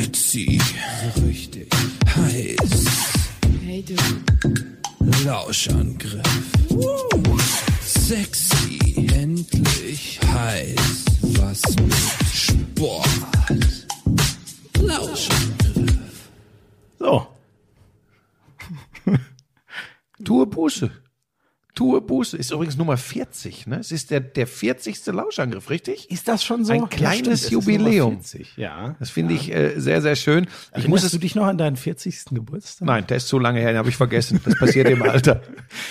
Sexy, so richtig heiß. Hey du. Lauschangriff. Sexy, endlich heiß. Was mit Sport. Lauschangriff. So. Tue Buße. Tue Buße. Ist übrigens Nummer 40, ne? Es ist der, der 40. Lauschangriff, richtig? Ist das schon so? Ein kleines ist Jubiläum. Nummer 40, Ja. Das finde ich äh, sehr, sehr schön. Ich muss es du dich noch an deinen 40. Geburtstag? Nein, der ist zu lange her, den habe ich vergessen. Das passiert im Alter.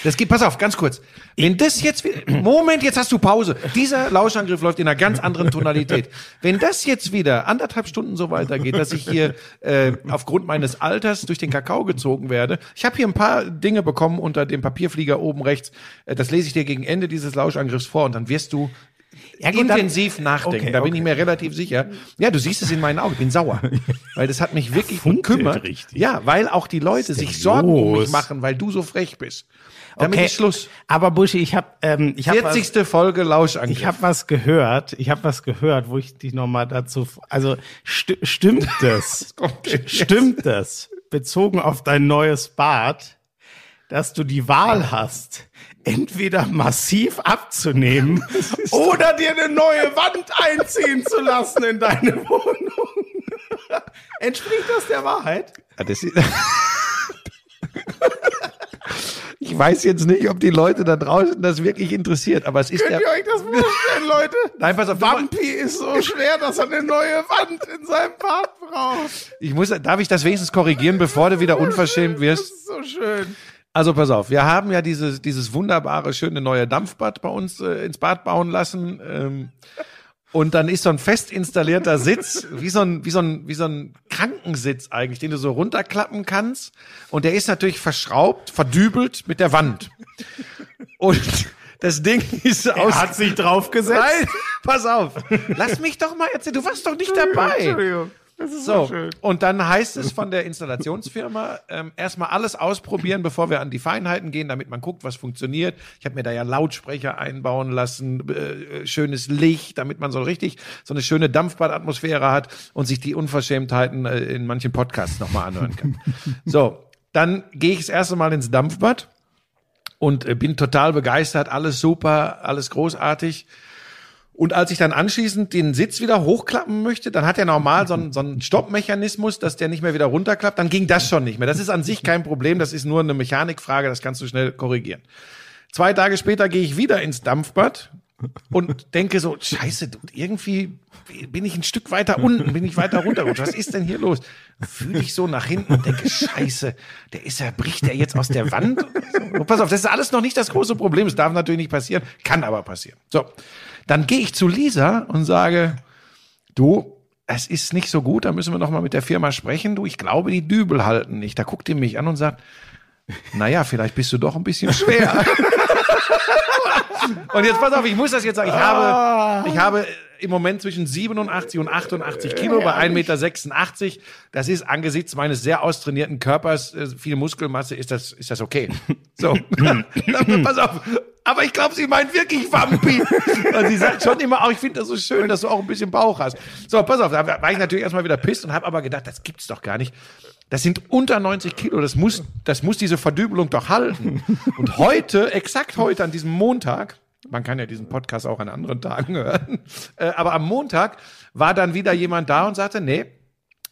Das geht, pass auf, ganz kurz. Wenn das jetzt wieder, Moment, jetzt hast du Pause. Dieser Lauschangriff läuft in einer ganz anderen Tonalität. Wenn das jetzt wieder anderthalb Stunden so weitergeht, dass ich hier äh, aufgrund meines Alters durch den Kakao gezogen werde. Ich habe hier ein paar Dinge bekommen unter dem Papierflieger oben rechts. Äh, das lese ich dir gegen Ende dieses Lauschangriffs vor und dann wirst du Ja, gut, dann- intensiv nachdenken. Okay, da bin okay. ich mir relativ sicher. Ja, du siehst es in meinen Augen. Ich bin sauer. Weil das hat mich wirklich funkelt bekümmert. richtig. Ja, weil auch die Leute sich Sorgen um mich los? machen, weil du so frech bist. Damit ist Schluss. Aber Buschi, ich habe ähm, ich habe 40. Folge Lauschangriff. ich habe was gehört. Ich habe was gehört, wo ich dich noch mal dazu also sti stimmt das? jetzt? stimmt das bezogen auf dein neues Bad, dass du die Wahl hast, entweder massiv abzunehmen oder dir eine neue Wand einziehen zu lassen in deine Wohnung. Entspricht das der Wahrheit? Ja, das ich weiß jetzt nicht, ob die Leute da draußen das wirklich interessiert, aber es ist Könnt ihr euch das vorstellen, Leute? Nein, pass auf, Wampi ist so schwer, dass er eine neue Wand in seinem Bad braucht. ich muss, darf ich das wenigstens korrigieren, bevor du wieder unverschämt Das wirst? ist so schön. Also pass auf, wir haben ja dieses, dieses wunderbare, schöne neue Dampfbad bei uns äh, ins Bad bauen lassen. Ähm, und dann ist so ein fest installierter Sitz, wie so ein, wie so ein, wie so ein Krankensitz eigentlich, den du so runterklappen kannst. Und der ist natürlich verschraubt, verdübelt mit der Wand. Und das Ding ist aus. Er hat sich draufgesetzt. Nein, pass auf. Lass mich doch mal erzählen. Du warst doch nicht dabei. Entschuldigung. Das ist So, so, schön. und dann heißt es von der Installationsfirma, ähm, erstmal alles ausprobieren, bevor wir an die Feinheiten gehen, damit man guckt, was funktioniert. Ich habe mir da ja Lautsprecher einbauen lassen, äh, schönes Licht, damit man so richtig so eine schöne Dampfbadatmosphäre hat und sich die Unverschämtheiten äh, in manchen Podcasts nochmal anhören kann. so, dann gehe ich das erste Mal ins Dampfbad und äh, bin total begeistert, alles super, alles großartig. Und als ich dann anschließend den Sitz wieder hochklappen möchte, dann hat er normal so einen, so einen Stoppmechanismus, dass der nicht mehr wieder runterklappt. Dann ging das schon nicht mehr. Das ist an sich kein Problem. Das ist nur eine Mechanikfrage. Das kannst du schnell korrigieren. Zwei Tage später gehe ich wieder ins Dampfbad und denke so, scheiße, irgendwie bin ich ein Stück weiter unten, bin ich weiter runtergerutscht. Was ist denn hier los? Fühle ich so nach hinten und denke, scheiße, der ist ja, bricht der jetzt aus der Wand? Und pass auf, das ist alles noch nicht das große Problem. Es darf natürlich nicht passieren, kann aber passieren. So, dann gehe ich zu Lisa und sage, du, es ist nicht so gut, da müssen wir noch mal mit der Firma sprechen. Du, ich glaube, die Dübel halten nicht. Da guckt die mich an und sagt, naja, vielleicht bist du doch ein bisschen schwer. und jetzt pass auf, ich muss das jetzt sagen. Ich habe, ich habe im Moment zwischen 87 und 88 Kilo bei 1,86 Meter. Das ist angesichts meines sehr austrainierten Körpers, äh, viel Muskelmasse, ist das, ist das okay. So. Pass auf. Aber ich glaube, sie meint wirklich Vampi. Und sie sagt schon immer auch, ich finde das so schön, dass du auch ein bisschen Bauch hast. So, pass auf, da war ich natürlich erstmal wieder pisst und habe aber gedacht, das gibt's doch gar nicht. Das sind unter 90 Kilo, das muss, das muss diese Verdübelung doch halten. Und heute, exakt heute, an diesem Montag, man kann ja diesen Podcast auch an anderen Tagen hören, äh, aber am Montag war dann wieder jemand da und sagte, nee,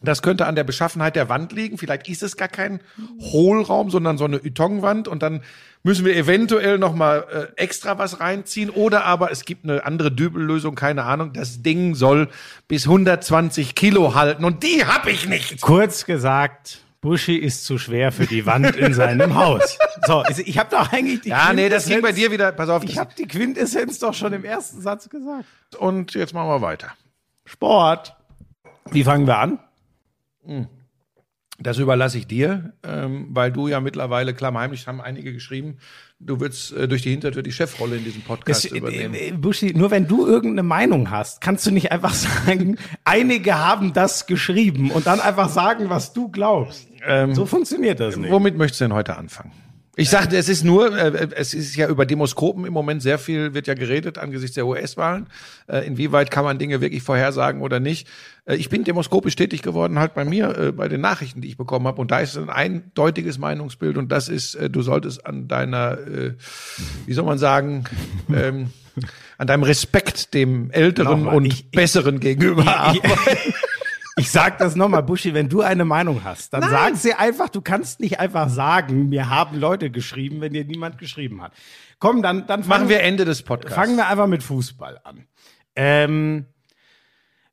das könnte an der Beschaffenheit der Wand liegen. Vielleicht ist es gar kein Hohlraum, sondern so eine Ytongwand. Und dann müssen wir eventuell noch mal äh, extra was reinziehen. Oder aber es gibt eine andere Dübellösung, keine Ahnung. Das Ding soll bis 120 Kilo halten. Und die hab ich nicht. Kurz gesagt, Buschi ist zu schwer für die Wand in seinem Haus. So, ich- habe doch eigentlich die Ja, nee, das ging bei dir wieder. Pass auf. Ich habe die Quintessenz doch schon im ersten Satz gesagt. und jetzt machen wir weiter. Sport. Wie fangen wir an? Das überlasse ich dir, ähm, weil du ja mittlerweile, klammheimlich haben einige geschrieben, du würdest äh, durch die Hintertür die Chefrolle in diesem Podcast Das, übernehmen. äh, äh, Buschi, nur wenn du irgendeine Meinung hast, kannst du nicht einfach sagen, einige haben das geschrieben und dann einfach sagen, was du glaubst. Ähm, So funktioniert das nicht. Womit möchtest du denn heute anfangen? Ich sagte, es ist nur, äh, es ist ja über Demoskopen im Moment sehr viel, wird ja geredet angesichts der US-Wahlen. Äh, inwieweit kann man Dinge wirklich vorhersagen oder nicht? Äh, ich bin demoskopisch tätig geworden, halt bei mir, bei den Nachrichten, die ich bekommen habe. Und da ist ein eindeutiges Meinungsbild und das ist, du solltest an deiner, wie soll man sagen, ähm, an deinem Respekt dem Älteren Nochmal, und ich- ich- Besseren gegenüber Ich- arbeiten. Ich sag das nochmal, Buschi, wenn du eine Meinung hast, dann sag sie einfach, du kannst nicht einfach sagen, mir haben Leute geschrieben, wenn dir niemand geschrieben hat. Komm, dann, dann fangen Machen wir Ende des Podcasts. Fangen wir einfach mit Fußball an. Ähm,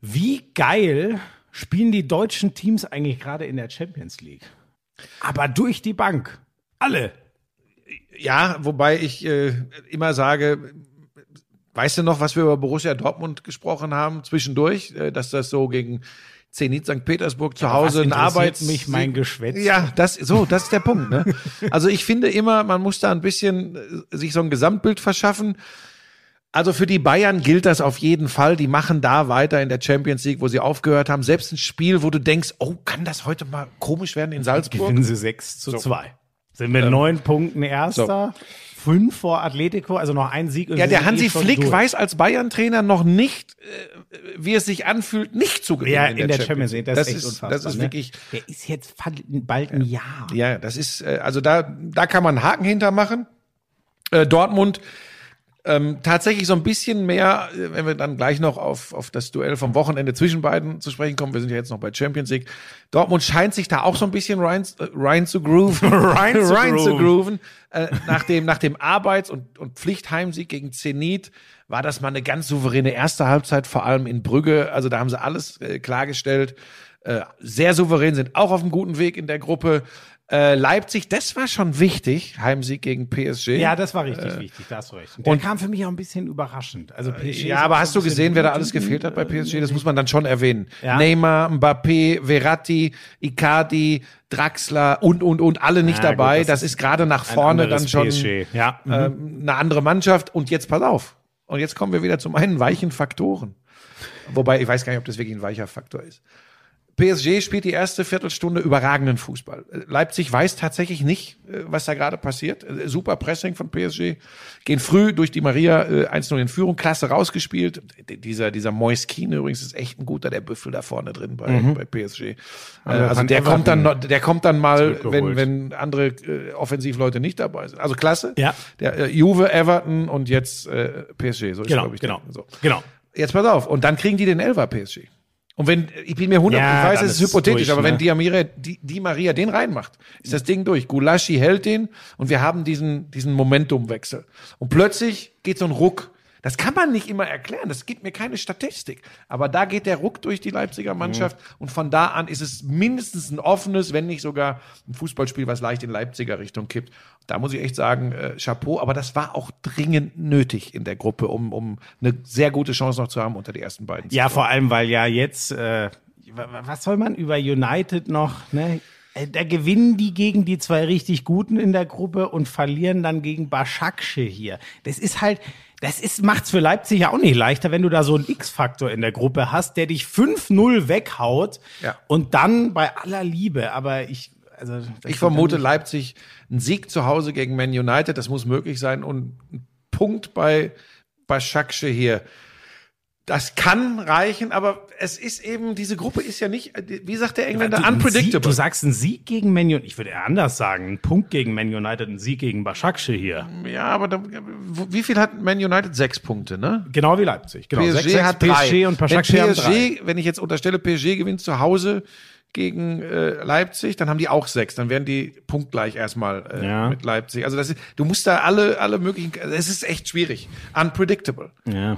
wie geil spielen die deutschen Teams eigentlich gerade in der Champions League? Aber durch die Bank. Alle. Ja, wobei ich äh, immer sage, weißt du noch, was wir über Borussia Dortmund gesprochen haben zwischendurch, äh, dass das so gegen Zenit St. Petersburg zu Hause ein interessiert Arbeits mich mein Geschwätz? Ja, das so, das ist der Punkt. Ne? Also ich finde immer, man muss da ein bisschen äh, sich so ein Gesamtbild verschaffen. Also für die Bayern gilt das auf jeden Fall. Die machen da weiter in der Champions League, wo sie aufgehört haben. Selbst ein Spiel, wo du denkst, oh, kann das heute mal komisch werden in Salzburg? Gewinnen sie 6 zu 2. Sind mit neun Punkten Erster, fünf vor Atletico, also noch ein Sieg. Ja, der Hansi eh Flick durch. weiß als Bayern-Trainer noch nicht, äh, wie es sich anfühlt, nicht zu gewinnen Ja, in der Champions League, das, Das ist echt unfassbar. das ist ne? wirklich, Der ist jetzt fast bald ein Jahr. ja, das ist, äh, also da, da kann man einen Haken hintermachen. Äh, Dortmund ähm, tatsächlich so ein bisschen mehr, äh, wenn wir dann gleich noch auf, auf das Duell vom Wochenende zwischen beiden zu sprechen kommen. Wir sind ja jetzt noch bei Champions League. Dortmund scheint sich da auch so ein bisschen rein, äh, rein zu grooven. Rein zu rein zu grooven. grooven. Äh, nach dem, nach dem Arbeits- und, und Pflichtheimsieg gegen Zenit war das mal eine ganz souveräne erste Halbzeit, vor allem in Brügge. Also da haben sie alles äh, klargestellt. Äh, sehr souverän, sind auch auf einem guten Weg in der Gruppe. Äh, Leipzig, das war schon wichtig, Heimsieg gegen PSG. Ja, das war richtig wichtig, da hast du recht. Und der kam für mich auch ein bisschen überraschend. Also PSG Ja, aber hast du gesehen, wer da gut. alles gefehlt hat bei PSG? Das muss man dann schon erwähnen. Ja. Neymar, Mbappé, Verratti, Icardi, Draxler und, und, und alle nicht Ja, gut, dabei. das das, ist gerade nach vorne dann schon. Ja. ähm, eine andere Mannschaft. Und jetzt pass auf. Und jetzt kommen wir wieder zu meinen weichen Faktoren. Wobei, ich weiß gar nicht, ob das wirklich ein weicher Faktor ist. PSG spielt die erste Viertelstunde überragenden Fußball. Äh, Leipzig weiß tatsächlich nicht, äh, was da gerade passiert. Äh, Super Pressing von PSG. Gehen früh durch die Maria äh, 1-0 in Führung. Klasse rausgespielt. Dieser, dieser Moiskin übrigens ist echt ein guter, der Büffel da vorne drin bei, bei PSG. Äh, also der kommt dann, der kommt dann mal, wenn, wenn andere äh, Offensivleute nicht dabei sind. Also klasse. Ja. Der äh, Juve, Everton und jetzt äh, PSG. So ist Genau, glaub ich, genau. So. Genau. Jetzt pass auf. Und dann kriegen die den Elfer PSG. Und wenn, ich bin mir 100, Ja, ich weiß, es ist hypothetisch, durch, aber ne? wenn Di Maria, Di, Di Maria den reinmacht, ist das Ding durch. Gulaschi hält den und wir haben diesen, diesen Momentumwechsel. Und plötzlich geht so ein Ruck. Das kann man nicht immer erklären. Das gibt mir keine Statistik. Aber da geht der Ruck durch die Leipziger Mannschaft. Und von da an ist es mindestens ein offenes, wenn nicht sogar ein Fußballspiel, was leicht in Leipziger Richtung kippt. Da muss ich echt sagen, äh, Chapeau. Aber das war auch dringend nötig in der Gruppe, um, um eine sehr gute Chance noch zu haben unter die ersten beiden. Ja, vor allem, weil ja jetzt, äh, wa- was soll man über United noch, ne? Äh, Da gewinnen die gegen die zwei richtig Guten in der Gruppe und verlieren dann gegen Başakşe hier. Das ist halt, das ist, macht's für Leipzig ja auch nicht leichter, wenn du da so einen X-Faktor in der Gruppe hast, der dich 5-0 weghaut Ja. und dann bei aller Liebe, aber ich, also. Ich vermute Leipzig ein Sieg zu Hause gegen Man United, das muss möglich sein und ein Punkt bei Başakşe hier. Das kann reichen, aber es ist eben diese Gruppe ist ja nicht, wie sagt der Engländer, Du- ein Sieg, unpredictable. du sagst einen Sieg gegen Man United. Ich würde eher anders sagen. Ein Punkt gegen Man United, ein Sieg gegen Başakşe hier. ja, aber da, wie viel hat Man United? Sechs Punkte, ne? Genau wie Leipzig. Genau. PSG Sechs, sechs, hat PSG drei. und wenn Başakşe haben drei. PSG, wenn ich jetzt unterstelle, PSG gewinnt zu Hause gegen äh, Leipzig, dann haben die auch sechs. Dann werden die punktgleich erstmal äh, Ja. mit Leipzig. Also das ist, du musst da alle, alle möglichen. Es ist echt schwierig, unpredictable. Ja.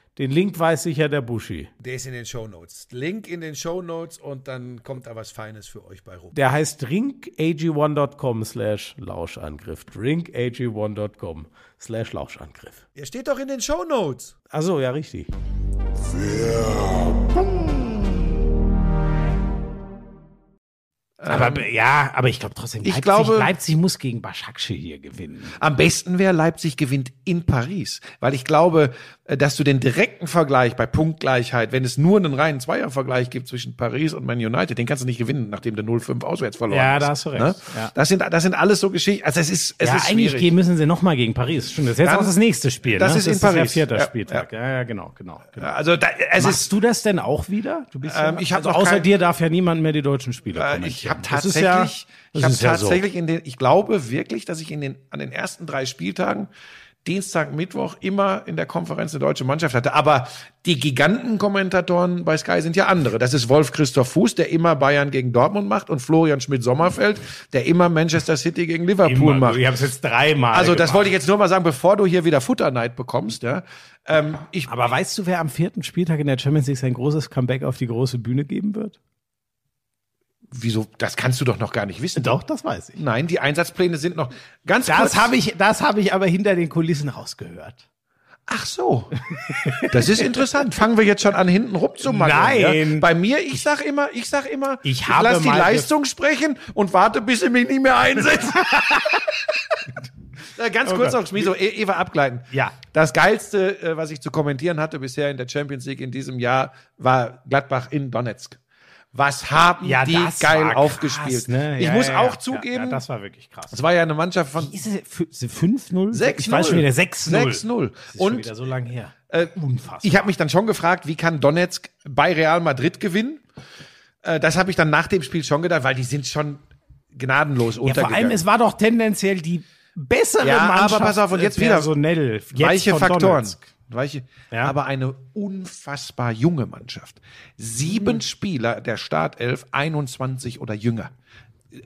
den Link weiß sicher der Buschi. Der ist in den Shownotes. Link in den Shownotes und dann kommt da was Feines für euch bei rum. Der heißt drinkag1.com slash Lauschangriff. drinkag1.com slash Lauschangriff. Der steht doch in den Shownotes. Achso, ja, richtig. Aber ja, aber ich glaube trotzdem, Ich Leipzig, glaube- Leipzig muss gegen Başakşehir hier gewinnen. Am besten wäre, Leipzig gewinnt in Paris. Weil ich glaube, äh, dass du den direkten Vergleich bei Punktgleichheit, wenn es nur einen reinen Zweiervergleich gibt zwischen Paris und Man United, den kannst du nicht gewinnen, nachdem du 0-5 auswärts verloren Ja, hast. da hast du recht. Ne? Ja. Das, sind, das sind alles so Geschichten. Also es ist, es ja, ist eigentlich schwierig. gehen müssen sie nochmal gegen Paris. Stimmt, das ist jetzt Dann- auch das nächste Spiel. das ne? ist in das Paris. Ist der vierter Ja, Spieltag. Ja, ja, genau, genau. genau. Also da, es Machst ist du das denn auch wieder? Du bist Ähm, ja, ich also außer kein- dir darf ja niemand mehr die deutschen Spiele Äh, ich habe tatsächlich, ja- ich habe ist ja so. tatsächlich in den, ich glaube wirklich, dass ich in den an den ersten drei Spieltagen Dienstag, Mittwoch immer in der Konferenz eine deutsche Mannschaft hatte. Aber die Gigantenkommentatoren bei Sky sind ja andere. Das ist Wolf Christoph Fuß, der immer Bayern gegen Dortmund macht, und Florian Schmidt-Sommerfeld, der immer Manchester City gegen Liverpool Immer, macht. ich habe es jetzt dreimal. Also das gemacht. wollte ich jetzt nur mal sagen, bevor du hier wieder Futterneid bekommst. Ja, ähm, ich, Aber weißt du, wer am vierten Spieltag in der Champions League sein großes Comeback auf die große Bühne geben wird? Wieso? Das kannst du doch noch gar nicht wissen. Doch, das weiß ich. Nein, die Einsatzpläne sind noch ganz kurz. Das habe ich, das habe ich aber hinter den Kulissen rausgehört. Ach so. Das ist interessant. Fangen wir jetzt schon an, hinten rumzumachen. Nein. Ja? Bei mir, ich sag immer, ich sag immer, Ich habe lass die Leistung sprechen und warte, bis sie mich nicht mehr einsetzt. Ganz kurz noch, Schmiso, E- Eva abgleiten. Ja. Das Geilste, äh, was ich zu kommentieren hatte bisher in der Champions League in diesem Jahr, war Gladbach in Donetsk. Was haben Ja, die geil krass, aufgespielt. ne? Ich Ja, muss ja, auch zugeben, das war wirklich krass. es war ja eine Mannschaft von Ist es fü- 5-0? 6-0. Ich weiß schon wieder 6-0. 6-0. Das ist schon Und wieder so lange her. Äh, Unfassbar. Ich habe mich dann schon gefragt, wie kann Donetsk bei Real Madrid gewinnen? Äh, das habe ich dann nach dem Spiel schon gedacht, weil die sind schon gnadenlos ja, untergegangen. vor allem, es war doch tendenziell die bessere Ja, aber Mannschaft. pass auf, und jetzt äh, wieder personell. Jetzt Weiche Faktoren. Donetsk. Weiche, Ja. Aber eine unfassbar junge Mannschaft. Sieben Mhm. Spieler der Startelf, 21 oder jünger.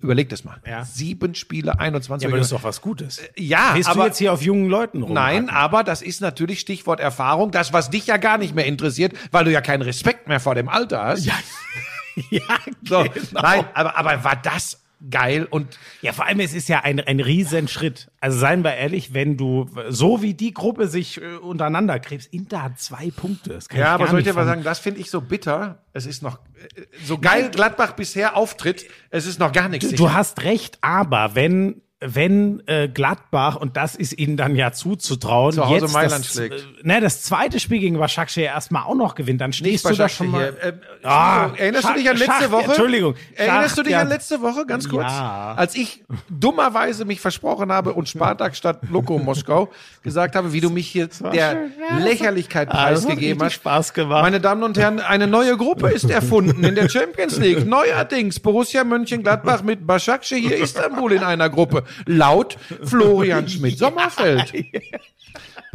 Überleg das mal. Ja. Sieben Spieler, 21 Ja, aber das ist doch was Gutes. Ja, Willst aber du jetzt hier auf jungen Leuten rum? Nein, aber das ist natürlich Stichwort Erfahrung. Das, was dich ja gar nicht mehr interessiert, weil du ja keinen Respekt mehr vor dem Alter hast. Ja, ja, so. genau. Nein, aber, aber war das geil und Ja, vor allem, es ist ja ein, ein Riesenschritt. Also seien wir ehrlich, wenn du, so wie die Gruppe sich äh, untereinander krebst, Inter hat zwei Punkte. Das kann ja, aber soll ich dir mal sagen, das finde ich so bitter. Es ist noch äh, so geil Gladbach bisher auftritt, es ist noch gar nichts. Du sicher. hast recht, aber wenn wenn äh, Gladbach und das ist ihnen dann ja zuzutrauen, Zu Hause jetzt Mailand das, schlägt. Äh, ne, das zweite Spiel gegen Başakşehir erstmal auch noch gewinnt, dann Nicht stehst du da schon mal. Ähm, Ah, erinnerst du Schach- dich an letzte Schach- Woche? Entschuldigung. Erinnerst du dich Schach- an letzte Woche, ganz kurz? Ja. Als ich dummerweise mich versprochen habe und Spartak statt Loko Moskau gesagt habe, wie du mich hier der schön. Ja, Lächerlichkeit Ah, preisgegeben hast. Spaß gemacht. Meine Damen und Herren, eine neue Gruppe ist erfunden in der Champions League. Neuerdings Borussia Mönchengladbach mit Başakşehir Istanbul in einer Gruppe. Laut Florian Schmidt-Sommerfeld.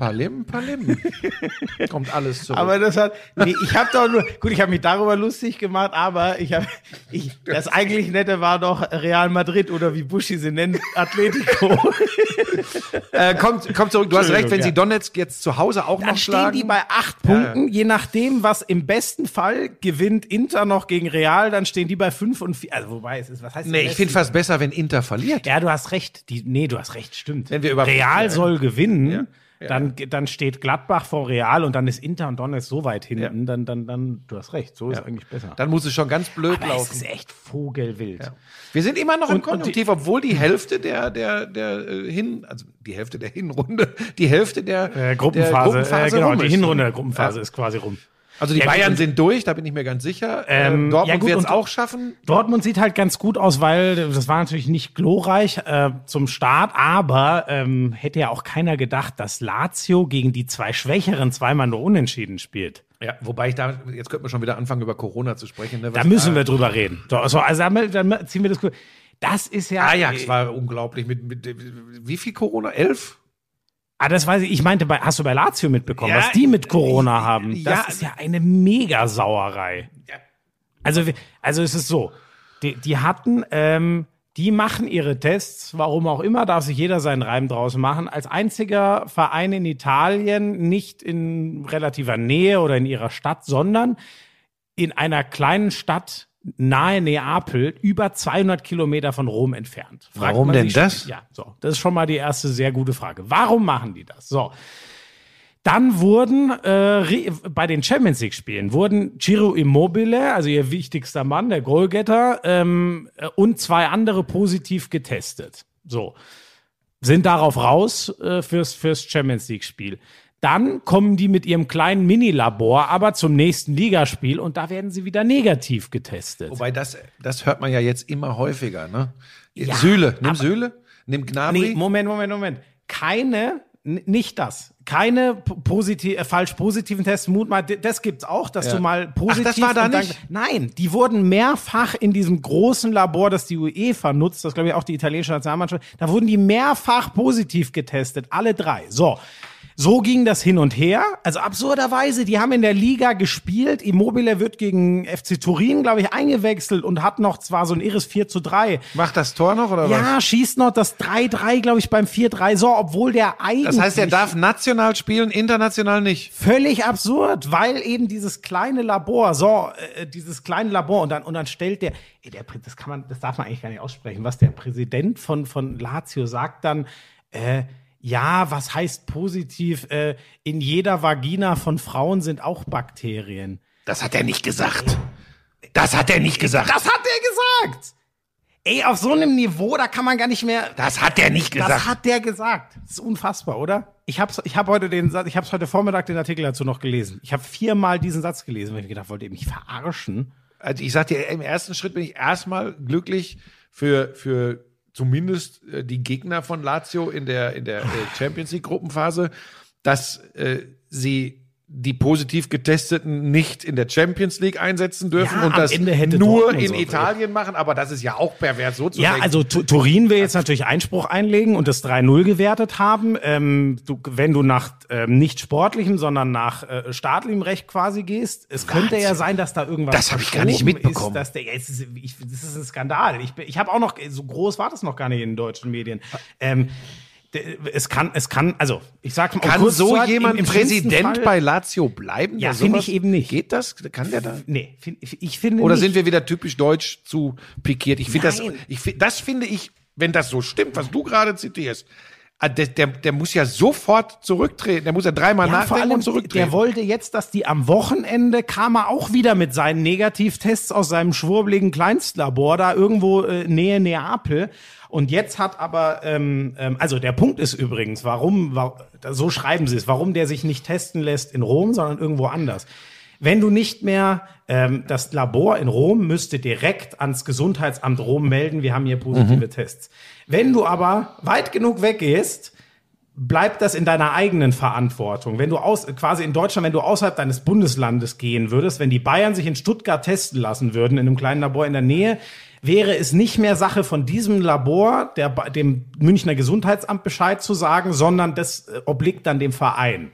Palim, Palim. Kommt alles zurück. Aber das hat, nee, ich habe doch nur, gut, ich habe mich darüber lustig gemacht, aber ich habe, ich, das eigentlich Nette war doch Real Madrid oder wie Buschi sie nennt, Atletico. äh, kommt, kommt zurück. Du hast recht, wenn ja. sie Donetsk jetzt zu Hause auch Dann noch stehen schlagen. die bei acht Punkten, je nachdem, was im besten Fall gewinnt Inter noch gegen Real, dann stehen die bei fünf und vier. Also wobei es ist, was heißt nee, ich finde fast besser, wenn Inter verliert. Ja, du hast recht. Die, nee, du hast recht, stimmt. Wenn wir über- Real Ja. soll gewinnen, Ja. Dann, dann steht Gladbach vor Real und dann ist Inter und Donetsk so weit hinten, dann, dann, dann, du hast recht, so ist eigentlich besser. Dann muss es schon ganz blöd Aber es laufen. ist echt vogelwild. Wir sind immer noch im Und- und Konjunktiv, obwohl die Hälfte der, der, der äh, hin, also die Hälfte der Hinrunde, die Hälfte der, Äh, Gruppenphase, der Gruppenphase äh, genau, die. Hinrunde der Gruppenphase Ja. ist quasi rum. Also die Ja, Bayern sind durch, da bin ich mir ganz sicher. Ähm, Ähm, Dortmund ja, wird es auch schaffen. Dortmund sieht halt ganz gut aus, weil das war natürlich nicht glorreich äh, zum Start, aber ähm, hätte ja auch keiner gedacht, dass Lazio gegen die zwei Schwächeren zweimal nur unentschieden spielt. Ja, wobei ich da, jetzt könnten wir schon wieder anfangen, über Corona zu sprechen. Ne? Da müssen ah, wir drüber reden. So, also, also dann, dann ziehen wir das. gut. Das ist ja. Ajax war unglaublich. Mit, mit, wie viel Corona? Elf? Ah, das weiß ich. Ich meinte, bei, hast du bei Lazio mitbekommen, Ja, was die mit Corona haben? Das ja. ist ja eine Mega-Sauerei. Also, wir- also es ist so, die, die hatten, ähm, die machen ihre Tests, warum auch immer, darf sich jeder seinen Reim draus machen. Als einziger Verein in Italien, nicht in relativer Nähe oder in ihrer Stadt, sondern in einer kleinen Stadt nahe Neapel, über 200 Kilometer von Rom entfernt. Fragt Warum denn das? Ja, so. Das ist schon mal die erste sehr gute Frage. Warum machen die das? So. Dann wurden äh, bei den Champions League Spielen wurden Ciro Immobile, also ihr wichtigster Mann, der Goalgetter, ähm, äh, und zwei andere positiv getestet. So sind darauf raus äh, fürs fürs Champions League Spiel. Dann kommen die mit ihrem kleinen Mini-Labor aber zum nächsten Ligaspiel und da werden sie wieder negativ getestet. Wobei das, das hört man ja jetzt immer häufiger, ne? Ja, Sühle, nimm Sühle, nimm Gnabry. Nee, Moment, Moment, Moment. Keine, nicht das. Keine positiv, äh, falsch positiven Tests. Mut mal, d- das gibt's auch, dass Ja. du mal positiv. Ach, das war da nicht? Nein, die wurden mehrfach in diesem großen Labor, das die UEFA nutzt, das glaube ich auch die italienische Nationalmannschaft, da wurden die mehrfach positiv getestet, alle drei. So. So ging das hin und her. Also absurderweise, die haben in der Liga gespielt. Immobile wird gegen FC Turin, glaube ich, eingewechselt und hat noch zwar so ein irres 4 zu 3. Macht das Tor noch oder was? Ja, schießt noch das 3-3, glaube ich, beim 4-3. So, obwohl der eigentlich. Das heißt, er darf national spielen, international nicht. Völlig absurd, weil eben dieses kleine Labor, so, äh, dieses kleine Labor und dann, und dann stellt der, ey, der, das kann man, das darf man eigentlich gar nicht aussprechen, was der Präsident von, von Lazio sagt dann, äh, ja, was heißt positiv, äh, in jeder Vagina von Frauen sind auch Bakterien. Das hat er nicht gesagt. Das hat er nicht gesagt. Das hat er gesagt! Ey, auf so einem Niveau, da kann man gar nicht mehr, Das hat er nicht Das gesagt. hat der gesagt. Das ist unfassbar, oder? Ich habe ich hab heute den Satz, ich habe heute Vormittag den Artikel dazu noch gelesen. Ich habe viermal diesen Satz gelesen, weil ich gedacht, wollt ihr mich verarschen? Also ich sag dir, im ersten Schritt bin ich erstmal glücklich für, für zumindest äh, die Gegner von Lazio in der, in der äh, Champions League Gruppenphase, dass äh, sie die positiv getesteten nicht in der Champions League einsetzen dürfen Ja, und das nur Dortmund in so- Italien machen, aber das ist ja auch pervers so zu Ja, denken. also Tu- Turin will jetzt natürlich Einspruch einlegen und das 3-0 gewertet haben. Ähm, du, wenn du nach ähm, nicht sportlichem, sondern nach äh, staatlichem Recht quasi gehst, es könnte ja sein, dass da irgendwas Das hab ich gar nicht mitbekommen. Ist, dass der, ja, es ist, ich, das ist ein Skandal. Ich, ich habe auch noch, so groß war das noch gar nicht in den deutschen Medien. Ähm, d- es kann, es kann, also ich sag mal, Kann so halten, jemand im- im Präsident Fall- bei Lazio bleiben? Ja, finde ich eben nicht. Geht das? Kann der da? Nee, find, ich finde Oder nicht. sind wir wieder typisch deutsch zu pikiert? Ich finde das, ich find, das finde ich, wenn das so stimmt, was du gerade zitierst, ah, der, der, der muss ja sofort zurücktreten. Der muss ja dreimal Ja, nachdenken allem, und zurücktreten. der wollte jetzt, dass die am Wochenende kam er auch wieder mit seinen Negativtests aus seinem schwurbeligen Kleinstlabor da irgendwo äh, Nähe Neapel. Und jetzt hat aber, ähm, ähm, also der Punkt ist übrigens, warum, wa so schreiben sie es, warum der sich nicht testen lässt in Rom, sondern irgendwo anders. Wenn du nicht mehr, ähm, das Labor in Rom müsste direkt ans Gesundheitsamt Rom melden, wir haben hier positive Tests. Wenn du aber weit genug weggehst, bleibt das in deiner eigenen Verantwortung. Wenn du aus, quasi in Deutschland, wenn du außerhalb deines Bundeslandes gehen würdest, wenn die Bayern sich in Stuttgart testen lassen würden, in einem kleinen Labor in der Nähe, wäre es nicht mehr Sache von diesem Labor, der, dem Münchner Gesundheitsamt Bescheid zu sagen, sondern das äh, obliegt dann dem Verein.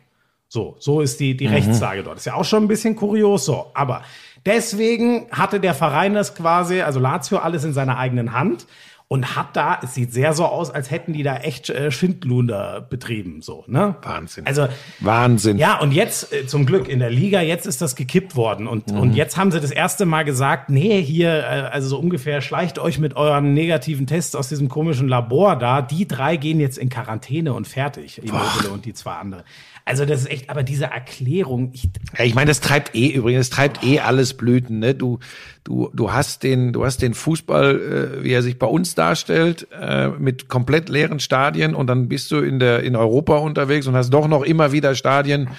So, so ist die, die Rechtslage dort. Ist ja auch schon ein bisschen kurios so. Aber deswegen hatte der Verein das quasi, also Lazio, alles in seiner eigenen Hand und hat da, es sieht sehr so aus, als hätten die da echt äh, Schindlunder betrieben, so, ne? Wahnsinn. Also, Wahnsinn. ja, und jetzt äh, zum Glück in der Liga, jetzt ist das gekippt worden und, und jetzt haben sie das erste Mal gesagt, nee, hier, äh, also so ungefähr, schleicht euch mit euren negativen Tests aus diesem komischen Labor da. Die drei gehen jetzt in Quarantäne und fertig. Immobile und die zwei andere. Also das ist echt, aber diese Erklärung, ich, Ja, ich meine, das treibt eh übrigens, das treibt eh alles Blüten. Ne? Du, du, du hast den, du hast den Fußball, äh, wie er sich bei uns darstellt, äh, mit komplett leeren Stadien und dann bist du in der in Europa unterwegs und hast doch noch immer wieder Stadien,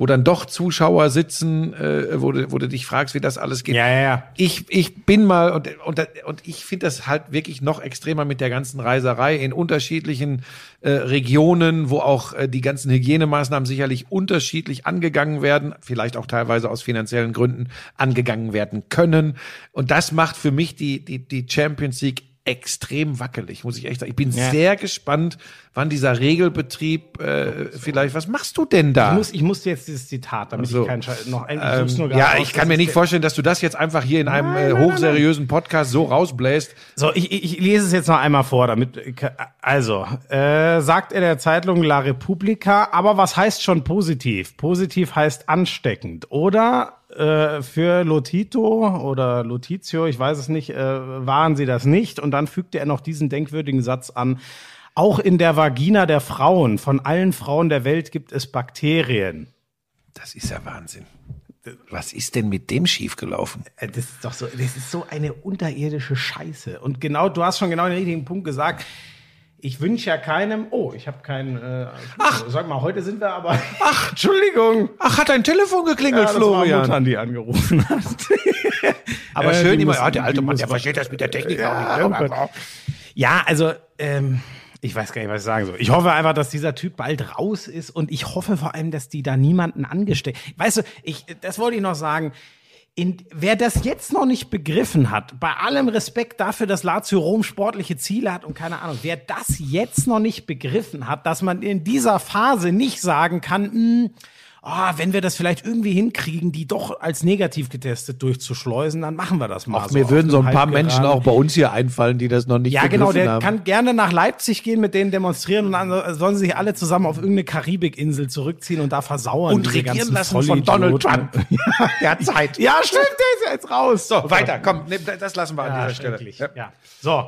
wo dann doch Zuschauer sitzen, äh, wo, du, wo du dich fragst, wie das alles geht. Ja, ja, ja. Ich, ich bin mal und, und, und ich finde das halt wirklich noch extremer mit der ganzen Reiserei in unterschiedlichen äh, Regionen, wo auch äh, die ganzen Hygienemaßnahmen sicherlich unterschiedlich angegangen werden, vielleicht auch teilweise aus finanziellen Gründen angegangen werden können. Und das macht für mich die, die, die Champions League extrem wackelig, muss ich echt sagen. Ich bin Ja. sehr gespannt, wann dieser Regelbetrieb äh, vielleicht, was machst du denn da? ich muss, ich muss jetzt dieses Zitat, damit So. ich keinen Scheiß, noch, ich Ähm, ja, raus, ich kann mir nicht vorstellen, dass du das jetzt einfach hier in einem äh, hochseriösen Podcast so rausbläst. So, ich, ich, ich lese es jetzt noch einmal vor, damit. Also, äh, sagt er der Zeitung La Repubblica, aber was heißt schon positiv? Positiv heißt ansteckend. Oder äh, für Lotito oder Lotizio, ich weiß es nicht, äh, waren sie das nicht. Und dann fügte er noch diesen denkwürdigen Satz an. Auch in der Vagina der Frauen, von allen Frauen der Welt gibt es Bakterien. Das ist ja Wahnsinn. Was ist denn mit dem schiefgelaufen? Äh, Das ist doch so, das ist so eine unterirdische Scheiße. Und genau, du hast schon genau den richtigen Punkt gesagt. Ich wünsche ja keinem. Oh, ich habe keinen. Äh, Ach, sag mal, heute sind wir aber. Ach, Entschuldigung. Ach, hat dein Telefon geklingelt, Ja, das war Muttern, die angerufen hat. Aber Äh, schön die immer, ja, der alte Mann, der versteht das mit der Technik Ja, auch oh nicht. Gott. Ja, also, ähm, ich weiß gar nicht, was ich sagen soll. Ich hoffe einfach, dass dieser Typ bald raus ist und ich hoffe vor allem, dass die da niemanden angesteckt. Weißt du, ich, das wollte ich noch sagen. In, wer das jetzt noch nicht begriffen hat, bei allem Respekt dafür, dass Lazio Rom sportliche Ziele hat und keine Ahnung, wer das jetzt noch nicht begriffen hat, dass man in dieser Phase nicht sagen kann, hm, ah, wenn wir das vielleicht irgendwie hinkriegen, die doch als negativ getestet durchzuschleusen, dann machen wir das mal. Ach, mir würden so ein paar Menschen auch bei uns hier einfallen, die das noch nicht ja, genau, der haben. kann gerne nach Leipzig gehen, mit denen demonstrieren und dann sollen sie sich alle zusammen auf irgendeine Karibikinsel zurückziehen und da versauern. Und regieren lassen von Donald. Trump. Der hat Zeit. Ja, stimmt, der ist ja jetzt raus. So, weiter, komm, das lassen wir an Ja, dieser Stelle. Ja. Ja. So,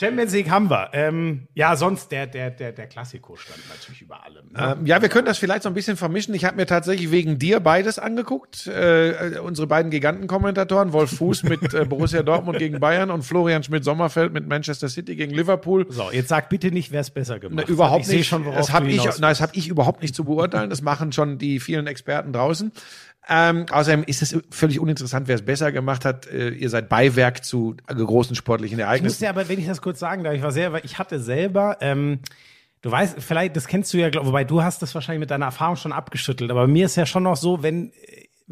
Champions League haben wir. Ähm, ja, sonst der, der, der, der Klassiko stand natürlich über allem. Ne? Ähm, ja, wir können das vielleicht so ein bisschen vermischen. Ich habe mir tatsächlich wegen dir beides angeguckt. Äh, unsere beiden Gigantenkommentatoren, Wolf Fuß mit äh, Borussia Dortmund gegen Bayern und Florian Schmidt-Sommerfeld mit Manchester City gegen Liverpool. So, jetzt sag bitte nicht, wer es besser gemacht Ne, hat. überhaupt ich nicht. schon, das habe ich, nein, das habe ich überhaupt nicht zu beurteilen. Das machen schon die vielen Experten draußen. Ähm, außerdem ist es völlig uninteressant, wer es besser gemacht hat. Äh, ihr seid Beiwerk zu äh, großen sportlichen Ich Ereignissen. musste aber, wenn ich das kurz sagen darf, ich war sehr, weil ich hatte selber, ähm, du weißt, vielleicht, das kennst du ja, glaub, wobei du hast das wahrscheinlich mit deiner Erfahrung schon abgeschüttelt, aber mir ist ja schon noch so, wenn,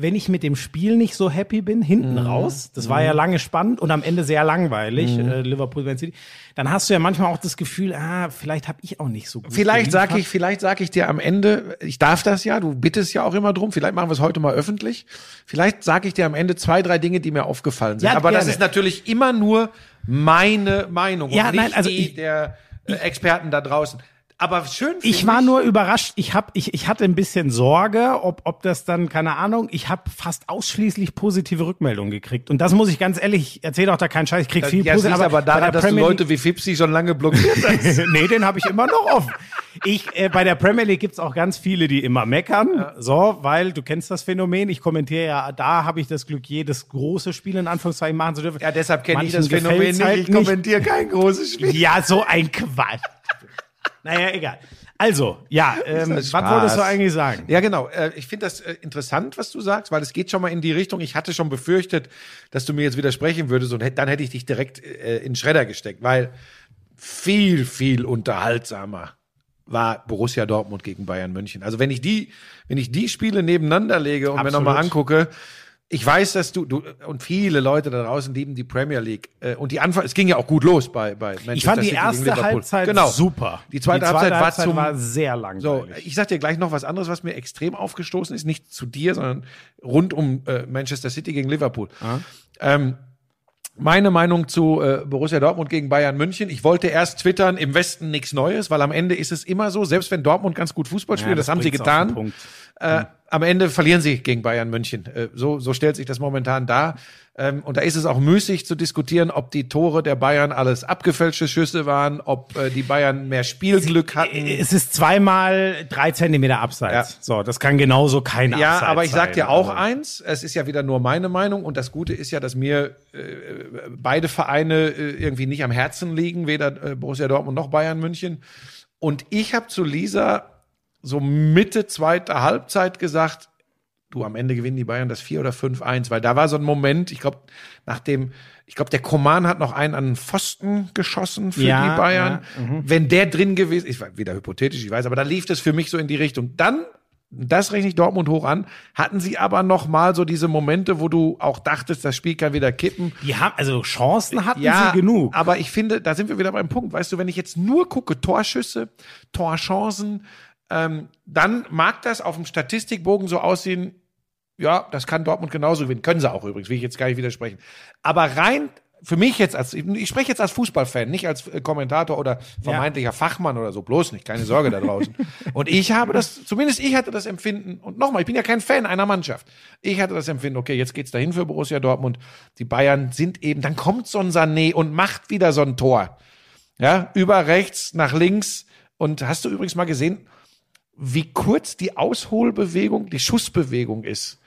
wenn ich mit dem Spiel nicht so happy bin, hinten Mhm. raus, das war ja lange spannend und am Ende sehr langweilig, Mhm. äh, Liverpool, Man City, dann hast du ja manchmal auch das Gefühl, ah, vielleicht habe ich auch nicht so gut Vielleicht sage ich, vielleicht sage ich dir am Ende, ich darf das ja, du bittest ja auch immer drum, vielleicht machen wir es heute mal öffentlich. Vielleicht sage ich dir am Ende zwei, drei Dinge, die mir aufgefallen sind. Ja, Aber das gerne. ist natürlich immer nur meine Meinung Ja, und nicht nein, also die ich- der äh, Experten da draußen. Aber schön Ich war nur überrascht. Ich hab, ich, ich hatte ein bisschen Sorge, ob, ob das dann, keine Ahnung, ich habe fast ausschließlich positive Rückmeldungen gekriegt. Und das muss ich ganz ehrlich, ich erzähle auch da keinen Scheiß, ich krieg viel ja, positive. aber bei daran, dass du Premier Leute wie Fipsi schon lange blockiert hast. nee, den habe ich immer noch offen. Ich, äh, bei der Premier League gibt's auch ganz viele, die immer meckern. So, weil du kennst das Phänomen. Ich kommentiere ja, da habe ich das Glück, jedes große Spiel in Anführungszeichen machen zu dürfen. Ja, deshalb kenne ich das Phänomen gefällt's nicht. halt ich kommentiere kein großes Spiel. Ja, so ein Quatsch. Naja, egal. Also, ja, ähm, was wolltest du eigentlich sagen? Ja, genau. Äh, Ich finde das äh, interessant, was du sagst, weil es geht schon mal in die Richtung. Ich hatte schon befürchtet, dass du mir jetzt widersprechen würdest und dann hätte ich dich direkt äh, in den Schredder gesteckt, weil viel, viel unterhaltsamer war Borussia Dortmund gegen Bayern München. Also wenn ich die, wenn ich die Spiele nebeneinander lege und mir Absolut. nochmal angucke, ich weiß, dass du, du und viele Leute da draußen lieben die Premier League. Äh, und die Anfang, es ging ja auch gut los bei, bei Manchester Ich fand die City erste. Halbzeit genau. super. Die zweite Halbzeit war zum- war sehr So, langweilig. ich sag dir gleich noch was anderes, was mir extrem aufgestoßen ist, nicht zu dir, sondern rund um äh, Manchester City gegen Liverpool. Ähm, meine Meinung zu äh, Borussia Dortmund gegen Bayern München. Ich wollte erst twittern, im Westen nichts Neues, weil am Ende ist es immer so, selbst wenn Dortmund ganz gut Fußball spielt, Ja, das, haben sie getan, Äh, am Ende verlieren sie gegen Bayern München. Äh, so, so stellt sich das momentan dar. Ähm, und da ist es auch müßig zu diskutieren, ob die Tore der Bayern alles abgefälschte Schüsse waren, ob äh, die Bayern mehr Spielglück hatten. Es ist zweimal drei Zentimeter abseits. Ja. So, das kann genauso kein Ja, Abseits aber ich sag dir auch Also, eins, es ist ja wieder nur meine Meinung und das Gute ist ja, dass mir äh, beide Vereine äh, irgendwie nicht am Herzen liegen, weder äh, Borussia Dortmund noch Bayern München. Und ich habe zu Lisa so Mitte zweiter Halbzeit gesagt, du, am Ende gewinnen die Bayern das 4 oder 5-1, weil da war so ein Moment, ich glaube, nach dem, ich glaube, der Koman hat noch einen an den Pfosten geschossen für Ja, die Bayern. ja, mhm. Wenn der drin gewesen ist, war wieder hypothetisch, ich weiß, aber da lief das für mich so in die Richtung. Dann, das rechne ich Dortmund hoch an, hatten sie aber noch mal so diese Momente, wo du auch dachtest, das Spiel kann wieder kippen. Die haben, also Chancen hatten Ja, sie genug. aber ich finde, da sind wir wieder beim Punkt. Weißt du, wenn ich jetzt nur gucke, Torschüsse, Torchancen, ähm, dann mag das auf dem Statistikbogen so aussehen, ja, das kann Dortmund genauso gewinnen. Können sie auch übrigens, will ich jetzt gar nicht widersprechen. Aber rein für mich jetzt als, ich spreche jetzt als Fußballfan, nicht als äh, Kommentator oder vermeintlicher Fachmann oder so, bloß nicht, keine Sorge da draußen. und ich habe das, zumindest ich hatte das Empfinden, und nochmal, ich bin ja kein Fan einer Mannschaft. Ich hatte das Empfinden, okay, jetzt geht's dahin für Borussia Dortmund. Die Bayern sind eben, dann kommt so ein Sané und macht wieder so ein Tor. Ja, über rechts, nach links. Und hast du übrigens mal gesehen, wie kurz die Ausholbewegung, die Schussbewegung ist?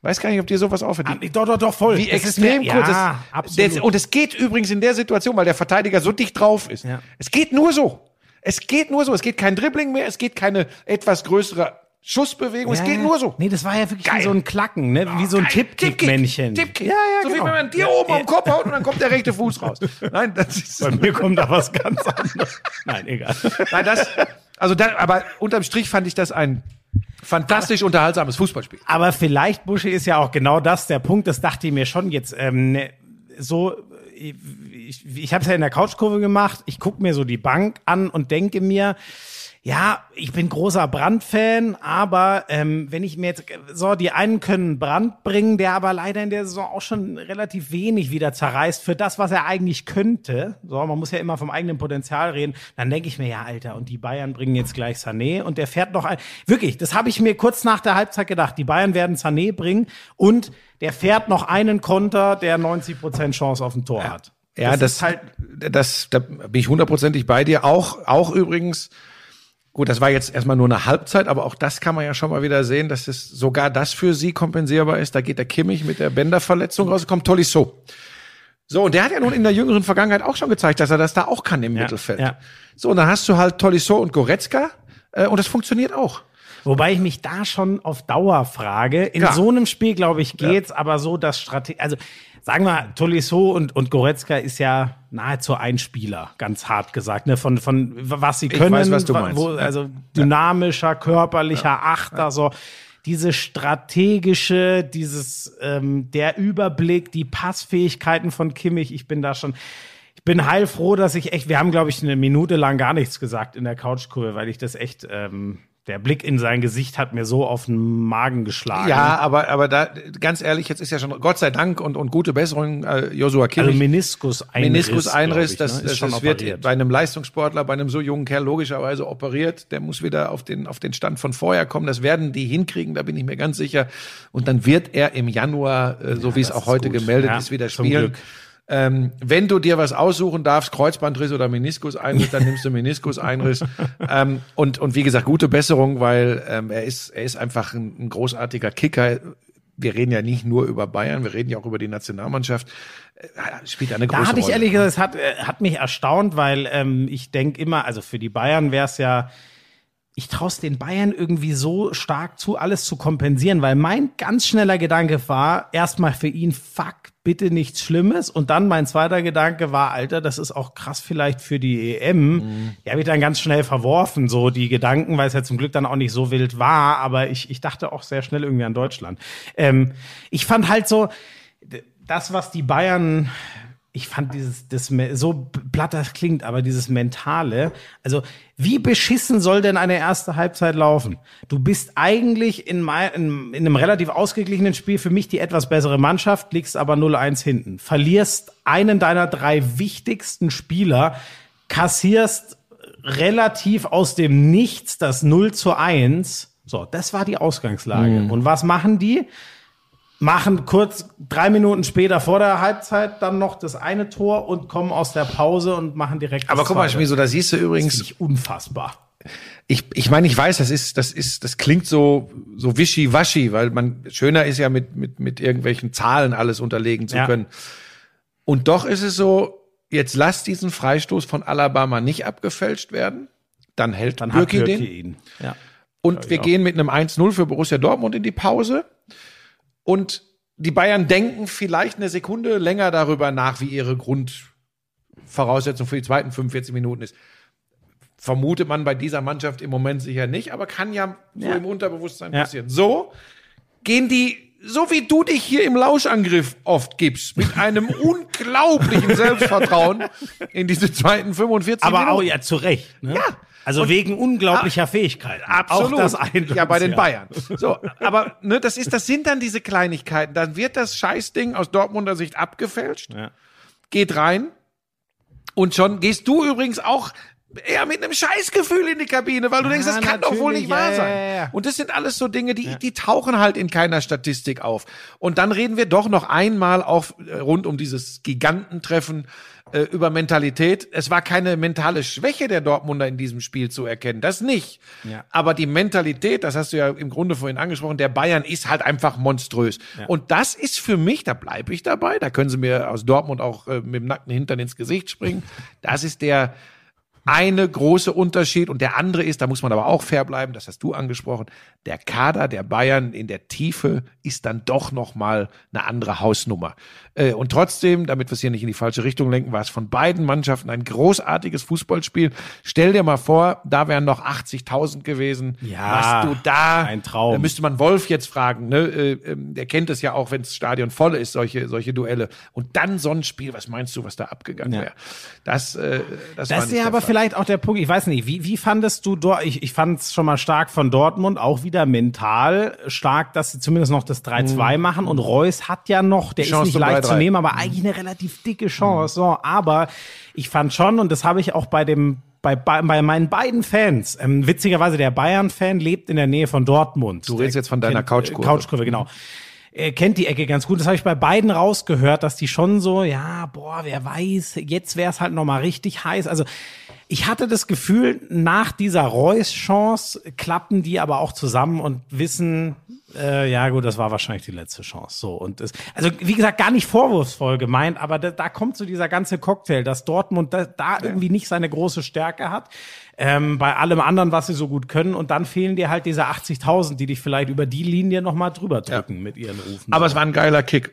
Weiß gar nicht, ob dir sowas auffällt. Die- doch, doch, doch, voll. wie Das extrem mir- kurz. Ja, das, absolut. Das, und es geht übrigens in der Situation, weil der Verteidiger so dicht drauf ist. Ja. Es geht nur so. Es geht nur so. Es geht kein Dribbling mehr. Es geht keine etwas größere Schussbewegung. es Ja, geht ja. nur so. Nee, das war ja wirklich Geil. so ein Klacken, ne? wie so ein Geil. Tippkick-Männchen. Tippkick. Ja, ja, so genau. wie wenn man dir oben am Kopf haut und dann kommt der rechte Fuß raus. Nein, das ist. Bei mir kommt da was ganz anderes. Nein, egal. Nein, das, also da, aber unterm Strich fand ich das ein fantastisch unterhaltsames Fußballspiel. Aber vielleicht, Buschi, ist ja auch genau das der Punkt, das dachte ich mir schon jetzt. Ähm, so, ich, ich habe es ja in der Couchkurve gemacht, ich gucke mir so die Bank an und denke mir, ja, ich bin großer Brand-Fan, aber ähm, wenn ich mir jetzt, so, die einen können Brand bringen, der aber leider in der Saison auch schon relativ wenig wieder zerreißt für das, was er eigentlich könnte. So, man muss ja immer vom eigenen Potenzial reden. Dann denke ich mir, ja, Alter, und die Bayern bringen jetzt gleich Sané und der fährt noch ein. Wirklich, das habe ich mir kurz nach der Halbzeit gedacht. Die Bayern werden Sané bringen und der fährt noch einen Konter, der 90 Prozent Chance auf ein Tor hat. Ja, das, ist halt, das, da bin ich hundertprozentig bei dir. Auch, auch übrigens, gut, das war jetzt erstmal nur eine Halbzeit, aber auch das kann man ja schon mal wieder sehen, dass es sogar das für sie kompensierbar ist. Da geht der Kimmich mit der Bänderverletzung raus, kommt Tolisso. So, und der hat ja nun in der jüngeren Vergangenheit auch schon gezeigt, dass er das da auch kann im Mittelfeld. ja. So, und dann hast du halt Tolisso und Goretzka, äh, und das funktioniert auch. Wobei ich mich da schon auf Dauer frage. In Klar. so einem Spiel, glaube ich, geht's, aber so das Strategie, also sagen wir, Tolisso und, und Goretzka ist ja nahezu ein Spieler, ganz hart gesagt, ne? Von, von was sie können, weiß, was du meinst. Wo, also dynamischer, körperlicher Achter, so diese strategische, dieses ähm, der Überblick, die Passfähigkeiten von Kimmich, ich bin da schon. Ich bin heilfroh, dass ich echt, wir haben, glaube ich, eine Minute lang gar nichts gesagt in der Couchkurve, weil ich das echt, ähm, der Blick in sein Gesicht hat mir so auf den Magen geschlagen. Ja, aber, aber da, ganz ehrlich, jetzt ist ja schon, Gott sei Dank und, und gute Besserung, äh, Joshua also Kimmich. Meniskus-Einriss. Meniskus-Einriss, ich, das, ne? das, das wird bei einem Leistungssportler, bei einem so jungen Kerl logischerweise operiert. Der muss wieder auf den, auf den Stand von vorher kommen. Das werden die hinkriegen, da bin ich mir ganz sicher. Und dann wird er im Januar, äh, so wie es auch heute gut. gemeldet Ja, ist, wieder spielen. Glück. Ähm, wenn du dir was aussuchen darfst, Kreuzbandriss oder Meniskus-Einriss, dann nimmst du Meniskus-Einriss. ähm, und, und wie gesagt, gute Besserung, weil ähm, er ist, er ist einfach ein, ein großartiger Kicker. Wir reden ja nicht nur über Bayern, wir reden ja auch über die Nationalmannschaft. Äh, spielt eine große Da hatte ich Rolle. ehrlich gesagt, es hat, äh, hat mich erstaunt, weil ähm, ich denke immer, also für die Bayern wäre es ja, ich traue es den Bayern irgendwie so stark zu, alles zu kompensieren, weil mein ganz schneller Gedanke war, erstmal für ihn, fuck, bitte nichts Schlimmes. Und dann mein zweiter Gedanke war, Alter, das ist auch krass vielleicht für die EM. Mhm. Die habe ich dann ganz schnell verworfen, so die Gedanken, weil es ja zum Glück dann auch nicht so wild war. Aber ich, ich dachte auch sehr schnell irgendwie an Deutschland. Ähm, ich fand halt so, das, was die Bayern ich fand dieses, das, so platt das klingt, aber dieses Mentale, also wie beschissen soll denn eine erste Halbzeit laufen? Du bist eigentlich in, in, in einem relativ ausgeglichenen Spiel für mich die etwas bessere Mannschaft, liegst aber 0-1 hinten. Verlierst einen deiner drei wichtigsten Spieler, kassierst relativ aus dem Nichts das 0 zu 1. So, das war die Ausgangslage. Mhm. Und was machen die? Machen kurz drei Minuten später vor der Halbzeit dann noch das eine Tor und kommen aus der Pause und machen direkt. Aber guck mal, Schmieso, da siehst du übrigens. Das unfassbar. Ich, ich meine, ich weiß, das ist, das ist, das klingt so, so wischiwaschi, weil man, schöner ist ja mit, mit, mit irgendwelchen Zahlen alles unterlegen zu ja. können. Und doch ist es so, jetzt lass diesen Freistoß von Alabama nicht abgefälscht werden. Dann hält dann Birki den. Ihn. Ja. Und wir auch. gehen mit einem 1-0 für Borussia Dortmund in die Pause. Und die Bayern denken vielleicht eine Sekunde länger darüber nach, wie ihre Grundvoraussetzung für die zweiten 45 Minuten ist. Vermutet man bei dieser Mannschaft im Moment sicher nicht, aber kann ja so ja. im Unterbewusstsein ja. passieren. So gehen die so wie du dich hier im Lauschangriff oft gibst, mit einem unglaublichen Selbstvertrauen in diese zweiten 45 Aber Minuten. auch ja zu Recht. Ne? Ja, also und, wegen unglaublicher ah, Fähigkeit. Absolut. Ja, bei den. Bayern. So, aber ne, das ist, das sind dann diese Kleinigkeiten. Dann wird das Scheißding aus Dortmunder Sicht abgefälscht, ja. geht rein und schon gehst du übrigens auch eher mit einem Scheißgefühl in die Kabine, weil du ja, denkst, das kann doch wohl nicht wahr sein. Ja, ja, und das sind alles so Dinge, die, die tauchen halt in keiner Statistik auf. Und dann reden wir doch noch einmal auch äh, rund um dieses Gigantentreffen äh, über Mentalität. Es war keine mentale Schwäche der Dortmunder in diesem Spiel zu erkennen, das nicht. Ja. Aber die Mentalität, das hast du ja im Grunde vorhin angesprochen, der Bayern ist halt einfach monströs. Ja. Und das ist für mich, da bleibe ich dabei, da können sie mir aus Dortmund auch äh, mit dem nackten Hintern ins Gesicht springen. Das ist der eine große Unterschied und der andere ist, da muss man aber auch fair bleiben, das hast du angesprochen, der Kader der Bayern in der Tiefe ist dann doch noch mal eine andere Hausnummer. Äh, und trotzdem, damit wir es hier nicht in die falsche Richtung lenken, war es von beiden Mannschaften ein großartiges Fußballspiel. Stell dir mal vor, da wären noch 80.000 gewesen. Ja, was du da, ein Traum. Da müsste man Wolf jetzt fragen, ne? Äh, ähm, der kennt es ja auch, wenn das Stadion voll ist, solche, solche Duelle. Und dann so ein Spiel, was meinst du, was da abgegangen ja. wäre? Das, äh, das, das ja aber Fall. Vielleicht auch der Punkt, ich weiß nicht, wie, wie fandest du dort, ich, ich fand es schon mal stark von Dortmund, auch wieder mental stark, dass sie zumindest noch das 3-2 mhm. machen und Reus hat ja noch, der ist nicht leicht zu nehmen, aber mhm. eigentlich eine relativ dicke Chance. Mhm. So, aber ich fand schon, und das habe ich auch bei dem bei, bei, bei meinen beiden Fans, ähm, witzigerweise der Bayern-Fan lebt in der Nähe von Dortmund. Du redest jetzt von deiner Couchkurve. Couchkurve, genau. Er kennt die Ecke ganz gut. Das habe ich bei beiden rausgehört, dass die schon so, ja, boah, wer weiß, jetzt wäre es halt noch mal richtig heiß. Also ich hatte das Gefühl, nach dieser Reus-Chance klappen die aber auch zusammen und wissen, äh, ja gut, das war wahrscheinlich die letzte Chance. So und es, also wie gesagt, gar nicht vorwurfsvoll gemeint, aber da, da kommt so dieser ganze Cocktail, dass Dortmund da, da irgendwie nicht seine große Stärke hat. Ähm, bei allem anderen, was sie so gut können. Und dann fehlen dir halt diese 80.000, die dich vielleicht über die Linie noch mal drüber drücken ja. mit ihren Rufen. Aber es war ein geiler Kick.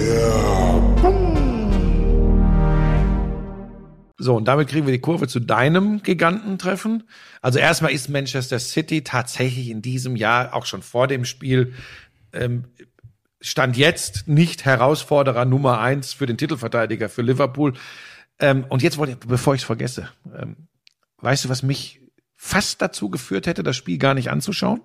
So, und damit kriegen wir die Kurve zu deinem Gigantentreffen. Also erstmal ist Manchester City tatsächlich in diesem Jahr, auch schon vor dem Spiel, ähm, stand jetzt nicht Herausforderer Nummer eins für den Titelverteidiger für Liverpool. Ähm, und jetzt wollte ich, bevor ich es vergesse, ähm, weißt du, was mich fast dazu geführt hätte, das Spiel gar nicht anzuschauen?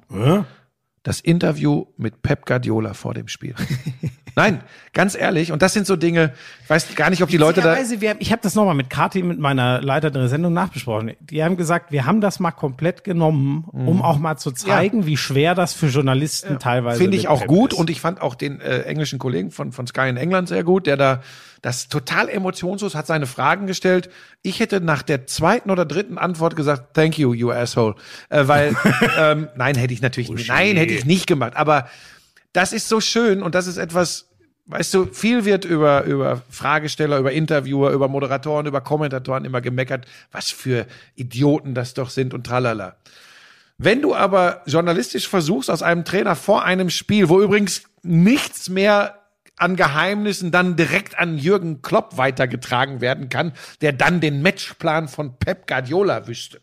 Das Interview mit Pep Guardiola vor dem Spiel. Nein, ganz ehrlich, und das sind so Dinge, ich weiß gar nicht, ob die Leute da. Wir ich habe das nochmal mit Kati, mit meiner Leiterin der Sendung nachbesprochen. Die haben gesagt, wir haben das mal komplett genommen, um auch mal zu zeigen, wie schwer das für Journalisten teilweise Finde ich auch Pep gut ist. und ich fand auch den äh, englischen Kollegen von, von Sky in England sehr gut, der da das total emotionslos hat seine Fragen gestellt. Ich hätte nach der zweiten oder dritten Antwort gesagt, thank you, you asshole. Äh, weil, ähm, nein, hätte ich natürlich nicht. Nein, hätte ich nicht gemacht. Aber das ist so schön und das ist etwas, weißt du, viel wird über, über Fragesteller, über Interviewer, über Moderatoren, über Kommentatoren immer gemeckert, was für Idioten das doch sind und tralala. Wenn du aber journalistisch versuchst, aus einem Trainer vor einem Spiel, wo übrigens nichts mehr an Geheimnissen dann direkt an Jürgen Klopp weitergetragen werden kann, der dann den Matchplan von Pep Guardiola wüsste.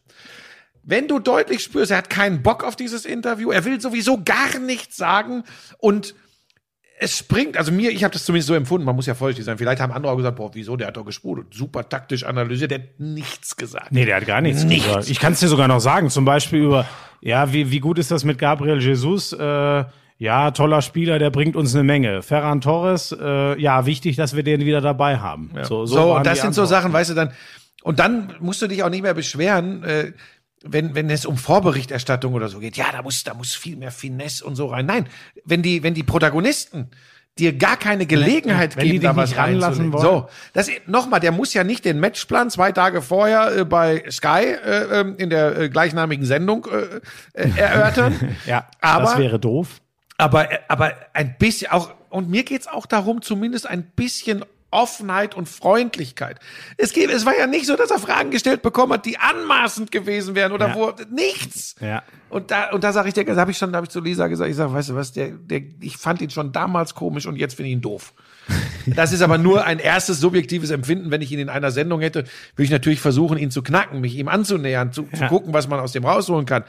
Wenn du deutlich spürst, er hat keinen Bock auf dieses Interview, er will sowieso gar nichts sagen und es springt, also mir, ich habe das zumindest so empfunden, man muss ja vorsichtig sein. Vielleicht haben andere auch gesagt, boah, wieso, der hat doch gesprudelt, super taktisch analysiert, der hat nichts gesagt. Nee, der hat gar nichts, Nichts. gesagt. Ich kann es dir sogar noch sagen, zum Beispiel über, ja, wie, wie gut ist das mit Gabriel Jesus? Äh, ja, toller Spieler, der bringt uns eine Menge. Ferran Torres, äh, ja, wichtig, dass wir den wieder dabei haben. So, So, waren und das sind so Antworten. Sachen, weißt du, dann, und dann musst du dich auch nicht mehr beschweren, äh, wenn, wenn es um Vorberichterstattung oder so geht. Ja, da muss, da muss viel mehr Finesse und so rein. Nein, wenn die, wenn die Protagonisten dir gar keine Gelegenheit Wenn die geben, da was ranlassen reinzulegen. wollen. So, das nochmal, der muss ja nicht den Matchplan zwei Tage vorher äh, bei Sky äh, ähm, in der äh, gleichnamigen Sendung äh, äh, erörtern. Ja, aber das wäre doof. aber, aber ein bisschen auch, und mir geht's auch darum, zumindest ein bisschen Offenheit und Freundlichkeit. Es, geht, es war ja nicht so, dass er Fragen gestellt bekommen hat, die anmaßend gewesen wären oder Ja. wo nichts. Ja. Und da, und da sage ich dir, da habe ich schon, da habe ich zu Lisa gesagt, ich sage, weißt du was, der, der, ich fand ihn schon damals komisch und jetzt finde ich ihn doof. Das ist aber nur ein erstes subjektives Empfinden. Wenn ich ihn in einer Sendung hätte, würde ich natürlich versuchen, ihn zu knacken, mich ihm anzunähern, zu, zu Ja. gucken, was man aus dem rausholen kann.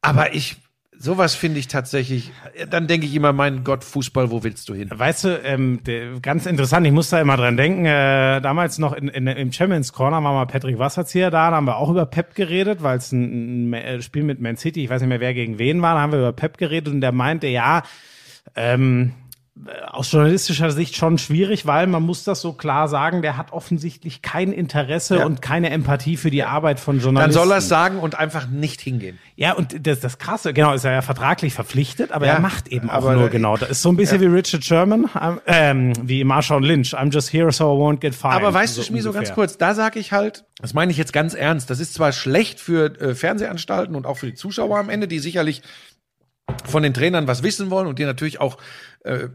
Aber ich, sowas finde ich tatsächlich, dann denke ich immer, mein Gott, Fußball, wo willst du hin? Weißt du, ähm, der, ganz interessant, ich muss da immer dran denken, äh, damals noch in, in, im Champions Corner war mal Patrick Wasserzieher da, da haben wir auch über Pep geredet, weil es ein, ein äh, Spiel mit Man City, ich weiß nicht mehr, wer gegen wen war, da haben wir über Pep geredet und der meinte, ja, ähm, aus journalistischer Sicht schon schwierig, weil man muss das so klar sagen, der hat offensichtlich kein Interesse Ja. und keine Empathie für die Arbeit von Dann Journalisten. soll er es sagen und einfach nicht hingehen. Ja, und das, das Krasse, genau, ist er ja vertraglich verpflichtet, aber Ja, er macht eben auch aber nur genau. Das ist so ein bisschen wie Richard Sherman, ähm, ähm, wie Marshawn Lynch. I'm just here so I won't get fired. Aber weißt du, Schmi, so ganz kurz, da sage ich halt, das meine ich jetzt ganz ernst, das ist zwar schlecht für äh, Fernsehanstalten und auch für die Zuschauer am Ende, die sicherlich von den Trainern was wissen wollen und die natürlich auch äh,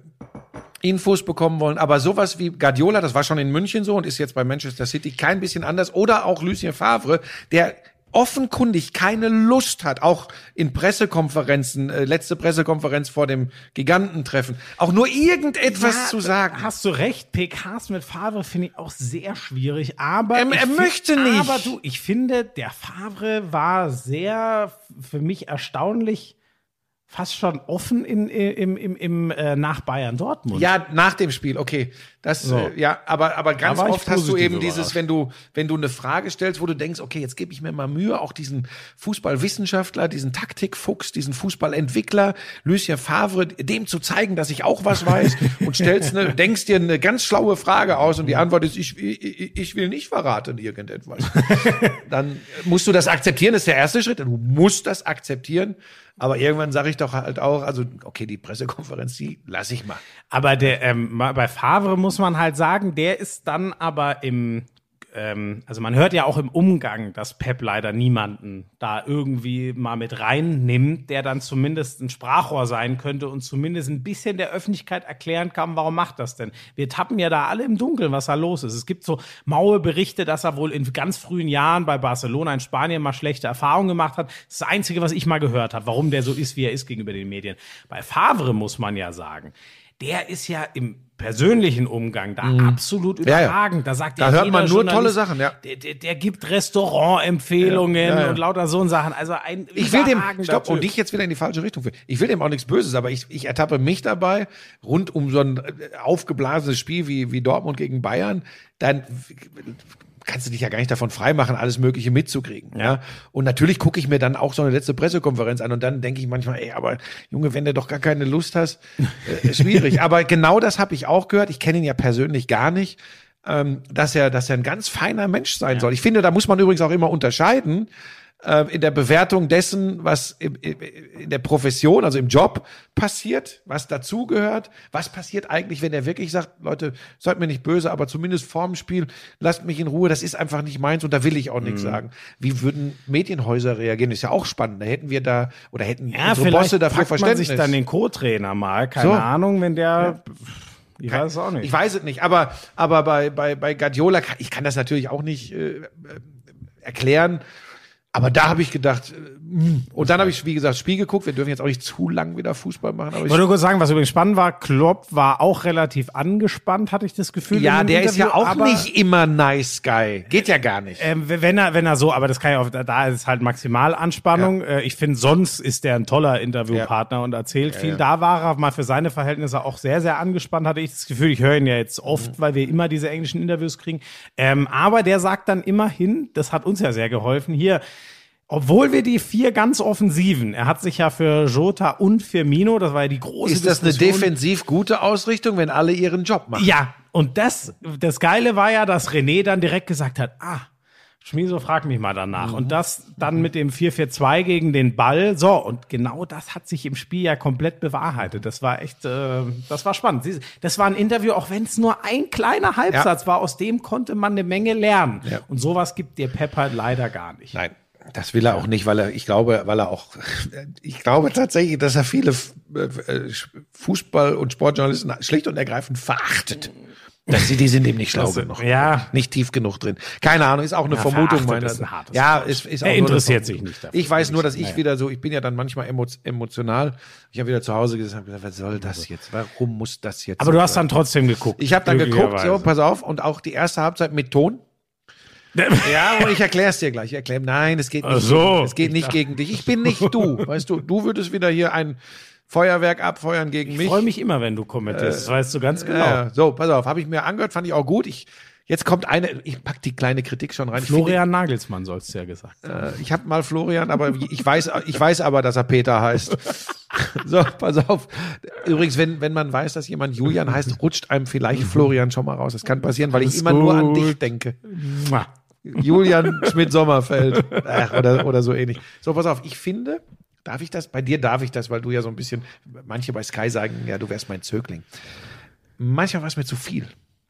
Infos bekommen wollen, aber sowas wie Guardiola, das war schon in München so und ist jetzt bei Manchester City kein bisschen anders oder auch Lucien Favre, der offenkundig keine Lust hat, auch in Pressekonferenzen, äh, letzte Pressekonferenz vor dem Gigantentreffen, auch nur irgendetwas Ja, zu sagen. Hast du recht, PKs mit Favre finde ich auch sehr schwierig, aber Er- ich er find- möchte nicht. Aber du, ich finde, der Favre war sehr für mich erstaunlich fast schon offen in, im, im, im äh, nach Bayern Dortmund. Ja, nach dem Spiel, okay. Das, So. äh, ja, aber, aber ganz ich oft hast du eben dieses, wenn du, wenn du eine Frage stellst, wo du denkst, okay, jetzt gebe ich mir mal Mühe, auch diesen Fußballwissenschaftler, diesen Taktikfuchs, diesen Fußballentwickler, Lucien Favre, dem zu zeigen, dass ich auch was weiß und stellst eine, denkst dir eine ganz schlaue Frage aus und die Antwort ist, ich, ich, ich will nicht verraten irgendetwas. Dann musst du das akzeptieren, das ist der erste Schritt. Du musst das akzeptieren. Aber irgendwann sage ich doch halt auch, also, okay, die Pressekonferenz, die lass ich mal. Aber der, ähm, bei Favre muss man halt sagen, der ist dann aber im, ähm, also man hört ja auch im Umgang, dass Pep leider niemanden da irgendwie mal mit reinnimmt, der dann zumindest ein Sprachrohr sein könnte und zumindest ein bisschen der Öffentlichkeit erklären kann, warum macht das denn? Wir tappen ja da alle im Dunkeln, was da los ist. Es gibt so maue Berichte, dass er wohl in ganz frühen Jahren bei Barcelona in Spanien mal schlechte Erfahrungen gemacht hat. Das ist das Einzige, was ich mal gehört habe, warum der so ist, wie er ist gegenüber den Medien. Bei Favre muss man ja sagen, der ist ja im persönlichen Umgang da absolut Mhm. Ja, ja. überragend. Da sagt Da hört man nur tolle Sachen, ja. Der, der, der gibt Restaurantempfehlungen Ja, und lauter so Sachen. Also ein Ich will dem, stopp, und Typ. dich jetzt wieder in die falsche Richtung führen. Ich will dem auch nichts Böses, aber ich, ich ertappe mich dabei, rund um so ein äh, aufgeblasenes Spiel wie, wie Dortmund gegen Bayern, dann kannst du dich ja gar nicht davon freimachen, alles Mögliche mitzukriegen. Ja. Und natürlich gucke ich mir dann auch so eine letzte Pressekonferenz an und dann denke ich manchmal, ey, aber Junge, wenn du doch gar keine Lust hast, äh, schwierig. aber genau das habe ich auch gehört. Ich kenne ihn ja persönlich gar nicht ähm, dass er, dass er ein ganz feiner Mensch sein soll. Ich finde, da muss man übrigens auch immer unterscheiden in der Bewertung dessen, was in der Profession, also im Job passiert, was dazugehört, was passiert eigentlich, wenn er wirklich sagt, Leute, seid mir nicht böse, aber zumindest vorm Spiel, lasst mich in Ruhe, das ist einfach nicht meins und da will ich auch nichts sagen. Wie würden Medienhäuser reagieren? Ist ja auch spannend. Da hätten wir da, oder hätten ja, unsere vielleicht Bosse dafür packt man Verständnis. sich dann den Co-Trainer mal. Keine So. Ahnung, wenn der, ich weiß es auch nicht. Ich weiß es nicht, aber, aber bei, bei, bei Guardiola, kann, ich kann das natürlich auch nicht äh, äh, erklären. Aber da habe ich gedacht, äh, mh. und dann habe ich, wie gesagt, Spiel geguckt. Wir dürfen jetzt auch nicht zu lang wieder Fußball machen. Aber Ich wollte nur kurz sagen, was übrigens spannend war, Klopp war auch relativ angespannt, hatte ich das Gefühl. ja, der ist ja Interview, auch nicht immer nice guy. Geht ja gar nicht. Ähm, wenn er, wenn er so, aber das kann ja auch, da ist halt Maximalanspannung. Äh, ich finde, sonst ist der ein toller Interviewpartner und erzählt viel. Da war er mal für seine Verhältnisse auch sehr, sehr angespannt, hatte ich das Gefühl. Ich höre ihn ja jetzt oft, weil wir immer diese englischen Interviews kriegen. Ähm, aber der sagt dann immerhin, das hat uns ja sehr geholfen, hier, obwohl wir die vier ganz offensiven, er hat sich ja für Jota und Firmino, das war ja die große ist das eine Diskussion. defensiv gute Ausrichtung, wenn alle ihren Job machen? Ja, und das, das Geile war ja, dass René dann direkt gesagt hat, ah, Schmieso, frag mich mal danach. Und das dann mit dem 4-4-2 gegen den Ball. So, und genau das hat sich im Spiel ja komplett bewahrheitet. Das war echt, äh, das war spannend. Das war ein Interview, auch wenn es nur ein kleiner Halbsatz war, aus dem konnte man eine Menge lernen. Ja. Und sowas gibt dir Pep halt leider gar nicht. Nein. Das will er auch nicht, weil er, ich glaube, weil er auch, ich glaube tatsächlich, dass er viele äh, Fußball- und Sportjournalisten schlicht und ergreifend verachtet. Dass sie, die sind ihm nicht schlau genug. ja. Nicht tief genug drin. Keine Ahnung, ist auch eine Ja, Vermutung meiner. ist ein hartes Ja, ist, ist Er auch eine interessiert sich nicht dafür. Ich weiß nur, dass ich Naja. wieder so, ich bin ja dann manchmal emo emotional. Ich habe wieder zu Hause gesagt, hab gesagt, was soll das jetzt? Warum muss das jetzt? Aber du hast dann trotzdem geguckt. Ich habe dann geguckt, so, pass auf, und auch die erste Halbzeit mit Ton. Ja, und ich erkläre es dir gleich. Ich erkläre, nein, es geht nicht, Ach so. es geht nicht gegen dich. Ich bin nicht du. Weißt du, du würdest wieder hier ein Feuerwerk abfeuern gegen Ich mich. freue mich immer, wenn du kommentierst. das weißt du ganz genau. Ja. so, pass auf, habe ich mir angehört, fand ich auch gut. Ich, jetzt kommt eine, ich pack die kleine Kritik schon rein. Ich finde- Florian Nagelsmann sollst du ja gesagt haben. Äh, ich habe mal Florian, aber ich weiß, ich weiß aber, dass er Peter heißt. So, pass auf. Übrigens, wenn, wenn man weiß, dass jemand Julian heißt, rutscht einem vielleicht Florian schon mal raus. Das kann passieren, weil ich Alles immer nur an gut. dich denke. Julian Schmidt-Sommerfeld. Ach, oder, oder so ähnlich. So, pass auf, ich finde, darf ich das? Bei dir darf ich das, weil du ja so ein bisschen, manche bei Sky sagen, ja, du wärst mein Zögling. Manchmal war es mir zu viel.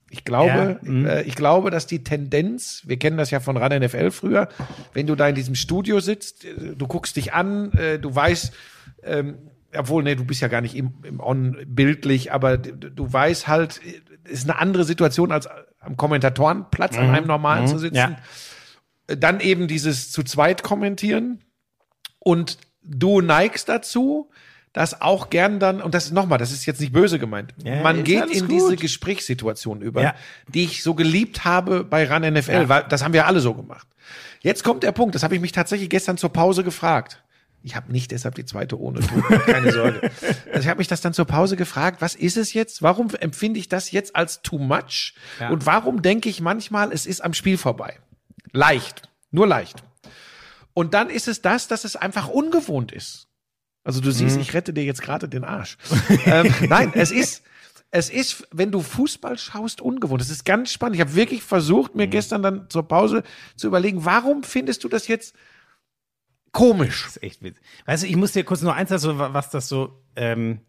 Ich glaube, Ja, mhm. äh, ich glaube, dass die Tendenz, wir kennen das ja von RAN NFL früher, wenn du da in diesem Studio sitzt, äh, du guckst dich an, äh, du weißt, ähm, obwohl, nee, du bist ja gar nicht im, im On bildlich, aber du, du weißt halt, es ist eine andere Situation als am Kommentatorenplatz an einem normalen zu sitzen. Ja. dann eben dieses zu zweit kommentieren und du neigst dazu, dass auch gern dann, und das ist nochmal, das ist jetzt nicht böse gemeint, Ja, man geht in gut. diese Gesprächssituation über, Ja. die ich so geliebt habe bei RAN NFL, Ja. weil das haben wir alle so gemacht. Jetzt kommt der Punkt, das habe ich mich tatsächlich gestern zur Pause gefragt. Ich habe nicht deshalb die zweite ohne Ton, keine Sorge. Also ich habe mich das dann zur Pause gefragt, was ist es jetzt? Warum empfinde ich das jetzt als too much? Ja. Und warum denke ich manchmal, es ist am Spiel vorbei? Leicht, nur leicht. Und dann ist es das, dass es einfach ungewohnt ist. Also du siehst, ich rette dir jetzt gerade den Arsch. ähm, nein, es ist, es ist, wenn du Fußball schaust, ungewohnt. Es ist ganz spannend. Ich habe wirklich versucht, mir gestern dann zur Pause zu überlegen, warum findest du das jetzt komisch? Das ist echt witzig. Weißt du, ich muss dir kurz nur eins sagen, was das so. Ähm,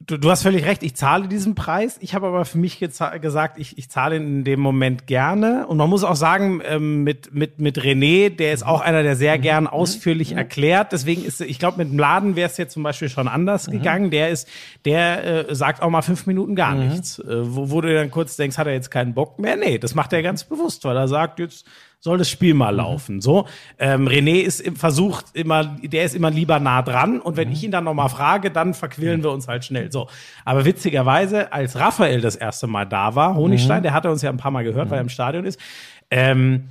du, du hast völlig recht, ich zahle diesen Preis. Ich habe aber für mich gesagt, ich, ich zahle ihn in dem Moment gerne. Und man muss auch sagen, ähm, mit, mit, mit René, der ist auch einer, der sehr gern ausführlich erklärt. Deswegen ist, ich glaube, mit dem Laden wäre es jetzt zum Beispiel schon anders gegangen. Der ist, der äh, sagt auch mal fünf Minuten gar nichts. Äh, wo, wo du dann kurz denkst, hat er jetzt keinen Bock mehr? Nee, das macht er ganz bewusst, weil er sagt, jetzt soll das Spiel mal laufen. So, ähm, René ist im versucht immer, der ist immer lieber nah dran und wenn ich ihn dann noch mal frage, dann verquillen wir uns halt schnell. So, aber witzigerweise, als Raphael das erste Mal da war, Honigstein, der hatte uns ja ein paar Mal gehört, weil er im Stadion ist. Ähm,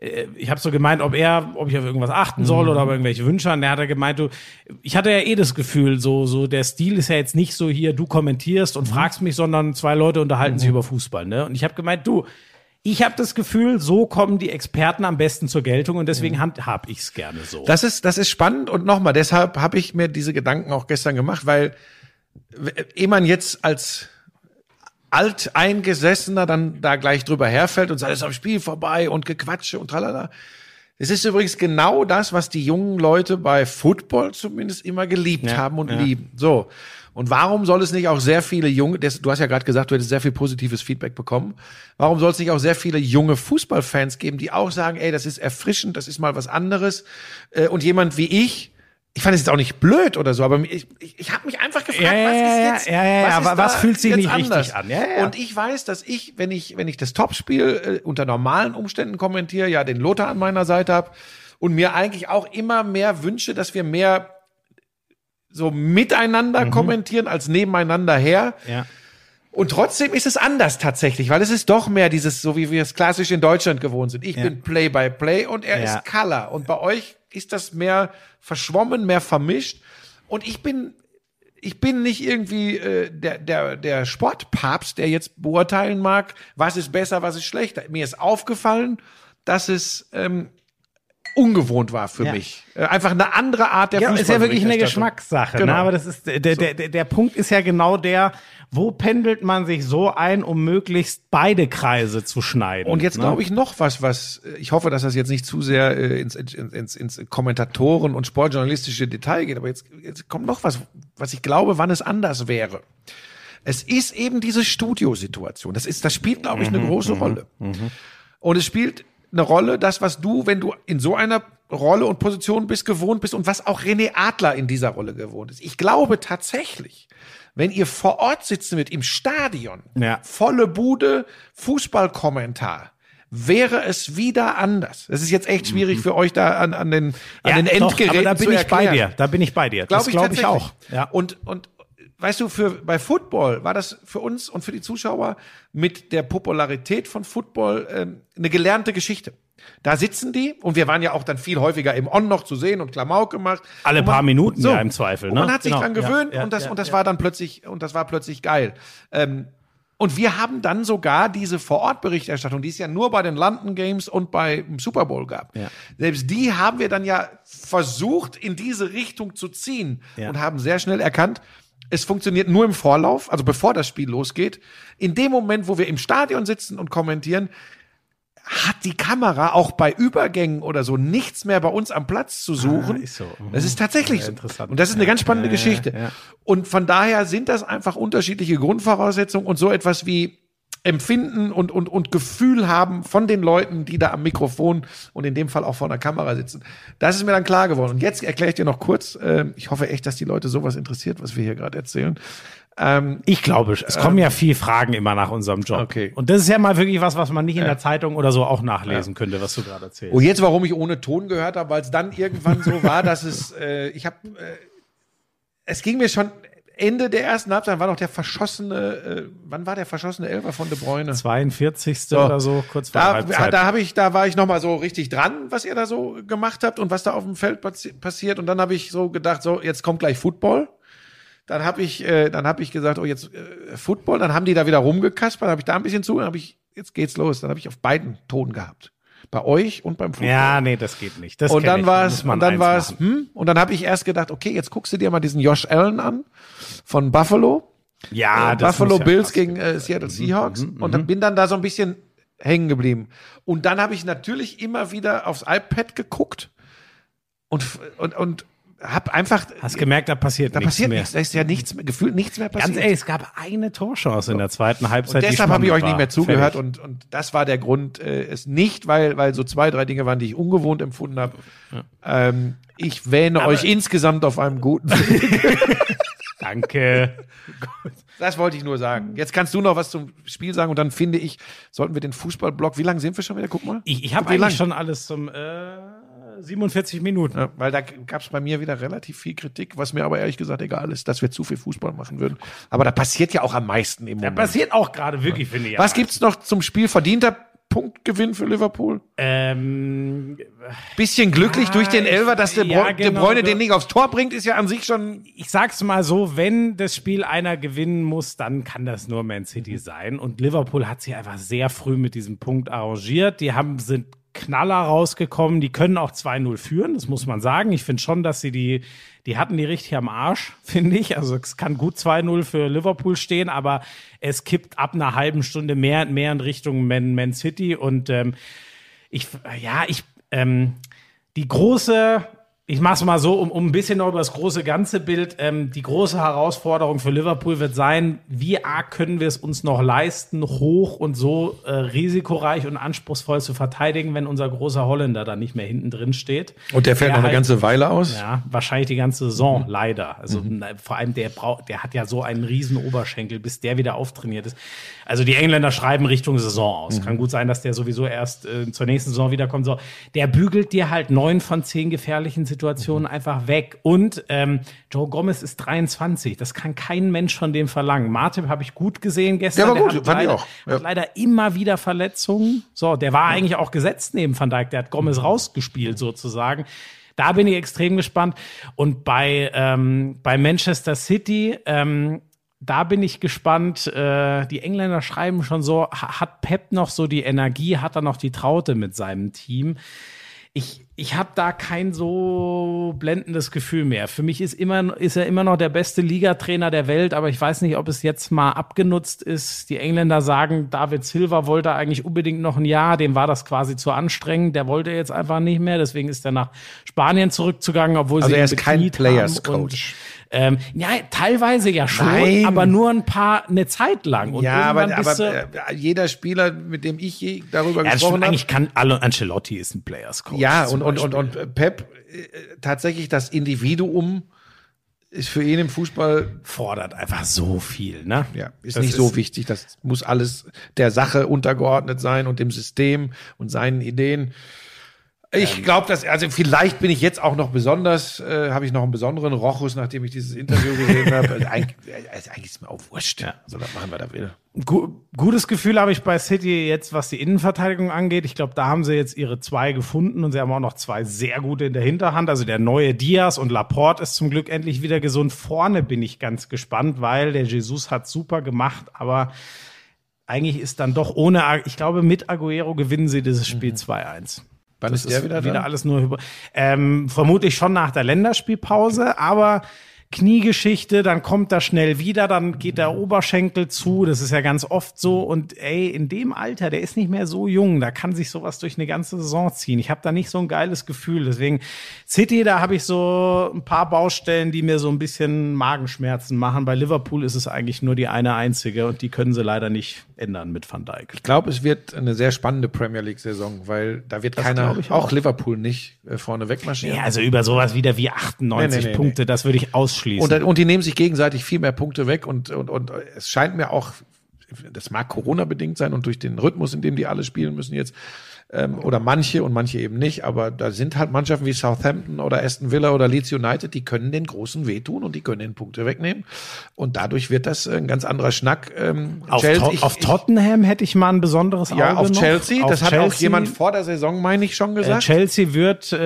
äh, ich habe so gemeint, ob er, ob ich auf irgendwas achten soll oder ob er irgendwelche Wünsche hat. Und Der hat er gemeint, du, ich hatte ja eh das Gefühl, so, so der Stil ist ja jetzt nicht so hier, du kommentierst und fragst mich, sondern zwei Leute unterhalten sich über Fußball. Ne? Und ich habe gemeint, du, ich habe das Gefühl, so kommen die Experten am besten zur Geltung und deswegen handhab ich es gerne so. Das ist, das ist spannend und nochmal, deshalb habe ich mir diese Gedanken auch gestern gemacht, weil ehe man jetzt als Alteingesessener dann da gleich drüber herfällt und sagt, es ist am Spiel vorbei und Gequatsche und tralala. Es ist übrigens genau das, was die jungen Leute bei Football zumindest immer geliebt Ja, haben und ja. lieben. So. Und warum soll es nicht auch sehr viele junge, du hast ja gerade gesagt, du hättest sehr viel positives Feedback bekommen. Warum soll es nicht auch sehr viele junge Fußballfans geben, die auch sagen, ey, das ist erfrischend, das ist mal was anderes. Äh, Und jemand wie ich, ich fand es jetzt auch nicht blöd oder so, aber ich, ich, ich habe mich einfach gefragt, Ja, was ist jetzt, ja, ja, ja, was, ist was fühlt sich nicht richtig anders? an? Ja, ja, ja. Und ich weiß, dass ich, wenn ich, wenn ich das Topspiel äh, unter normalen Umständen kommentiere, ja den Lothar an meiner Seite habe und mir eigentlich auch immer mehr wünsche, dass wir mehr so miteinander kommentieren als nebeneinander her. ja. Und trotzdem ist es anders tatsächlich, weil es ist doch mehr dieses, so wie wir es klassisch in Deutschland gewohnt sind. Ich Ja. bin Play-by-Play und er Ja. ist Color. Und bei euch ist das mehr verschwommen, mehr vermischt. Und ich bin, ich bin nicht irgendwie äh, der, der, der Sportpapst, der jetzt beurteilen mag, was ist besser, was ist schlechter. Mir ist aufgefallen, dass es ähm, ungewohnt war für Ja. mich. Äh, einfach eine andere Art der Ja, ist ja wirklich eine. Geschmackssache. Genau. Ne? Aber das ist der, der, der, der Punkt ist ja genau der, wo pendelt man sich so ein, um möglichst beide Kreise zu schneiden. Und jetzt ne? glaube ich noch was, was äh, ich hoffe, dass das jetzt nicht zu sehr äh, ins, ins, ins, ins Kommentatoren und sportjournalistische Detail geht, aber jetzt, jetzt kommt noch was, was ich glaube, wann es anders wäre. Es ist eben diese Studiosituation. Das ist, das spielt, glaube ich, eine große Rolle. Und es spielt eine Rolle, das, was du, wenn du in so einer Rolle und Position bist, gewohnt bist und was auch René Adler in dieser Rolle gewohnt ist. Ich glaube tatsächlich, wenn ihr vor Ort sitzen wird im Stadion, Ja. volle Bude, Fußballkommentar, wäre es wieder anders. Es ist jetzt echt schwierig für euch da an, an den, an ja, den doch, Endgeräten aber da bin ich bei dir. Da bin ich bei dir. Glaube das ich, glaube ich auch. Ja. Und, und weißt du, für, bei Football war das für uns und für die Zuschauer mit der Popularität von Football ähm, eine gelernte Geschichte. Da sitzen die und wir waren ja auch dann viel häufiger im On noch zu sehen und Klamauk gemacht. Alle Und man- paar Minuten ja im Zweifel, Und ne? man hat sich Genau. dran Ja, gewöhnt ja, und das, ja, und das ja. war dann plötzlich, und das war plötzlich geil. Ähm, und wir haben dann sogar diese Vorortberichterstattung, die es ja nur bei den London Games und beim Super Bowl gab. Ja. Selbst die haben wir dann ja versucht, in diese Richtung zu ziehen Ja. und haben sehr schnell erkannt, es funktioniert nur im Vorlauf, also bevor das Spiel losgeht. In dem Moment, wo wir im Stadion sitzen und kommentieren, hat die Kamera auch bei Übergängen oder so nichts mehr bei uns am Platz zu suchen. ist so. Mhm. Das ist tatsächlich Ja, so. interessant. Und das ist eine ganz spannende ja, ja, Geschichte. Und von daher sind das einfach unterschiedliche Grundvoraussetzungen und so etwas wie Empfinden und, und, und Gefühl haben von den Leuten, die da am Mikrofon und in dem Fall auch vor der Kamera sitzen. Das ist mir dann klar geworden. Und jetzt erkläre ich dir noch kurz, äh, ich hoffe echt, dass die Leute sowas interessiert, was wir hier gerade erzählen. Ähm, Ich glaube, es kommen ja viele Fragen immer nach unserem Job. Okay. Und das ist ja mal wirklich was, was man nicht in der Zeitung oder so auch nachlesen könnte, was du gerade erzählst. Und jetzt, warum ich ohne Ton gehört habe, weil es dann irgendwann so war, dass es, äh, ich habe, äh, es ging mir schon Ende der ersten Halbzeit war noch der verschossene, äh, wann war der verschossene Elfer von De Bruyne? 42. oder so, kurz vor der Da, Halbzeit. da habe ich, da war ich noch mal so richtig dran, was ihr da so gemacht habt und was da auf dem Feld passi passiert. Und dann habe ich so gedacht, so jetzt kommt gleich Football. Dann habe ich, äh, dann habe ich gesagt, oh jetzt äh, Football. Dann haben die da wieder rumgekaspert. Dann habe ich da ein bisschen zu. Dann habe ich, jetzt geht's los. Dann habe ich auf beiden Ton gehabt, bei euch und beim Football. ja, nee, das geht nicht. Das und dann war es, und dann war es, hm, und dann habe ich erst gedacht, okay, jetzt guckst du dir mal diesen Josh Allen an von Buffalo. Ja, Äh, das Buffalo ja Bills gegen äh, Seattle Seahawks und dann bin dann da so ein bisschen hängen geblieben. Und dann habe ich natürlich immer wieder aufs iPad geguckt und und und habe einfach Hast gemerkt, da passiert da nichts passiert mehr. nichts, da ist ja nichts mehr, gefühlt nichts mehr passiert. Ganz ehrlich, es gab eine Torchance in der zweiten Halbzeit. und deshalb habe ich euch nicht mehr zugehört Fertig. und, und das war der Grund, äh, es nicht, weil, weil so zwei, drei Dinge waren, die ich ungewohnt empfunden habe. Ähm, ich wähne euch insgesamt auf einem guten Weg. Danke. Das wollte ich nur sagen. Jetzt kannst du noch was zum Spiel sagen und dann finde ich, sollten wir den Fußballblock, wie lange sind wir schon wieder? Guck mal. Ich, ich habe Wie lang? eigentlich schon alles zum äh, 47 Minuten. Ja, weil da gab es bei mir wieder relativ viel Kritik, was mir aber ehrlich gesagt egal ist, dass wir zu viel Fußball machen würden. Aber da passiert ja auch am meisten im Da Moment. passiert auch gerade wirklich, finde ich. Was gibt's noch zum Spiel? Verdienter Punktgewinn für Liverpool? Ähm, Bisschen glücklich durch den Elfer, dass De, Bru Ja, De genau. Bruyne den nicht aufs Tor bringt, ist ja an sich schon. ich sag's mal so, wenn das Spiel einer gewinnen muss, dann kann das nur Man City sein. Und Liverpool hat sich einfach sehr früh mit diesem Punkt arrangiert. Die haben, sind Knaller rausgekommen. Die können auch 2-0 führen, das muss man sagen. Ich finde schon, dass sie die, die hatten die richtig am Arsch, finde ich. Also es kann gut 2-0 für Liverpool stehen, aber es kippt ab einer halben Stunde mehr und mehr in Richtung Man, Man City. Und ähm, ich, ja, ich, ähm, die große, ich mach's mal so, um, um ein bisschen noch über das große ganze Bild, ähm, die große Herausforderung für Liverpool wird sein, wie arg können wir es uns noch leisten, hoch und so äh, risikoreich und anspruchsvoll zu verteidigen, wenn unser großer Holländer da nicht mehr hinten drin steht. Und der fällt Der noch eine halt- ganze Weile aus. Ja, wahrscheinlich die ganze Saison, leider. Also na, vor allem der braucht, der hat ja so einen riesen Oberschenkel, bis der wieder auftrainiert ist. Also die Engländer schreiben Richtung Saison aus. Kann gut sein, dass der sowieso erst äh, zur nächsten Saison wiederkommt. So, der bügelt dir halt neun von zehn gefährlichen Situationen einfach weg. Und ähm, Joe Gomez ist 23. Das kann kein Mensch von dem verlangen. Martin habe ich gut gesehen gestern. Der war gut, hat fand ich leider, auch. Ja. Hat leider immer wieder Verletzungen. So, der war eigentlich auch gesetzt neben Van Dijk. Der hat Gomez rausgespielt sozusagen. Da bin ich extrem gespannt. Und bei, ähm, bei Manchester City, ähm, da bin ich gespannt. Äh, die Engländer schreiben schon so, ha- hat Pep noch so die Energie, hat er noch die Traute mit seinem Team? Ich, ich habe da kein so blendendes Gefühl mehr. Für mich ist, immer, ist er immer noch der beste Ligatrainer der Welt, aber ich weiß nicht, ob es jetzt mal abgenutzt ist. Die Engländer sagen, David Silva wollte eigentlich unbedingt noch ein Jahr, dem war das quasi zu anstrengend, der wollte jetzt einfach nicht mehr, deswegen ist er nach Spanien zurückgegangen, obwohl Also sie er ihn ist kein Players Coach. Ähm, ja, teilweise ja schon, Nein. aber nur ein paar, eine Zeit lang. Und ja, aber, aber äh, jeder Spieler, mit dem ich je darüber ja, gesprochen habe, eigentlich kann Ancelotti ist ein Players Coach. Ja, und, und, und, und Pep, äh, tatsächlich das Individuum ist für ihn im Fußball, fordert einfach so viel, ne? ja, ist Das nicht so wichtig. Das muss alles der Sache untergeordnet sein und dem System und seinen Ideen. Ich glaube, dass, also vielleicht bin ich jetzt auch noch besonders, äh, habe ich noch einen besonderen Rochus, nachdem ich dieses Interview gesehen habe. Also eigentlich, also eigentlich ist mir auch wurscht. Ja. So, das machen wir da will. Gu gutes Gefühl habe ich bei City jetzt, was die Innenverteidigung angeht. Ich glaube, da haben sie jetzt ihre zwei gefunden und sie haben auch noch zwei sehr gute in der Hinterhand. Also der neue Diaz und Laporte ist zum Glück endlich wieder gesund. Vorne bin ich ganz gespannt, weil der Jesus hat super gemacht, aber eigentlich ist dann doch ohne, ich glaube, mit Aguero gewinnen sie dieses Spiel 2-1. Wann Das ist der wieder da? alles nur. Ähm, vermutlich schon nach der Länderspielpause, aber Kniegeschichte, dann kommt er schnell wieder, dann geht der Oberschenkel zu. Das ist ja ganz oft so. Und ey, in dem Alter, der ist nicht mehr so jung, da kann sich sowas durch eine ganze Saison ziehen. Ich habe da nicht so ein geiles Gefühl. Deswegen City, da habe ich so ein paar Baustellen, die mir so ein bisschen Magenschmerzen machen. Bei Liverpool ist es eigentlich nur die eine einzige und die können sie leider nicht ändern mit Van Dijk. Ich glaube, es wird eine sehr spannende Premier League-Saison, weil da wird Das keiner, auch. auch. Liverpool nicht, äh, vorne wegmarschieren. Ja, also über sowas wieder wie 98 Nee, nee, nee, Punkte, das würde ich ausschließen. Und, und die nehmen sich gegenseitig viel mehr Punkte weg und, und, und es scheint mir auch, das mag Corona-bedingt sein und durch den Rhythmus, in dem die alle spielen müssen jetzt, ähm, oder manche und manche eben nicht, aber da sind halt Mannschaften wie Southampton oder Aston Villa oder Leeds United, die können den Großen wehtun und die können den Punkte wegnehmen und dadurch wird das ein ganz anderer Schnack. Ähm, auf, Chelsea- To- ich- auf Tottenham hätte ich mal ein besonderes Auge Ja, auf noch. Chelsea, Auf das hat auch Chelsea. jemand vor der Saison, meine ich, schon Äh, gesagt. Chelsea wird äh,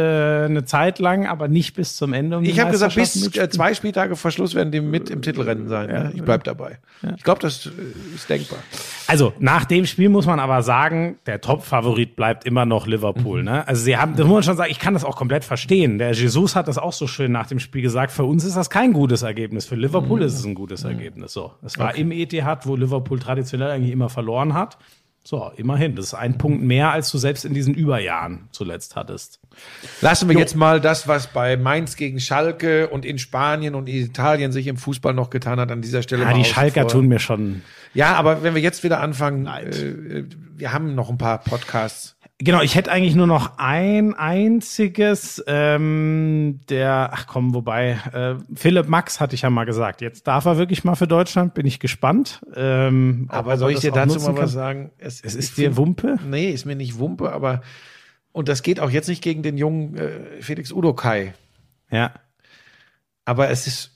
eine Zeit lang, aber nicht bis zum Ende. Um Ich habe gesagt, bis äh, mitspielen. zwei Spieltage vor Schluss werden die mit im Titelrennen sein. Ja, ich bleib dabei. Ich glaube, das äh, ist denkbar. Also nach dem Spiel muss man aber sagen, der Top-Favorit bleibt immer noch Liverpool. Ne? Also sie haben, das muss man schon sagen, ich kann das auch komplett verstehen. Der Jesus hat das auch so schön nach dem Spiel gesagt. Für uns ist das kein gutes Ergebnis. Für Liverpool ist es ein gutes Ergebnis. So, es war im Etihad, wo Liverpool traditionell eigentlich immer verloren hat. So, immerhin. Das ist ein Punkt mehr, als du selbst in diesen Überjahren zuletzt hattest. Lassen wir jetzt mal das, was bei Mainz gegen Schalke und in Spanien und in Italien sich im Fußball noch getan hat, an dieser Stelle Ja, die Schalker vor. tun mir schon Ja, aber wenn wir jetzt wieder anfangen, Leid. äh, wir haben noch ein paar Podcasts. Genau, ich hätte eigentlich nur noch ein einziges, ähm, der, ach komm, wobei, äh, Philipp Max hatte ich ja mal gesagt. Jetzt darf er wirklich mal für Deutschland, bin ich gespannt. Ähm, Aber er soll ich dir dazu mal was sagen? Es, Es ist dir Wumpe? Nee, ist mir nicht Wumpe, aber und das geht auch jetzt nicht gegen den jungen äh, Felix Udokai. Ja. Aber es ist,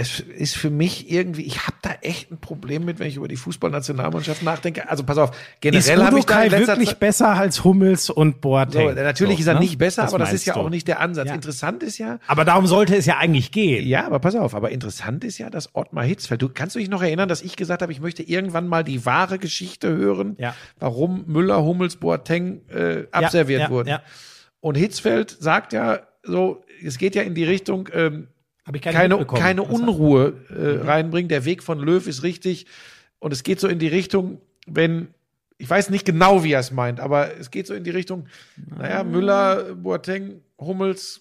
es ist für mich irgendwie, ich habe da echt ein Problem mit, wenn ich über die Fußballnationalmannschaft nachdenke. Also pass auf, generell habe ich da in letzter wirklich Zeit, besser als Hummels und so, Boateng? natürlich So, ist er ne? nicht besser, Das aber das ist ja du. auch nicht der Ansatz. Ja. Interessant ist ja, Aber darum sollte es ja eigentlich gehen. ja, aber pass auf, aber interessant ist ja, dass Ottmar Hitzfeld, du kannst du dich noch erinnern, dass ich gesagt habe, ich möchte irgendwann mal die wahre Geschichte hören, Ja. warum Müller, Hummels, Boateng äh, abserviert ja, wurden. Und Hitzfeld sagt ja so, es geht ja in die Richtung, ähm, ich keine, keine sagt- Unruhe äh, reinbringen. Der Weg von Löw ist richtig. Und es geht so in die Richtung, wenn, ich weiß nicht genau, wie er es meint, aber es geht so in die Richtung, naja, Müller, Boateng, Hummels,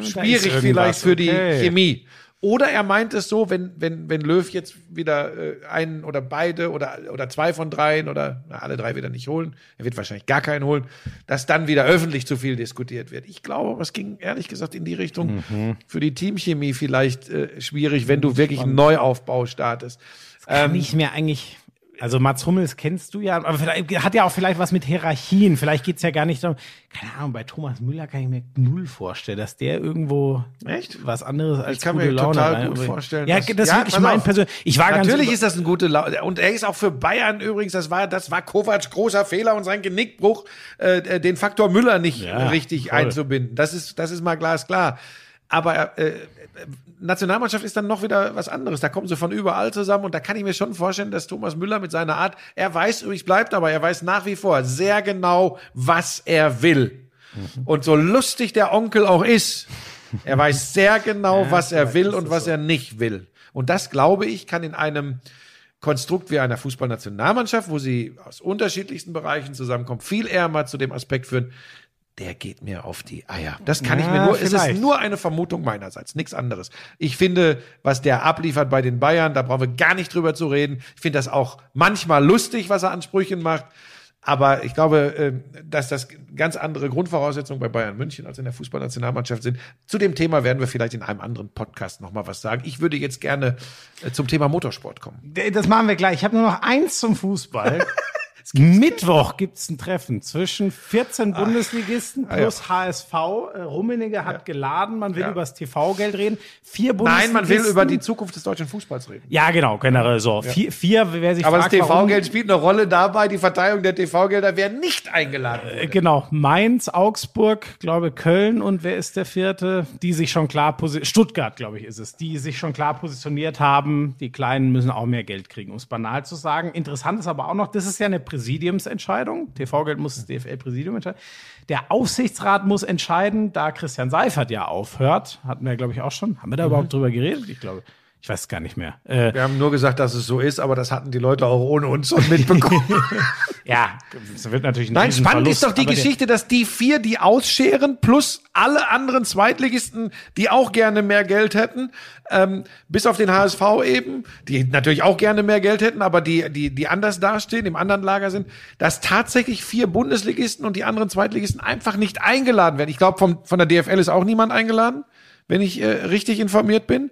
ist schwierig vielleicht für die okay. Chemie. Oder er meint es so, wenn, wenn, wenn Löw jetzt wieder äh, einen oder beide oder, oder zwei von dreien oder na, alle drei wieder nicht holen, er wird wahrscheinlich gar keinen holen, dass dann wieder öffentlich zu viel diskutiert wird. Ich glaube, es ging ehrlich gesagt in die Richtung Mhm. für die Teamchemie vielleicht äh, schwierig, wenn du wirklich einen Neuaufbau startest. Kann ich mir eigentlich. Also Mats Hummels kennst du ja, aber vielleicht hat ja auch vielleicht was mit Hierarchien. Vielleicht geht's ja gar nicht darum. Keine Ahnung, bei Thomas Müller kann ich mir null vorstellen, dass der irgendwo Echt? was anderes als Ich kann gute mir Laune total gut vorstellen, Ja, das Ja, ist wirklich mein persönlich. Ich war ganz Natürlich über- ist das ein gute Laune. Und er ist auch für Bayern übrigens, das war, das war Kovacs großer Fehler und sein Genickbruch, äh, den Faktor Müller nicht Ja, richtig voll. einzubinden. Das ist, das ist mal glasklar. Aber äh, Nationalmannschaft ist dann noch wieder was anderes. Da kommen sie von überall zusammen und da kann ich mir schon vorstellen, dass Thomas Müller mit seiner Art, er weiß, übrigens bleibt aber, er weiß nach wie vor sehr genau, was er will. Und so lustig der Onkel auch ist, er weiß sehr genau, was er will und was er nicht will. Und das, glaube ich, kann in einem Konstrukt wie einer Fußballnationalmannschaft, wo sie aus unterschiedlichsten Bereichen zusammenkommen, viel eher mal zu dem Aspekt führen, der geht mir auf die Eier. Das kann ich Ja, mir nur, es vielleicht. ist nur eine Vermutung meinerseits, nichts anderes. Ich finde, was der abliefert bei den Bayern, da brauchen wir gar nicht drüber zu reden. Ich finde das auch manchmal lustig, was er an Sprüchen macht. Aber ich glaube, äh, dass das ganz andere Grundvoraussetzungen bei Bayern München als in der Fußballnationalmannschaft sind. Zu dem Thema werden wir vielleicht in einem anderen Podcast nochmal was sagen. Ich würde jetzt gerne äh, zum Thema Motorsport kommen. Das machen wir gleich. Ich habe nur noch eins zum Fußball. Mittwoch gibt's ein Treffen zwischen 14 Bundesligisten Ah, plus HSV. Äh, Rummenigge hat geladen, man will Ja. über das TV-Geld reden. Vier Nein, Bundesligisten. man will über die Zukunft des deutschen Fußballs reden. Ja, genau, generell so. Vier, vier, wer sich Aber fragt, das TV-Geld spielt eine Rolle dabei. Die Verteilung der TV-Gelder werden nicht eingeladen. Äh, Genau, Mainz, Augsburg, glaube Köln und wer ist der vierte? Die sich schon klar posi- Stuttgart, glaube ich, ist es, die sich schon klar positioniert haben. Die Kleinen müssen auch mehr Geld kriegen, um es banal zu sagen. Interessant ist aber auch noch, das ist ja eine Präsidiumsentscheidung. TV-Geld muss das DFL-Präsidium entscheiden. Der Aufsichtsrat muss entscheiden, da Christian Seifert ja aufhört. Hatten wir, glaube ich, auch schon. Haben wir da überhaupt drüber geredet? Ich glaube. Ich weiß gar nicht mehr. Äh, Wir haben nur gesagt, dass es so ist, aber das hatten die Leute auch ohne uns schon mitbekommen. ja, es wird natürlich ein Nein, spannend ist doch die Geschichte, dass die vier, die ausscheren, plus alle anderen Zweitligisten, die auch gerne mehr Geld hätten, ähm, bis auf den HSV eben, die natürlich auch gerne mehr Geld hätten, aber die, die, die anders dastehen, im anderen Lager sind, dass tatsächlich vier Bundesligisten und die anderen Zweitligisten einfach nicht eingeladen werden. Ich glaube, von, von der DFL ist auch niemand eingeladen, wenn ich äh, richtig informiert bin.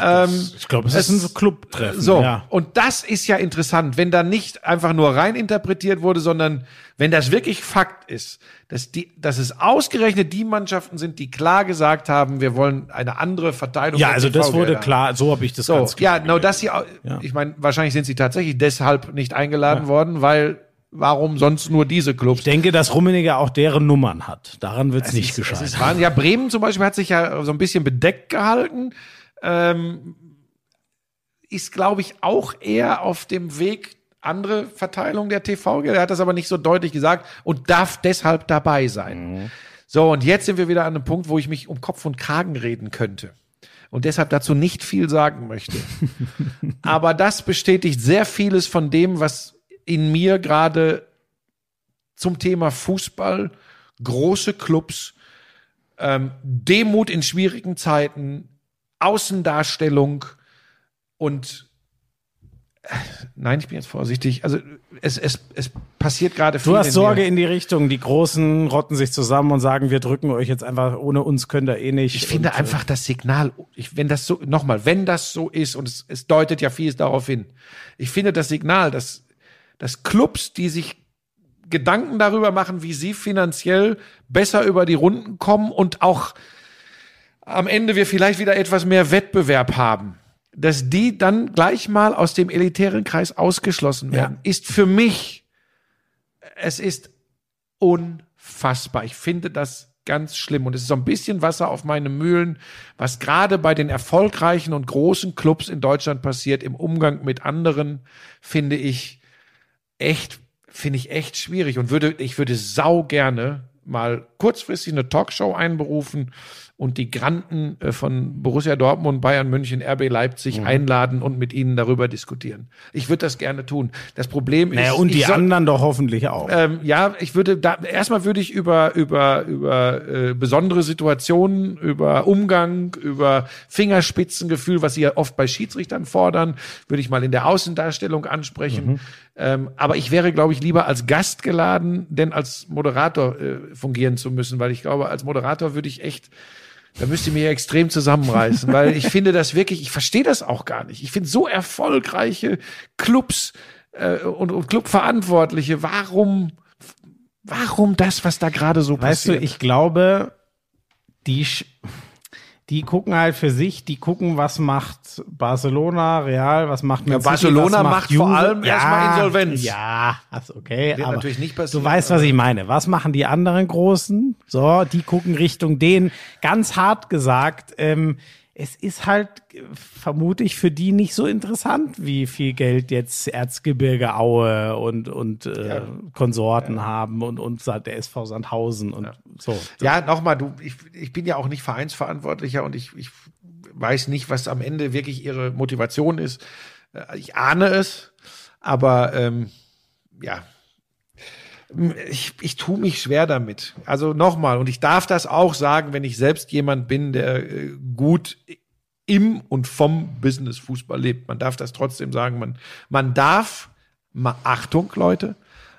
ähm, Ich glaube, es, ist ein Clubtreffen. so, ja. und das ist ja interessant, wenn da nicht einfach nur rein interpretiert wurde, sondern wenn das wirklich Fakt ist, dass, die, dass es ausgerechnet die Mannschaften sind, die klar gesagt haben, wir wollen eine andere Verteilung. Ja, also das wurde klar, so habe ich das So, ganz klar ja, no, dass sie, Ja. ich meine, wahrscheinlich sind sie tatsächlich deshalb nicht eingeladen worden, weil warum sonst nur diese Clubs? Ich denke, dass Rummenigge auch deren Nummern hat. Daran wird es nicht Es gescheitert. Wahnsinn. Ja, Bremen zum Beispiel hat sich ja so ein bisschen bedeckt gehalten. Ähm, ist, glaube ich, auch eher auf dem Weg, andere Verteilung der TV-Gelder. Er hat das aber nicht so deutlich gesagt und darf deshalb dabei sein. So, und jetzt sind wir wieder an einem Punkt, wo ich mich um Kopf und Kragen reden könnte. Und deshalb dazu nicht viel sagen möchte. aber das bestätigt sehr vieles von dem, was in mir gerade zum Thema Fußball, große Clubs, ähm, Demut in schwierigen Zeiten, Außendarstellung und äh, nein, ich bin jetzt vorsichtig. Also es, es, es passiert gerade viel. Du hast in Sorge in die Richtung. Die Großen rotten sich zusammen und sagen, wir drücken euch jetzt einfach, ohne uns könnt ihr eh nicht. Ich finde und, äh, einfach das Signal, ich, wenn das so, nochmal, wenn das so ist, und es, es deutet ja vieles darauf hin, ich finde das Signal, dass, dass Clubs, die sich Gedanken darüber machen, wie sie finanziell besser über die Runden kommen und auch am Ende wir vielleicht wieder etwas mehr Wettbewerb haben, dass die dann gleich mal aus dem elitären Kreis ausgeschlossen werden, ist für mich, es ist unfassbar. Ich finde das ganz schlimm und es ist so ein bisschen Wasser auf meine Mühlen, was gerade bei den erfolgreichen und großen Clubs in Deutschland passiert im Umgang mit anderen, finde ich echt, finde ich echt schwierig und würde, ich würde sau gerne mal kurzfristig eine Talkshow einberufen und die Granden äh, von Borussia Dortmund, Bayern München, RB Leipzig Mhm. einladen und mit ihnen darüber diskutieren. Ich würde das gerne tun. Das Problem Naja, ist, und ich die soll- anderen doch hoffentlich auch. ähm, ja, ich würde da erstmal würde ich über über über äh, besondere Situationen, über Umgang, über Fingerspitzengefühl, was sie ja oft bei Schiedsrichtern fordern, würde ich mal in der Außendarstellung ansprechen. Ähm, aber ich wäre, glaube ich, lieber als Gast geladen, denn als Moderator äh, fungieren zu müssen, weil ich glaube, als Moderator würde ich echt da müsste ich mich extrem zusammenreißen, weil ich finde das wirklich, ich verstehe das auch gar nicht. Ich finde so erfolgreiche Clubs äh, und, und Clubverantwortliche, warum, warum das, was da gerade so Weißt du, passiert? ich glaube, die, die gucken halt für sich, die gucken, was macht Barcelona, Real, was macht Man Ja, City, Barcelona was macht vor allem erstmal Insolvenz. Ja, das okay. Wird aber natürlich nicht passieren, Du weißt, was ich meine. Was machen die anderen Großen? So, die gucken Richtung den. Ganz hart gesagt, ähm, es ist halt, äh, vermute ich, für die nicht so interessant, wie viel Geld jetzt Erzgebirge Aue und, und äh, Konsorten haben und, und der SV Sandhausen und so. Ja, nochmal, du, ich, ich bin ja auch nicht Vereinsverantwortlicher und ich, ich weiß nicht, was am Ende wirklich ihre Motivation ist. Äh, Ich ahne es, aber ähm, ja, ich, ich tue mich schwer damit. Also nochmal, und ich darf das auch sagen, wenn ich selbst jemand bin, der äh, gut im und vom Business Fußball lebt. Man darf das trotzdem sagen. Man, man darf, ma, Achtung, Leute,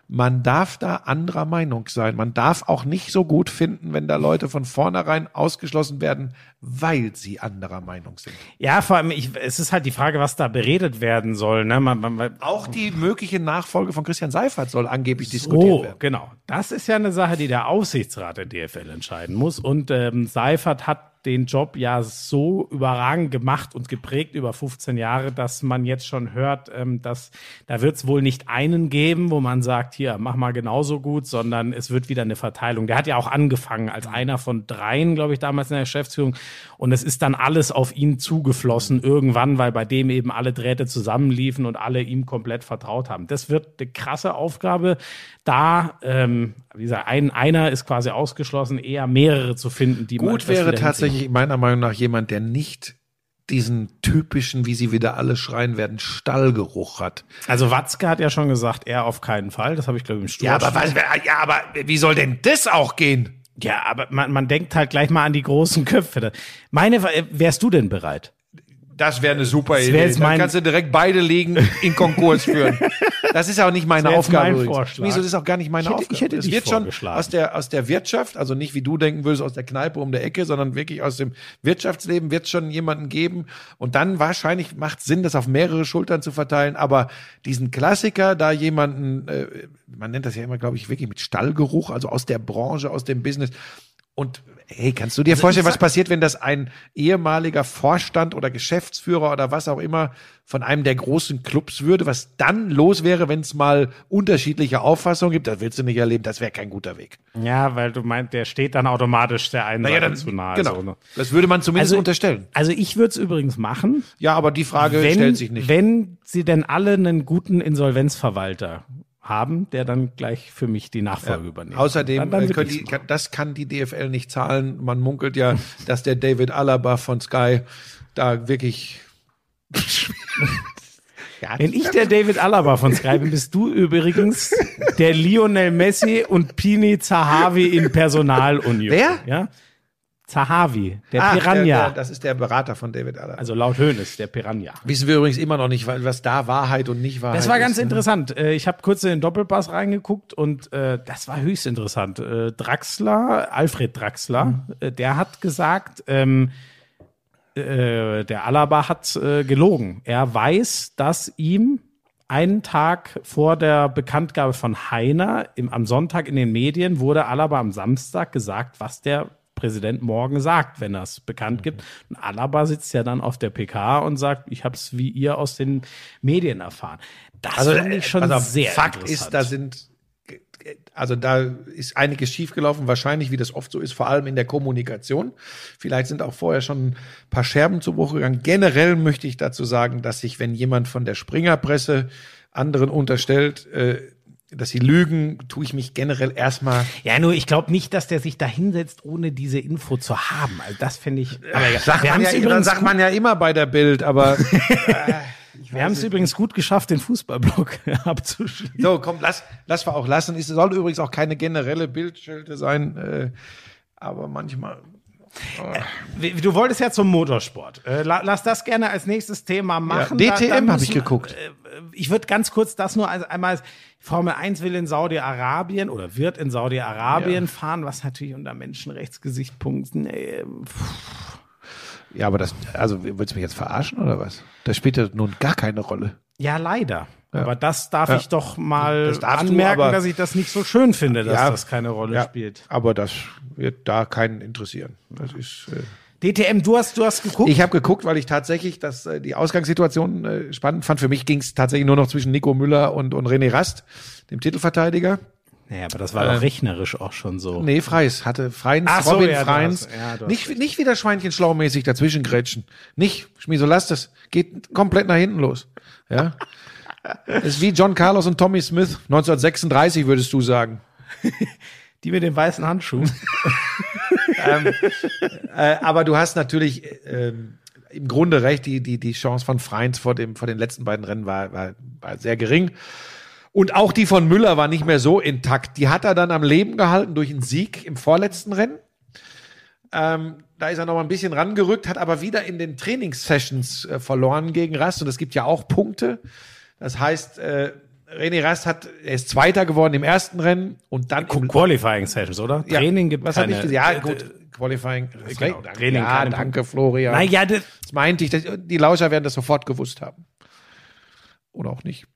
man darf da anderer Meinung sein. Man darf auch nicht so gut finden, wenn da Leute von vornherein ausgeschlossen werden, weil sie anderer Meinung sind. Ja, vor allem, ich, es ist halt die Frage, was da beredet werden soll. Ne? Man, man, man, Auch die mögliche Nachfolge von Christian Seifert soll angeblich diskutiert Oh, werden. genau. Das ist ja eine Sache, die der Aufsichtsrat der DFL entscheiden muss. Und ähm, Seifert hat den Job ja so überragend gemacht und geprägt über 15 Jahre, dass man jetzt schon hört, ähm, dass da wird es wohl nicht einen geben, wo man sagt, hier, mach mal genauso gut, sondern es wird wieder eine Verteilung. Der hat ja auch angefangen als einer von dreien, glaube ich, damals in der Geschäftsführung. Und es ist dann alles auf ihn zugeflossen irgendwann, weil bei dem eben alle Drähte zusammenliefen und alle ihm komplett vertraut haben. Das wird eine krasse Aufgabe, da, ähm, wie gesagt, ein, einer ist quasi ausgeschlossen, eher mehrere zu finden, die man Gut wäre tatsächlich meiner Meinung nach jemand, der nicht diesen typischen, wie sie wieder alle schreien werden, Stallgeruch hat. Also Watzke hat ja schon gesagt, er auf keinen Fall. Das habe ich, glaube ich, im Sturm. Ja, aber, was, ja, aber wie soll denn das auch gehen? Ja, aber man, man denkt halt gleich mal an die großen Köpfe. Meine, wärst du denn bereit? Das wäre eine super wär Idee. Dann kannst du direkt beide liegen in Konkurs führen. Das ist auch nicht meine Das Aufgabe. mein übrigens. Vorschlag. Wieso, das ist auch gar nicht meine Ich hätte- Aufgabe. ich hätte das dich wird schon aus der, aus der Wirtschaft, also nicht wie du denken würdest, aus der Kneipe um der Ecke, sondern wirklich aus dem Wirtschaftsleben wird es schon jemanden geben. Und dann wahrscheinlich macht es Sinn, das auf mehrere Schultern zu verteilen. Aber diesen Klassiker, da jemanden, äh, man nennt das ja immer, glaube ich, wirklich mit Stallgeruch, also aus der Branche, aus dem Business. Und hey, kannst du dir vorstellen, was passiert, wenn das ein ehemaliger Vorstand oder Geschäftsführer oder was auch immer von einem der großen Clubs würde, was dann los wäre, wenn es mal unterschiedliche Auffassungen gibt? Das willst du nicht erleben, das wäre kein guter Weg. Ja, weil du meinst, der steht dann automatisch der einen Seite zu nahe. genau. So, ne? Das würde man zumindest Also- unterstellen. Also ich würde es übrigens machen, Ja, aber die Frage wenn, stellt sich nicht. wenn sie denn alle einen guten Insolvenzverwalter haben, der dann gleich für mich die Nachfolge übernimmt. Außerdem, Dann- dann äh, die, das kann die DFL nicht zahlen. Man munkelt ja, dass der David Alaba von Sky da wirklich. ja, Wenn ich der David Alaba von Sky bin, bist du übrigens der Lionel Messi und Pini Zahavi in Personalunion. Wer? Ja? Zahavi, der Ach, Piranha. Der, der, das ist der Berater von David Alaba. also laut Hönes, der Piranha. Wissen wir übrigens immer noch nicht, was da Wahrheit und nicht Wahrheit Das war ganz ist. ne? interessant. Äh, Ich habe kurz in den Doppelpass reingeguckt und äh, das war höchst interessant. Äh, Draxler, Alfred Draxler, äh, der hat gesagt, ähm, äh, der Alaba hat äh, gelogen. Er weiß, dass ihm einen Tag vor der Bekanntgabe von Heiner im, am Sonntag in den Medien wurde Alaba am Samstag gesagt, was der Präsident morgen sagt, wenn er es bekannt gibt. Und Alaba sitzt ja dann auf der PK und sagt, ich habe es wie ihr aus den Medien erfahren. Das Also, finde ich schon auf, sehr Fakt ist, da sind, also da ist einiges schiefgelaufen, wahrscheinlich, wie das oft so ist, vor allem in der Kommunikation. Vielleicht sind auch vorher schon ein paar Scherben zu Bruch gegangen. Generell möchte ich dazu sagen, dass sich, wenn jemand von der Springerpresse anderen unterstellt, äh, dass sie lügen, tue ich mich generell erstmal Ja, nur ich glaube nicht, dass der sich da hinsetzt, ohne diese Info zu haben. Also das finde ich. Aber ja, Sagt, man ja, dann sagt man ja immer bei der Bild, aber wir haben es übrigens gut geschafft, den Fußballblock abzuschließen. so, komm, lass, lass wir auch lassen. Es soll übrigens auch keine generelle Bildschelte sein, äh, aber manchmal. Wie- Du wolltest ja zum Motorsport. Äh, la- lass das gerne als nächstes Thema machen. Ja, DTM da hab müssen ich geguckt. äh, Ich würde ganz kurz das nur als einmal. Formel 1 will in Saudi-Arabien oder wird in Saudi-Arabien fahren, was natürlich unter Menschenrechtsgesichtspunkten. Äh, Ja, aber das, also willst du mich jetzt verarschen oder was? Das spielt ja nun gar keine Rolle. Ja, leider. Aber das darf Ja. ich doch mal Das du, anmerken, aber- dass ich das nicht so schön finde, dass Ja. das keine Rolle Ja, spielt. aber das wird da keinen interessieren. Das ist. Äh DTM, du hast, du hast geguckt. ich habe geguckt, weil ich tatsächlich das, äh, die Ausgangssituation äh, spannend fand. Für mich ging es tatsächlich nur noch zwischen Nico Müller und, und René Rast, dem Titelverteidiger. Naja, aber das war doch rechnerisch auch schon so. Nee, Freis hatte Freins, Ach so, Robin ja, du Freins. ja, nicht, nicht wieder Schweinchen schlaumäßig dazwischen grätschen. Nicht, Schmieso, lass das. Geht komplett nach hinten los. Ja. Das ist wie John Carlos und Tommy Smith, 1936 würdest du sagen. Die mit den weißen Handschuhen. Äh, aber du hast natürlich ähm, im Grunde recht, die, die, die Chance von Freins vor, dem, vor den letzten beiden Rennen war, war, war sehr gering. Und auch die von Müller war nicht mehr so intakt. Die hat er dann am Leben gehalten durch einen Sieg im vorletzten Rennen. Ähm, da ist er noch mal ein bisschen rangerückt, hat aber wieder in den Trainingssessions äh, verloren gegen Rast. Und es gibt ja auch Punkte. Das heißt, äh, René Rast hat, er ist Zweiter geworden im ersten Rennen und dann Qualifying Sessions, oder? Ja. Training gibt Was keine. ich gesagt? Ja, gut. Qualifying. genau, Danke. Training, ja, danke, Florian. Naja, das, Das meinte ich. Das, die Lauscher werden das sofort gewusst haben. Oder auch nicht.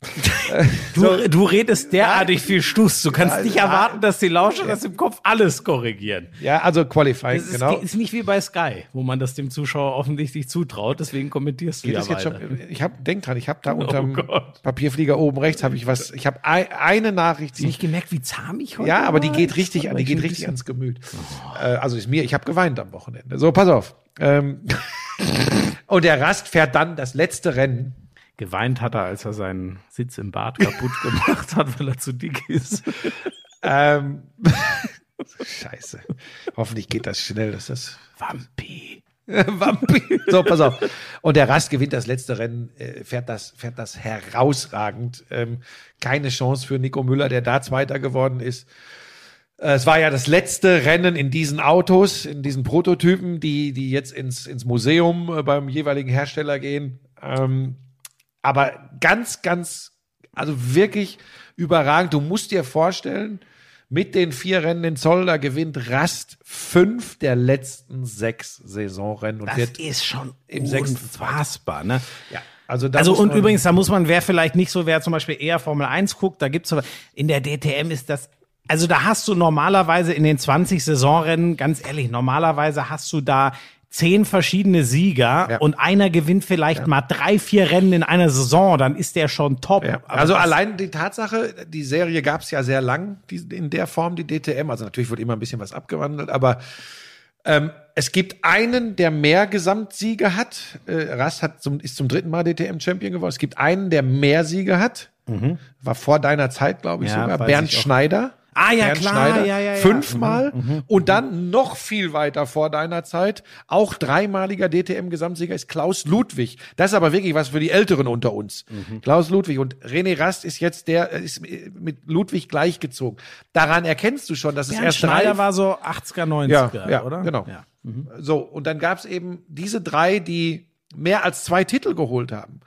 du, du redest derartig viel Stuss. Du kannst Ja, nicht erwarten, dass die Lauscher das im Kopf alles korrigieren. Ja, also Qualifying, Das ist, genau. ist nicht wie bei Sky, wo man das dem Zuschauer offensichtlich zutraut. Deswegen kommentierst du Geht ja das jetzt schon, ich habe, denk dran, ich habe da unterm Gott. Papierflieger oben rechts habe ich was. Ich habe ein, eine Nachricht, Hast du nicht gemerkt, wie zahm ich heute Ja, aber die geht richtig, Aber die ich geht richtig ans Gemüt. Äh, also ist mir, ich habe geweint am Wochenende. So, pass auf. Ähm, und der Rast fährt dann das letzte Rennen. Geweint hat er, als er seinen Sitz im Bad kaputt gemacht hat, weil er zu dick ist. Ähm, Scheiße. Hoffentlich geht das schnell, dass das. Vampi. Vampir. So, pass auf. Und der Rast gewinnt das letzte Rennen, äh, fährt, das, fährt das herausragend. Ähm, keine Chance für Nico Müller, der da Zweiter geworden ist. Äh, Es war ja das letzte Rennen in diesen Autos, in diesen Prototypen, die, die jetzt ins, ins Museum äh, beim jeweiligen Hersteller gehen. Ähm, aber ganz, ganz, also wirklich überragend. Du musst dir vorstellen, mit den vier Rennen in Zolder gewinnt Rast fünf der letzten sechs Saisonrennen und Das wird ist schon im sechsten unfassbar, ne? ja, also, Also und übrigens, da muss man, wer vielleicht nicht so, wer zum Beispiel eher Formel 1 guckt, da gibt's so, in der DTM ist das, also da hast du normalerweise in den 20 Saisonrennen, ganz ehrlich, normalerweise hast du da zehn verschiedene Sieger Ja. und einer gewinnt vielleicht mal drei, vier Rennen in einer Saison, dann ist der schon top. Ja, also allein die Tatsache, die Serie gab es ja sehr lang, die, in der Form, die DTM. Also natürlich wird immer ein bisschen was abgewandelt, aber ähm, es gibt einen, der mehr Gesamtsiege hat. Äh, Rast hat zum, ist zum dritten Mal DTM-Champion geworden. Es gibt einen, der mehr Siege hat. War vor deiner Zeit, glaube ich Mhm. Ja, sogar. Bernd ich. Schneider. Ah, ja, Bernd klar, Schneider. ja, ja, ja. Fünfmal. Mhm, Und dann noch viel weiter vor deiner Zeit. Auch dreimaliger DTM-Gesamtsieger ist Klaus Ludwig. Das ist aber wirklich was für die Älteren unter uns. Mhm. Klaus Ludwig. Und René Rast ist jetzt der, äh, ist mit Ludwig gleichgezogen. Daran erkennst du schon, dass es Bernd erst drei Schneider war so 80er, 90er, ja, oder? genau. Ja. so, und dann gab es eben diese drei, die mehr als zwei Titel geholt haben.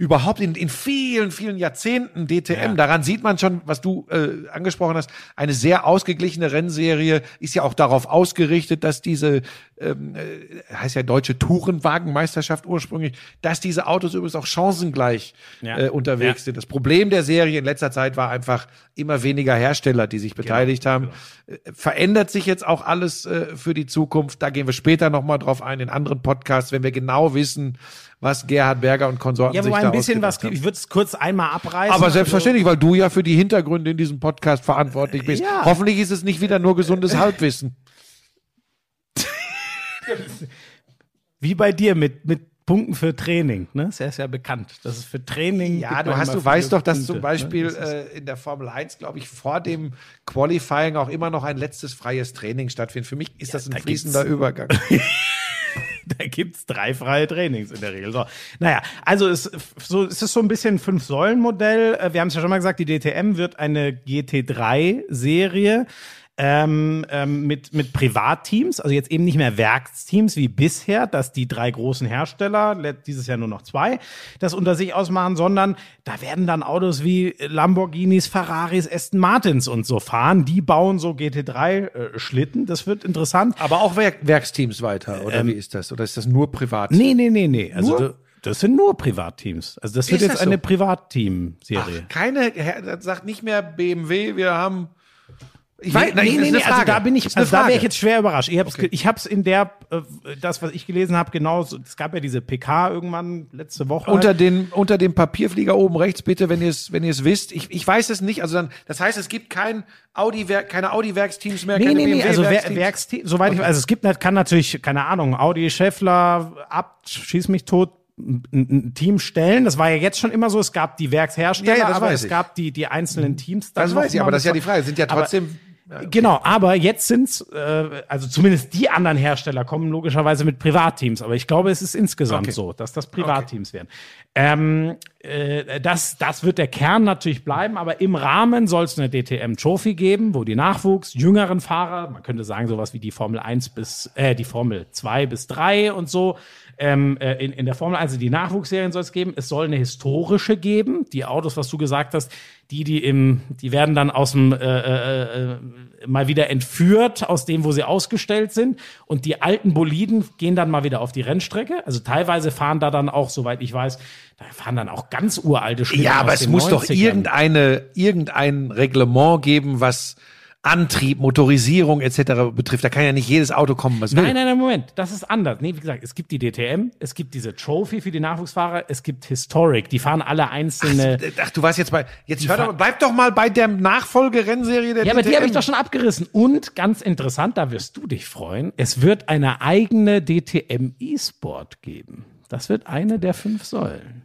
Überhaupt in, in vielen, vielen Jahrzehnten DTM. Ja. Daran sieht man schon, was du äh, angesprochen hast, eine sehr ausgeglichene Rennserie ist ja auch darauf ausgerichtet, dass diese, ähm, äh, heißt ja deutsche Tourenwagenmeisterschaft ursprünglich, dass diese Autos übrigens auch chancengleich Ja. äh, unterwegs Ja. sind. Das Problem der Serie in letzter Zeit war einfach immer weniger Hersteller, die Genau, sich beteiligt haben. Äh, Verändert sich jetzt auch alles äh, für die Zukunft. Da gehen wir später nochmal drauf ein in anderen Podcasts, wenn wir genau wissen, was Gerhard Berger und Konsorten Ja, sich da ein bisschen was, ausgedacht ich würde es kurz einmal abreißen. haben. Aber Also- selbstverständlich, weil du ja für die Hintergründe in diesem Podcast verantwortlich bist. Ja. Hoffentlich ist es nicht wieder nur gesundes Halbwissen. Wie bei dir mit, mit Punkten für Training, ne? Das ist ja bekannt. Das ist für Training. Ja, du hast, du weißt doch, dass Punkte, zum Beispiel Ne? Das ist- äh, in der Formel 1, glaube ich, vor dem Qualifying auch immer noch ein letztes freies Training stattfindet. Für mich ist das ein da fließender Übergang. da gibt's drei freie Trainings in der Regel. So. Naja, also es, so, es ist so ein bisschen ein Fünf-Säulen-Modell. Äh, Wir haben es ja schon mal gesagt, die DTM wird eine GT3-Serie. Ähm, ähm, mit, mit Privatteams, also jetzt eben nicht mehr Werksteams wie bisher, dass die drei großen Hersteller, dieses Jahr nur noch zwei, das unter sich ausmachen, sondern da werden dann Autos wie Lamborghinis, Ferraris, Aston Martins und so fahren. Die bauen so GT3-Schlitten. das wird interessant. Aber auch Werk Werksteams weiter, oder wie ist das? Oder ist das nur privat? Ähm, Nee, nee, nee, nee. Also Nur? das sind nur Privatteams. Also das wird Ist jetzt das so? eine Privatteam-Serie. Keine, das sagt nicht mehr BMW, wir haben. Ich weiß, nee, nee, eine nee, also da bin ich, also da wäre ich jetzt schwer überrascht. Ich hab's, ge- ich hab's in der, äh, das, was ich gelesen habe, genau, es gab ja diese PK irgendwann letzte Woche. unter den unter dem Papierflieger oben rechts bitte, wenn ihr es wenn ihr es wisst. Ich, ich weiß es nicht. Also dann, das heißt, es gibt kein Audi keine Audi Werksteams mehr, Nee, keine nee, nee, BMW also Wer- Werksteams. Werksteam, soweit ich, also es gibt, nicht- kann natürlich, keine Ahnung, Audi, Scheffler, ab, schieß mich tot, ein, Team stellen. Das war ja jetzt schon immer so. Es gab die Werkshersteller, Ja, ja, das aber es ich. gab die, die einzelnen Teams. das weiß ich, aber das ist ja die Frage. Sind ja aber- Genau, aber jetzt sind's, äh, also zumindest die anderen Hersteller kommen logischerweise mit Privatteams, aber ich glaube, es ist insgesamt Okay. so, dass das Privatteams werden. Ähm, äh, das, das wird der Kern natürlich bleiben, aber im Rahmen soll es eine DTM Trophy geben, wo die Nachwuchs, jüngeren Fahrer, man könnte sagen, sowas wie die Formel 1 bis, äh, die Formel 2 bis 3 und so, ähm, äh, in, in der Formel 1 die Nachwuchsserien soll es geben. Es soll eine historische geben. Die Autos, was du gesagt hast, die, die im, die werden dann aus dem äh, äh, äh, mal wieder entführt aus dem, wo sie ausgestellt sind. Und die alten Boliden gehen dann mal wieder auf die Rennstrecke. Also teilweise fahren da dann auch, soweit ich weiß, da fahren dann auch ganz uralte Schlitten Ja, aber es muss doch 90ern. irgendeine irgendein Reglement geben, was Antrieb, Motorisierung etc. betrifft. Da kann ja nicht jedes Auto kommen, was will. Nein, nein, nein, Moment. Das ist anders. Nee, wie gesagt, es gibt die DTM, es gibt diese Trophy für die Nachwuchsfahrer, es gibt Historic. Die fahren alle einzelne. Ach, du warst jetzt bei. Jetzt hör doch, bleib doch mal bei der Nachfolgerennserie der Ja, aber die habe ich DTM. doch schon abgerissen. Und ganz interessant, da wirst du dich freuen, es wird eine eigene DTM E-Sport geben. Das wird eine der fünf Säulen.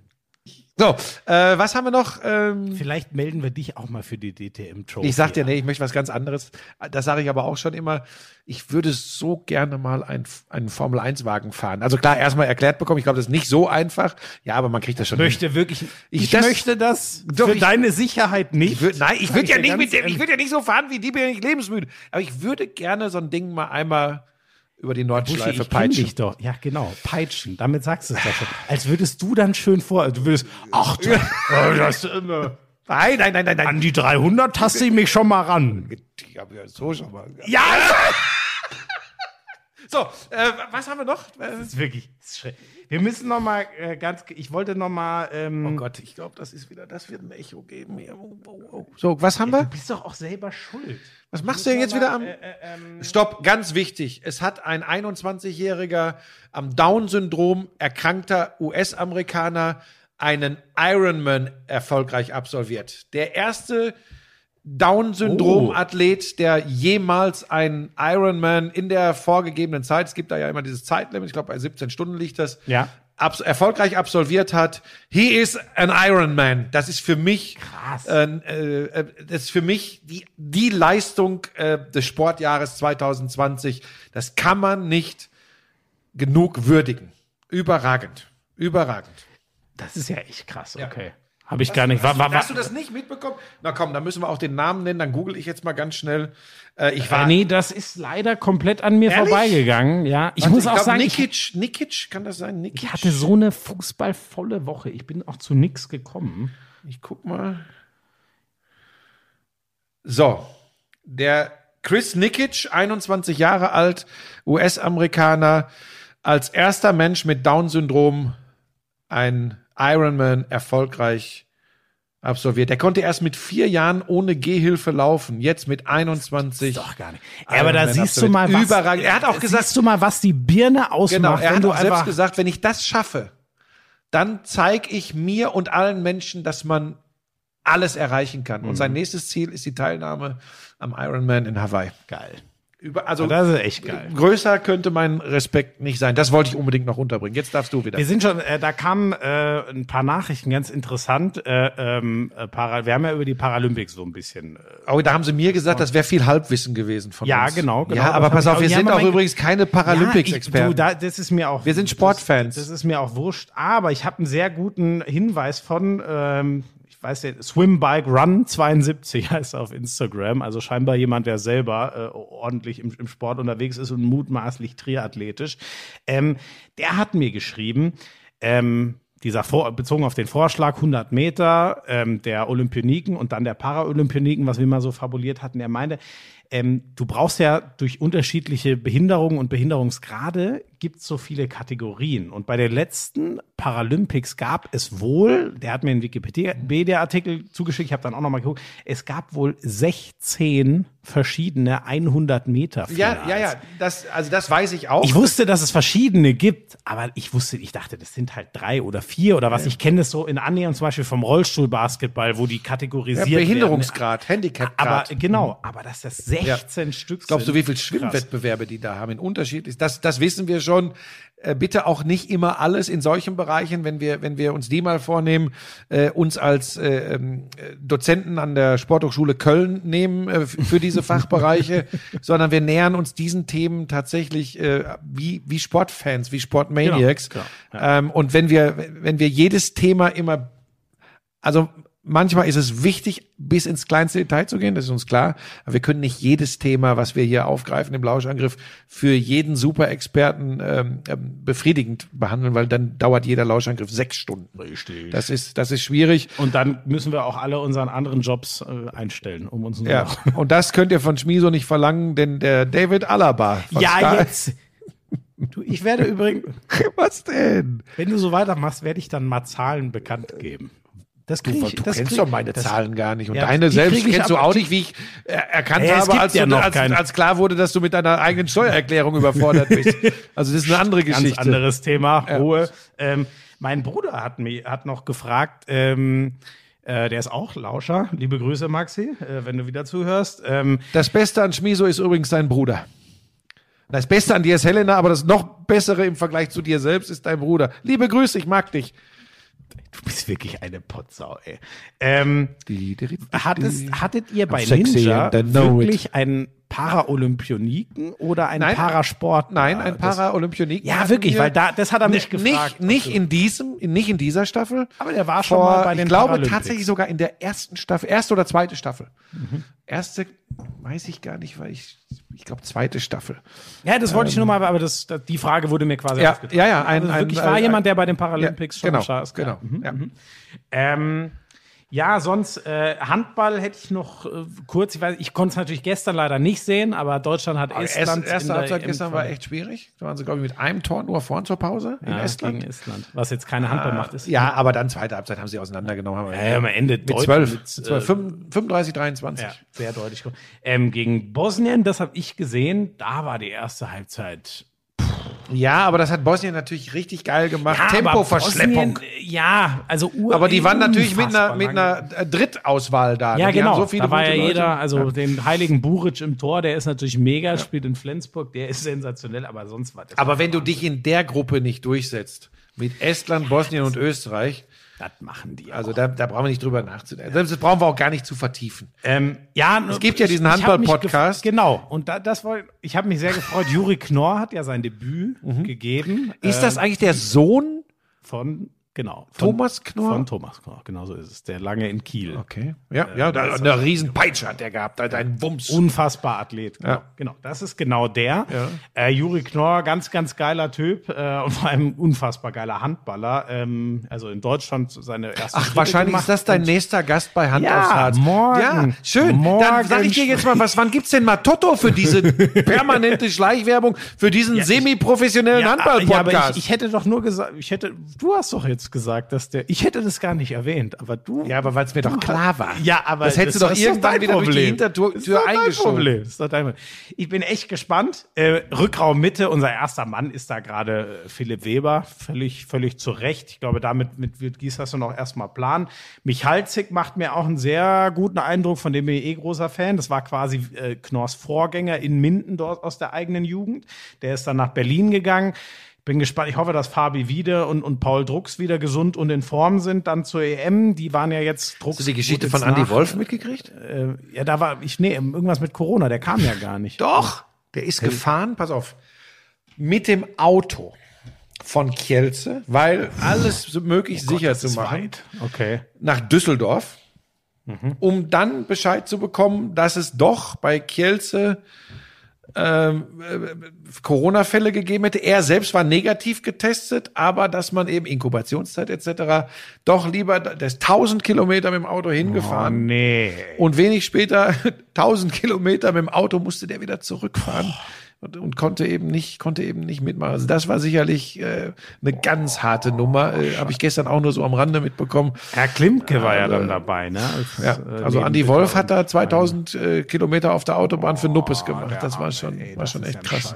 So, äh, was haben wir noch? Ähm, Vielleicht melden wir dich auch mal für die DTM-Trophy. ich sag dir, nee, ich möchte was ganz anderes. Das sage ich aber auch schon immer. Ich würde so gerne mal ein, einen Formel-1-Wagen fahren. Also klar, erstmal erklärt bekommen. Ich glaube, das ist nicht so einfach. Ja, aber man kriegt das schon. hin. möchte wirklich, ich, Ich- das- möchte das Doch, für ich- deine Sicherheit nicht. Ich würd, nein, ich würde ja nicht mit dem, ich würde ja nicht so fahren wie die, bin ja nicht lebensmüde. Aber ich würde gerne so ein Ding mal einmal über die Buschi, Nordschleife ich kenn peitschen. dich doch. Ja, genau. Peitschen. Damit sagst du es doch schon. Als würdest du dann schön vor, du würdest, ach, du, oh, das, äh, Nein, nein, nein, nein, nein. an die 300 taste ich mich schon mal ran. Ich habe ja so schon mal. Ja, So, äh, was haben wir noch? Äh, das ist wirklich das ist schrecklich. Wir müssen noch mal äh, ganz, ich wollte noch mal, ähm, Oh Gott, ich glaube, das ist wieder, das wird ein Echo geben hier. Oh, oh, oh. So, was haben du wir? bist doch auch selber schuld. Was machst du denn jetzt wieder am? Äh, ähm, Stopp, ganz wichtig. Es hat ein 21-jähriger am Down-Syndrom erkrankter US-Amerikaner einen Ironman erfolgreich absolviert. Der erste Down-Syndrom-Athlet, der jemals einen Ironman in der vorgegebenen Zeit, es gibt da ja immer dieses Zeitlimit, ich glaube bei 17 Stunden liegt das, Ja. abs erfolgreich absolviert hat. He is an Ironman. Das ist für mich Krass. äh, äh, das ist für mich die die Leistung äh, des Sportjahres 2020. Das kann man nicht genug würdigen. Überragend, überragend. das ist ja echt krass, okay. Habe ich gar nicht. War, war, war, Hast du das nicht mitbekommen? Na komm, dann müssen wir auch den Namen nennen. Dann google ich jetzt mal ganz schnell. Äh, ich war nee, das ist leider komplett an mir Ehrlich? vorbeigegangen. Ja, ich Warte, muss auch glaub, sagen, ich, Nikic, Nikic, kann das sein? Nikic? ich hatte so eine fußballvolle Woche. Ich bin auch zu nichts gekommen. Ich guck mal. So, der Chris Nikic, 21 Jahre alt, US-Amerikaner, als erster Mensch mit Down-Syndrom ein Ironman erfolgreich absolviert. Der konnte erst mit vier Jahren ohne Gehhilfe laufen, jetzt mit 21. Doch gar nicht. Ja, aber da siehst du mal, was, Überragend. Er hat auch gesagt, siehst du mal, was die Birne ausmacht, Genau, er hat auch selbst gesagt, wenn ich das schaffe, dann zeige ich mir und allen Menschen, dass man alles erreichen kann. Und Mhm. sein nächstes Ziel ist die Teilnahme am Ironman in Hawaii. geil. Über, also Das ist echt geil. größer könnte mein Respekt nicht sein. Das wollte ich unbedingt noch unterbringen. Jetzt darfst du wieder. Wir sind schon, äh, da kamen äh, ein paar Nachrichten, ganz interessant. Äh, ähm, äh, Para, wir haben ja über die Paralympics so ein bisschen. Äh, Oh, da haben sie mir gesagt, das wäre viel Halbwissen gewesen von Ja, uns. genau, genau. Ja, aber pass auf, wir sind ja, auch übrigens keine Ja, Paralympics-Experten. ich- du, da, das ist mir auch. Wir sind Sportfans. Das, das ist mir auch wurscht. Aber ich habe einen sehr guten Hinweis von, ähm, weiß ja, Swim Bike Run 72 heißt er auf Instagram. Also scheinbar jemand, der selber äh, ordentlich im, im Sport unterwegs ist und mutmaßlich triathletisch. Ähm, der hat mir geschrieben, ähm, dieser Vor bezogen auf den Vorschlag 100 Meter ähm, der Olympioniken und dann der Paralympioniken, was wir mal so fabuliert hatten. Er meinte, ähm, du brauchst ja durch unterschiedliche Behinderungen und Behinderungsgrade gibt es so viele Kategorien. Und bei den letzten Paralympics gab es wohl, der hat mir einen Wikipedia-Artikel zugeschickt, ich habe dann auch nochmal geguckt, es gab wohl 16 verschiedene 100 Meter. ja, ja, ja. Das, also das weiß ich auch. Ich wusste, dass es verschiedene gibt, aber ich wusste, ich dachte, das sind halt drei oder vier oder was. Ich kenne das so in Annäherung zum Beispiel vom Rollstuhlbasketball, wo die ja, kategorisiert werden. Behinderungsgrad, Handicapgrad. Aber genau, aber dass das 16 Stück Glaubst du, sind, wie viele. Schwimmwettbewerbe die da haben in unterschiedlich? Das, das wissen wir schon. Äh, bitte auch nicht immer alles in solchen Bereichen, wenn wir, wenn wir uns die mal vornehmen, äh, uns als äh, ähm, äh, Dozenten an der Sporthochschule Köln nehmen äh, für diese Fachbereiche, sondern wir nähern uns diesen Themen tatsächlich äh, wie, wie Sportfans, wie Sportmaniacs. Genau, ähm, und wenn wir, wenn wir jedes Thema immer also manchmal ist es wichtig, bis ins kleinste Detail zu gehen, das ist uns klar. Aber wir können nicht jedes Thema, was wir hier aufgreifen im Lauschangriff, für jeden Superexperten ähm, ähm, befriedigend behandeln, weil dann dauert jeder Lauschangriff sechs Stunden. Richtig. Das ist, das ist schwierig. Und dann müssen wir auch alle unseren anderen Jobs äh, einstellen, um uns Ja. noch. Und das könnt ihr von Schmiso nicht verlangen, denn der David Alaba. von Ja, Sky- jetzt. Du, ich werde übrigens, Was denn? wenn du so weitermachst, werde ich dann mal Zahlen bekannt geben. Das krieg Du, ich, du das kennst krieg- doch meine Zahlen gar nicht. Und Ja, deine selbst kennst du auch nicht, wie ich äh, erkannt Ja, es habe, als, ja du, als, als klar wurde, dass du mit deiner eigenen Steuererklärung überfordert bist. Also das ist eine andere Ganz Geschichte. anderes Thema, Ruhe. Ähm, mein Bruder hat mich hat noch gefragt, ähm, äh, der ist auch Lauscher. Liebe Grüße, Maxi, äh, wenn du wieder zuhörst. Ähm, Das Beste an Schmiso ist übrigens dein Bruder. Das Beste an dir ist Helena, aber das noch Bessere im Vergleich zu dir selbst ist dein Bruder. Liebe Grüße, ich mag dich. Du bist wirklich eine Potsau, ey. Ähm, hattest, hattet ihr bei Ninja wirklich einen Paraolympioniken oder einen Nein, Parasport? Nein, ein Paraolympioniken. Ja, wirklich, wir. weil da, das hat er mich nicht, gefragt. Nicht, nicht in diesem, nicht in dieser Staffel. Aber der war schon Vor, mal bei den ich glaube tatsächlich sogar in der ersten Staffel, erste oder zweite Staffel. Erste, weiß ich gar nicht, weil ich, ich glaube zweite Staffel. Ja, das wollte ich nur mal, aber das, die Frage wurde mir quasi Ja, aufgetragen. ja, ja, ein- also ein- wirklich ein- war ein- jemand, der bei den Paralympics schon genau, ist. genau. Mhm, ja. mhm. Ähm, ja, sonst äh, Handball hätte ich noch äh, kurz, ich weiß, ich konnte es natürlich gestern leider nicht sehen, aber Deutschland hat Erste, Estland. erste in der Halbzeit gestern war echt schwierig. Da waren sie, glaube ich, mit einem Tor nur vorn zur Pause in ja, Estland. gegen Estland, was jetzt keine Handball macht ist. Ja, aber dann zweite Halbzeit haben sie auseinandergenommen. Ja, ja, am Ende mit 12, mit, äh, 12 35, 23. Ja, sehr deutlich. Ähm, gegen Bosnien, das habe ich gesehen, da war die erste Halbzeit. Ja, aber das hat Bosnien natürlich richtig geil gemacht. Ja, Tempoverschleppung. Bosnien, Ja, also ur Aber die waren natürlich mit einer, mit einer äh, Drittauswahl da. Ja, Die genau. so viele da war ja Leute. jeder, also den heiligen Buric im Tor, der ist natürlich mega, spielt in Flensburg, der ist sensationell, aber sonst war das. Aber wenn du dich in der Gruppe nicht durchsetzt, mit Estland, Bosnien und Österreich, das machen die. also da, da brauchen wir nicht drüber nachzudenken. Das brauchen wir auch gar nicht zu vertiefen. ähm, ja, Es gibt ja diesen Handball-Podcast. Genau. Und da, das wollte, ich habe mich sehr gefreut. Juri Knorr hat ja sein Debüt Mhm. gegeben. Ist ähm, das eigentlich der Sohn? von Genau. Von, Thomas Knorr? Von Thomas Knorr, genau so ist es. Der lange in Kiel. Okay. Ja, ja, da, eine riesen Peitsche hat der gehabt, hat einen Wumms. Unfassbar Athlet. Genau, Ja. genau. Das ist genau der. Ja. Äh, Juri Knorr, ganz, ganz geiler Typ äh, und vor allem unfassbar geiler Handballer. Ähm, also in Deutschland seine erste Ach, wahrscheinlich ist das dein nächster Gast bei Hand Ja, aufs Harz. morgen. Ja, schön. Morgen Dann sag ich dir jetzt mal, was, wann gibt's denn mal Toto für diese permanente Schleichwerbung, für diesen semi-professionellen ja, Handball-Podcast? aber ich, ich hätte doch nur gesagt, ich hätte, du hast doch jetzt gesagt, dass der, ich hätte das gar nicht erwähnt, aber du. Ja, aber weil es mir doch klar war. Ja, aber Das hättest du doch irgendwann wieder durch die Problem. Hintertür Das ist Tür doch dein eingeschoben. Problem. Das ist doch dein Problem. Ich bin echt gespannt. Äh, Rückraum Mitte, unser erster Mann ist da gerade äh, Philipp Weber, völlig, völlig zu Recht. Ich glaube, damit mit wird Gieslasson auch erstmal planen. Michalzik macht mir auch einen sehr guten Eindruck, von dem bin ich eh großer Fan. Das war quasi äh, Knorrs Vorgänger in Minden dort aus der eigenen Jugend. Der ist dann nach Berlin gegangen. Bin gespannt. Ich hoffe, dass Fabi Wiede und, und Paul Drucks wieder gesund und in Form sind dann zur EM. Die waren ja jetzt Drucks. Hast du die Geschichte von Andy nach- Wolf mitgekriegt? Äh, ja, da war ich nee, irgendwas mit Corona, der kam ja gar nicht. Doch, der ist gefahren, pass auf, mit dem Auto von Kielce, weil alles möglich sicher zu machen, Okay. nach Düsseldorf, um dann Bescheid zu bekommen, dass es doch bei Kielce ähm, äh, Corona-Fälle gegeben hätte. Er selbst war negativ getestet, aber dass man eben Inkubationszeit etc. doch lieber, ist 1000 Kilometer mit dem Auto hingefahren. Oh, nee. Und wenig später, 1000 Kilometer mit dem Auto, musste der wieder zurückfahren und, und konnte eben nicht, konnte eben nicht mitmachen. Also das war sicherlich äh, eine ganz harte Nummer. Äh, Habe ich gestern auch nur so am Rande mitbekommen. Herr Klimke war ja dann dabei, ne? Als, Ja, äh, also Andy Wolf hat da und- 2000 äh, Kilometer auf der Autobahn für Nuppes gemacht. der Das war schon, war schon echt krass.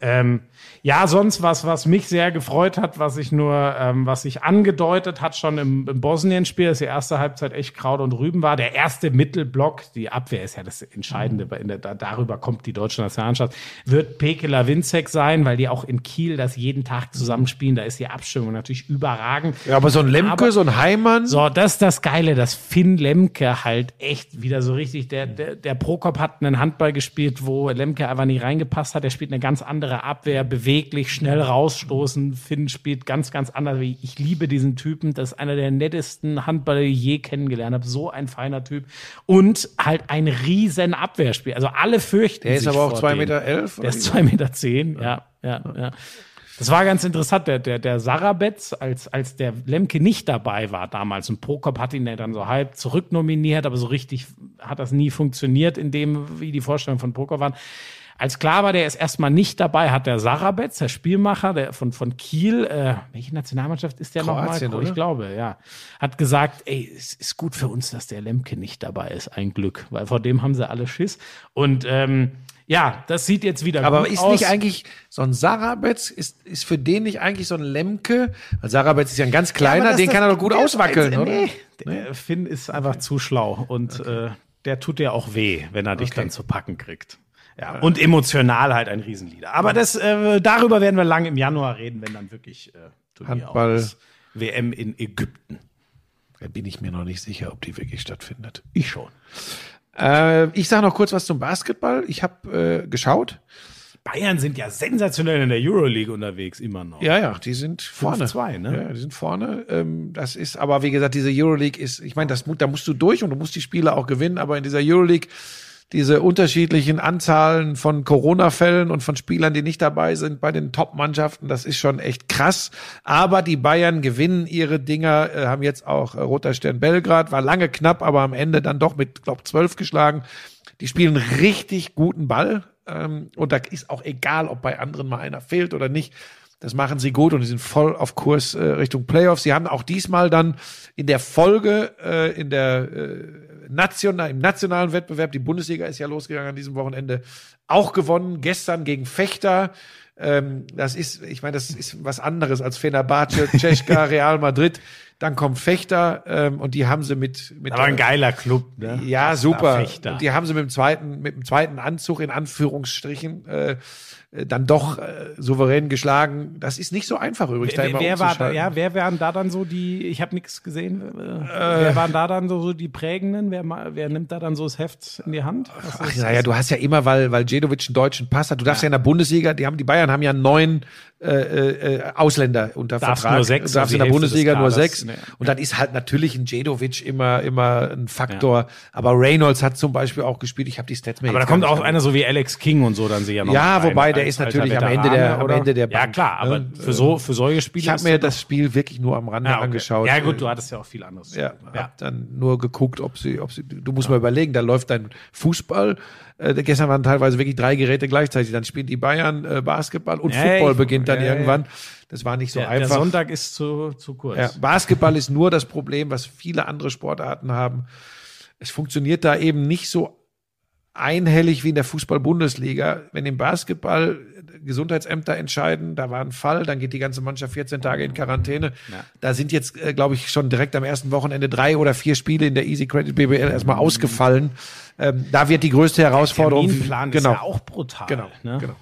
Ähm, ja, sonst was, was mich sehr gefreut hat, was ich nur, ähm, was sich angedeutet hat schon im, im Bosnien-Spiel, dass die erste Halbzeit echt Kraut und Rüben war. Der erste Mittelblock, die Abwehr ist ja das Entscheidende, in der, da, darüber kommt die deutsche Nationalmannschaft, wird Pekela Winzek sein, weil die auch in Kiel das jeden Tag zusammenspielen. Da ist die Abstimmung natürlich überragend. Ja, aber so ein Lemke, Aber- so ein Heimann. So, das ist das Geile, dass Finn Lemke halt echt wieder so richtig, der, der, der Prokop hat einen Handball gespielt, wo Lemke einfach nicht reingepasst hat. Er spielt eine ganz andere Abwehr, beweglich, schnell rausstoßen. Finn spielt ganz, ganz anders. Ich liebe diesen Typen. Das ist einer der nettesten Handballer, die ich je kennengelernt habe. So ein feiner Typ. Und halt ein riesen Abwehrspiel. Also alle fürchten Der ist sich aber auch vor 2,11 dem. Meter. Elf, Der ist zwei Meter, zehn. ja, ja. ja. Das war ganz interessant. Der, der, der Sarabetz, als, als der Lemke nicht dabei war damals und Prokop hat ihn ja dann so halb zurücknominiert, aber so richtig hat das nie funktioniert, in dem, wie die Vorstellungen von Prokop waren. Als klar war, der ist erstmal nicht dabei, hat der Sarabetz, der Spielmacher der von, von Kiel, äh, welche Nationalmannschaft ist der nochmal? Ich glaube, ja. Hat gesagt, ey, es ist gut für uns, dass der Lemke nicht dabei ist. Ein Glück, weil vor dem haben sie alle Schiss. Und ähm, ja, das sieht jetzt wieder Aber ist aus. nicht eigentlich so ein Sarabetz, ist, ist für den nicht eigentlich so ein Lemke? Weil Sarabetz ist ja ein ganz kleiner, das- den kann er doch gut auswackeln, oder? nee, Der Finn ist einfach zu schlau und äh, der tut dir auch weh, wenn er dich dann zu packen kriegt. Ja, und emotional halt ein Riesenlieder. Aber das, äh, darüber werden wir lang im Januar reden, wenn dann wirklich äh, Turnier Handball. ist. WM in Ägypten. Da bin ich mir noch nicht sicher, ob die wirklich stattfindet. Ich schon. Äh, ich sage noch kurz was zum Basketball. Ich habe äh, geschaut. Bayern sind ja sensationell in der Euroleague unterwegs, immer noch. Ja, ja, die sind vorne. 5-2, ne? Ja, die sind vorne. Ähm, das ist, aber wie gesagt, diese Euroleague ist, ich meine, da musst du durch und du musst die Spiele auch gewinnen, aber in dieser Euroleague diese unterschiedlichen Anzahlen von Corona-Fällen und von Spielern, die nicht dabei sind bei den Top-Mannschaften, das ist schon echt krass. Aber die Bayern gewinnen ihre Dinger, äh, haben jetzt auch äh, Roter Stern Belgrad, war lange knapp, aber am Ende dann doch mit, glaub, zwölf geschlagen. Die spielen richtig guten Ball. Ähm, und da ist auch egal, ob bei anderen mal einer fehlt oder nicht. Das machen sie gut und die sind voll auf Kurs äh, Richtung Playoffs. Sie haben auch diesmal dann in der Folge, äh, in der äh, national, im nationalen Wettbewerb, die Bundesliga ist ja losgegangen an diesem Wochenende, auch gewonnen. Gestern gegen Fechter. Ähm, das ist, ich meine, das ist was anderes als Fenerbahce, Tschechka, Real Madrid. Dann kommt Fechter ähm, und die haben sie mit, mit Aber ein geiler Club, ne? ja, super. Und die haben sie mit dem zweiten, mit dem zweiten Anzug in Anführungsstrichen äh, dann doch äh, souverän geschlagen. Das ist nicht so einfach übrigens. da Wer, immer wer, war, da- ja, wer waren da dann so die, ich habe nichts gesehen, äh, wer waren da dann so, so die Prägenden? Wer, wer nimmt da dann so das Heft in die Hand? Was Ach, naja, du hast ja immer, weil, weil Djedovic einen deutschen Pass hat. Du darfst ja, in der Bundesliga, die haben, die Bayern haben ja neun äh, äh, Ausländer unter Darfst Vertrag. nur sechs, darfst also in der Hälfte Bundesliga nur sechs. Ja. Und dann ist halt natürlich ein Djedovic immer, immer ein Faktor. Aber Reynolds hat zum Beispiel auch gespielt. Ich habe die Stats mir Aber da kommt auch einer so wie Alex King und so dann sicher noch. Ja, wobei, der ist natürlich am Ende der- am? Ende der Ja, Bank, klar, aber ne? für, so, für solche Spiele. Ich habe mir das Spiel wirklich nur am Rande Ah, okay. angeschaut. Ja, gut, du hattest ja auch viel anderes. Ja, ja. hab dann nur geguckt, ob sie, ob sie, du musst mal überlegen, da läuft dein Fußball. Äh, gestern waren teilweise wirklich drei Geräte gleichzeitig. Dann spielen die Bayern äh, Basketball und Ja, Football ich- beginnt dann ja, ja. irgendwann. Das war nicht so Der, der einfach. Sonntag ist zu, zu kurz. Ja, Basketball ist nur das Problem, was viele andere Sportarten haben. Es funktioniert da eben nicht so einhellig wie in der Fußball-Bundesliga. Wenn im Basketball Gesundheitsämter entscheiden, da war ein Fall, dann geht die ganze Mannschaft 14 Tage in Quarantäne. Da sind jetzt, äh, glaube ich, schon direkt am ersten Wochenende drei oder vier Spiele in der Easy Credit BBL erstmal ausgefallen. Ähm, da wird die größte Herausforderung. Terminplan genau. ist ja auch brutal. Genau, ne? genau.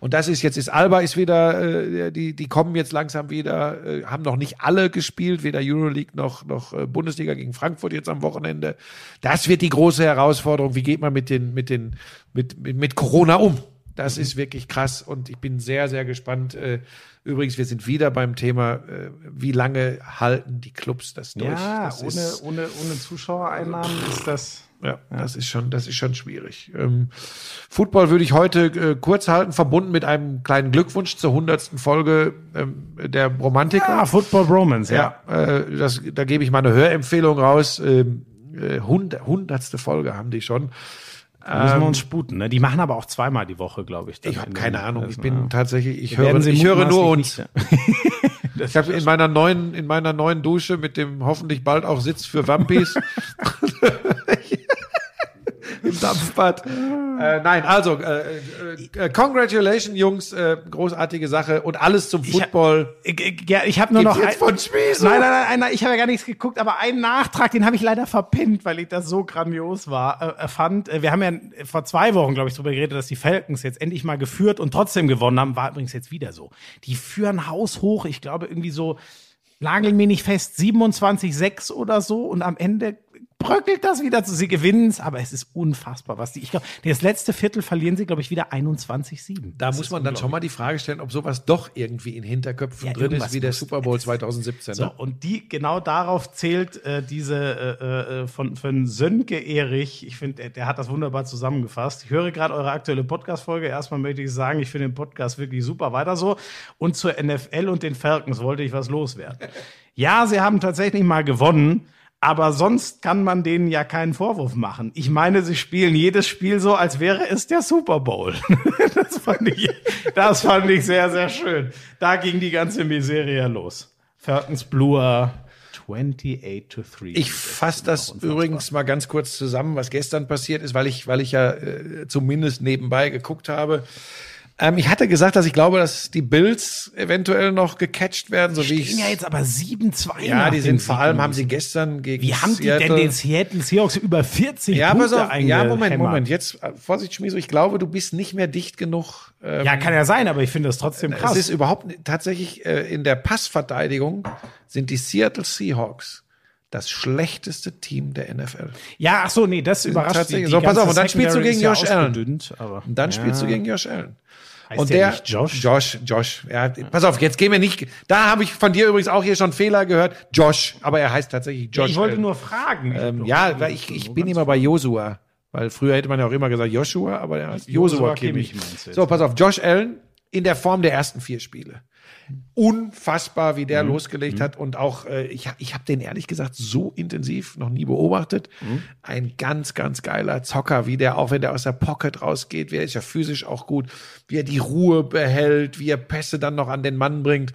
Und das ist jetzt ist Alba ist wieder, äh, die die kommen jetzt langsam wieder, äh, haben noch nicht alle gespielt, weder Euroleague noch noch äh, Bundesliga gegen Frankfurt jetzt am Wochenende. Das wird die große Herausforderung. Wie geht man mit den mit den mit mit, mit Corona um? Das ist wirklich krass und ich bin sehr sehr gespannt. Äh, übrigens, wir sind wieder beim Thema, äh, wie lange halten die Clubs das durch? Ja, das ohne, ohne, ohne Zuschauereinnahmen ist das. Ja, das ist schon, das ist schon schwierig. Ähm, Football würde ich heute äh, kurz halten, verbunden mit einem kleinen Glückwunsch zur hundertsten Folge ähm, der Romantiker. Ah, Football Bromance, ja. Ja, äh, das, da gebe ich mal eine Hörempfehlung raus. Ähm, äh, hund- hundertste Folge haben die schon. Da müssen wir uns sputen. Ne? Die machen aber auch zweimal die Woche, glaube ich. Ich habe in keine Ahnung. Ich bin ja. tatsächlich, ich höre, ich höre nur uns. Ich habe in meiner neuen, in meiner neuen Dusche mit dem hoffentlich bald auch Sitz für Wampis. Im Dampfbad. äh, nein, also, äh, äh, äh, congratulations, Jungs, äh, großartige Sache und alles zum Football. Ich, ich, ja, ich habe nur Gibt's noch jetzt von Schmieso? Nein, nein, nein, nein, ich habe ja gar nichts geguckt, aber einen Nachtrag, den habe ich leider verpennt, weil ich das so grandios war, äh, fand. Äh, Wir haben ja vor zwei Wochen, glaube ich, darüber geredet, dass die Falcons jetzt endlich mal geführt und trotzdem gewonnen haben. War übrigens jetzt wieder so. Die führen haushoch, ich glaube irgendwie so, nageln mir nicht fest, 27-6 oder so und am Ende bröckelt das wieder zu. Sie gewinnen es, aber es ist unfassbar, was die. Ich glaube, das letzte Viertel verlieren sie, glaube ich, wieder 21-7. Da Das muss man dann schon mal die Frage stellen, ob sowas doch irgendwie in Hinterköpfen Ja, drin ist, wie der Super Bowl 2017. So, Ne? und die, genau darauf zählt äh, diese äh, äh, von, von Sönke Erich. Ich finde, der, der hat das wunderbar zusammengefasst. Ich höre gerade eure aktuelle Podcast-Folge. Erstmal möchte ich sagen, ich finde den Podcast wirklich super. Weiter so. Und zur NFL und den Falcons wollte ich was loswerden. Ja, sie haben tatsächlich mal gewonnen. Aber sonst kann man denen ja keinen Vorwurf machen. Ich meine, sie spielen jedes Spiel so, als wäre es der Super Bowl. das, fand ich, das fand ich sehr, sehr schön. Da ging die ganze Miserie los. Falcons Bluer 28 to 3. Ich fasse das übrigens mal ganz kurz zusammen, was gestern passiert ist, weil ich, weil ich ja äh, zumindest nebenbei geguckt habe. Ähm, ich hatte gesagt, dass ich glaube, dass die Bills eventuell noch gecatcht werden, so wie ich. Stehen ja jetzt aber 7-2 Ja, die sind vor allem haben sie gestern gegen Wie haben die Seattle, denn den Seattle Seahawks über 40 Ja, Punkte pass auf. Ja, Moment? Moment. Jetzt, äh, Vorsicht, Schmieso, ich glaube, du bist nicht mehr dicht genug. Ähm, Ja, kann ja sein, aber ich finde das trotzdem krass. Es ist überhaupt tatsächlich äh, in der Passverteidigung sind die Seattle Seahawks das schlechteste Team der NFL. ja, ach so, nee, das überrascht die so, pass auf, und dann spielst du gegen ist ja Josh Allen. Und dann ja. spielst du gegen Josh Allen. Heißt und der der nicht Josh? Josh, Josh. Ja, pass auf, jetzt gehen wir nicht. Da habe ich von dir übrigens auch hier schon Fehler gehört. Josh, aber er heißt tatsächlich Josh. ich wollte Allen. nur fragen. Ähm, ja, weil ich, ich bin immer bei Josua. Weil früher hätte man ja auch immer gesagt Joshua, aber er heißt Josua Joshua Kimmich. So, pass auf, Josh Allen in der Form der ersten vier Spiele. Unfassbar, wie der Mhm. losgelegt hat. Und auch, äh, ich, ich habe den ehrlich gesagt so intensiv noch nie beobachtet. Mhm. Ein ganz, ganz geiler Zocker, wie der, auch wenn der aus der Pocket rausgeht, wie er ist ja physisch auch gut, wie er die Ruhe behält, wie er Pässe dann noch an den Mann bringt.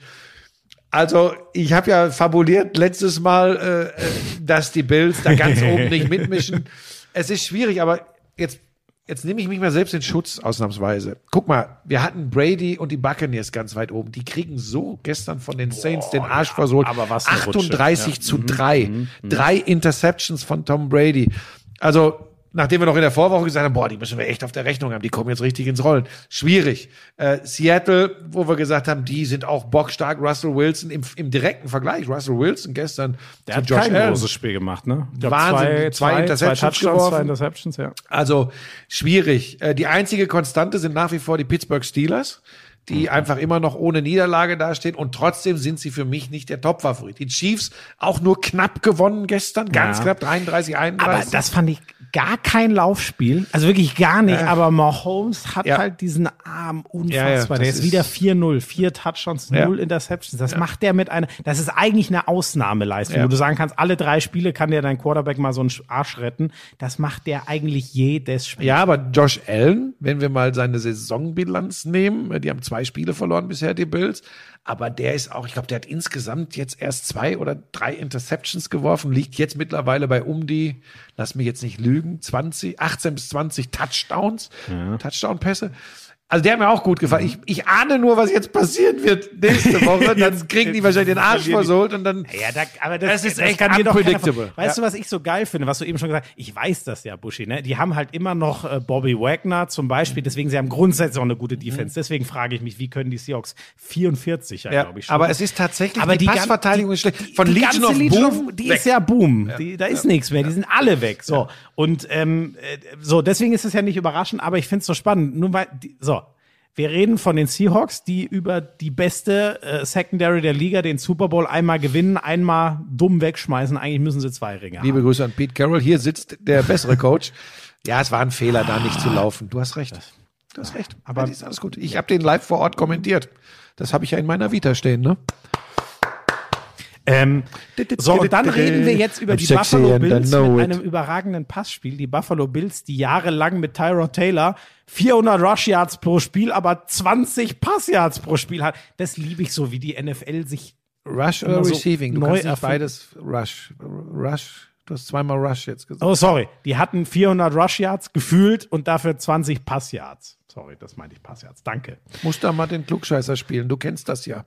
Also, ich habe ja fabuliert letztes Mal, äh, äh, dass die Bills da ganz oben nicht mitmischen. Es ist schwierig, aber jetzt, jetzt nehme ich mich mal selbst in Schutz, ausnahmsweise. Guck mal, wir hatten Brady und die Buccaneers ganz weit oben. Die kriegen so gestern von den Saints den Arsch versohlt. aber was eine Rutsche. 38 zu 3. Drei Interceptions von Tom Brady. Also, nachdem wir noch in der Vorwoche gesagt haben, boah, die müssen wir echt auf der Rechnung haben, die kommen jetzt richtig ins Rollen. Schwierig. Äh, Seattle, wo wir gesagt haben, die sind auch bockstark. Russell Wilson im, im direkten Vergleich. Russell Wilson gestern Der hat Josh kein Allen. großes Spiel gemacht, ne? Glaub, Wahnsinn. Zwei, Zwei zwei, Interceptions zwei Touchdowns, geworfen. zwei Interceptions, ja. Also schwierig. Äh, die einzige Konstante sind nach wie vor die Pittsburgh Steelers, die Mhm. einfach immer noch ohne Niederlage dastehen und trotzdem sind sie für mich nicht der Top-Favorit. Die Chiefs auch nur knapp gewonnen gestern, ganz Ja. knapp 33, 31. Aber das fand ich gar kein Laufspiel. Also wirklich gar nicht. Aber Mahomes hat Ja. halt diesen Arm unfassbar. Ja, ja, der das ist wieder 4-0. Vier Touchdowns, Ja. null Interceptions. Das macht der mit einer, das ist eigentlich eine Ausnahmeleistung, Ja. wo du sagen kannst, alle drei Spiele kann dir dein Quarterback mal so einen Arsch retten. Das macht der eigentlich jedes Spiel. ja, aber Josh Allen, wenn wir mal seine Saisonbilanz nehmen, die haben zwei Spiele verloren bisher, die Bills, aber der ist auch, ich glaube, der hat insgesamt jetzt erst zwei oder drei Interceptions geworfen, liegt jetzt mittlerweile bei um die, lass mich jetzt nicht lügen, 20, 18 bis 20 Touchdowns, Touchdown-Pässe. Also der hat mir auch gut gefallen. Ich, ich ahne nur, was jetzt passieren wird nächste Woche. Dann kriegen die wahrscheinlich den Arsch versohlt und dann. Ja, da, aber das, Es ist echt kann unpredictable. Weißt du, was ich so geil finde, was du eben schon gesagt hast? Ich weiß das ja, Buschi, ne? Die haben halt immer noch äh, Bobby Wagner zum Beispiel, deswegen sie haben grundsätzlich auch eine gute Defense. Deswegen frage ich mich, wie können die Seahawks 44 ja, Ja, glaube ich schon. aber es ist tatsächlich, Aber die, die Passverteidigung ist schlecht. Von die Legion of Legion Boom, of, die weg. ist ja Boom. Die, da ist nichts mehr. Die sind alle weg. So. Und ähm, äh, so, deswegen ist es ja nicht überraschend, aber ich finde es so spannend. Nur weil, die, so. Wir reden von den Seahawks, die über die beste äh, Secondary der Liga den Super Bowl einmal gewinnen, einmal dumm wegschmeißen. Eigentlich müssen sie zwei Ringe Liebe haben. Grüße an Pete Carroll. Hier sitzt der bessere Coach. Ja, es war ein Fehler, da nicht zu laufen. Du hast recht. Du hast recht. Aber ist alles gut. Ich habe den live vor Ort kommentiert. Das habe ich ja in meiner Vita stehen, ne? Ähm, so, und dann reden wir jetzt über I'm die Buffalo Bills mit it. einem überragenden Passspiel. Die Buffalo Bills, die jahrelang mit Tyrod Taylor 400 Rush Yards pro Spiel, aber 20 Pass Yards pro Spiel hat. Das liebe ich so, wie die NFL sich Rush oder so Receiving? Du neu kannst nicht beides Rush. Rush. Du hast zweimal Rush jetzt gesagt. Oh, sorry. Die hatten 400 Rush Yards gefühlt und dafür 20 Pass Yards. Sorry, das meinte ich Pass Yards. Danke. Musst da mal den Klugscheißer spielen. Du kennst das ja.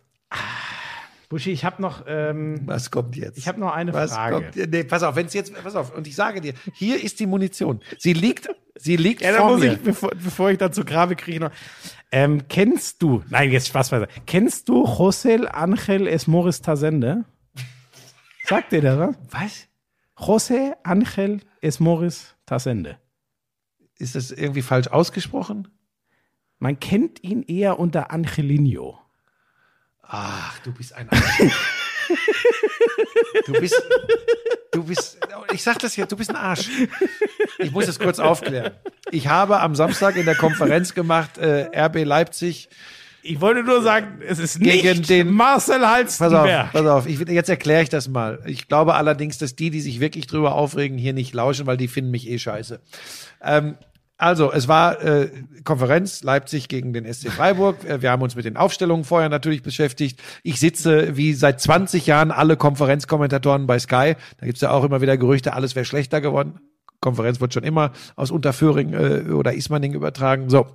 Buschi, ich habe noch, ähm, Was kommt jetzt? ich habe noch eine Was Frage. kommt? Nee, pass auf, wenn es jetzt, pass auf, und ich sage dir, hier ist die Munition. Sie liegt, sie liegt Ja, vor mir. ich, bevor, bevor ich dazu grabe, kriege noch. Ähm, kennst du, nein, jetzt Spaß beiseite. Kennst du José Ángel Esmoris Tasende? Sagt dir der was? Was? José Ángel Esmoris Tasende. Ist das irgendwie falsch ausgesprochen? Man kennt ihn eher unter Angelino. Ach, du bist ein Arsch. Du bist, du bist, ich sag das hier, du bist ein Arsch. Ich muss es kurz aufklären. Ich habe am Samstag in der Konferenz gemacht, äh, RB Leipzig. Ich wollte nur sagen, es ist Gegen nicht den- Marcel Pass auf, Halstenberg. pass auf. Ich, jetzt erkläre ich das mal. Ich glaube allerdings, dass die, die sich wirklich drüber aufregen, hier nicht lauschen, weil die finden mich eh scheiße. Ähm, also, es war äh, Konferenz Leipzig gegen den SC Freiburg. Äh, Wir haben uns mit den Aufstellungen vorher natürlich beschäftigt. Ich sitze wie seit 20 Jahren alle Konferenzkommentatoren bei Sky. Da gibt's ja auch immer wieder Gerüchte, alles wäre schlechter geworden. Konferenz wird schon immer aus Unterföhring äh, oder Ismaning übertragen. So.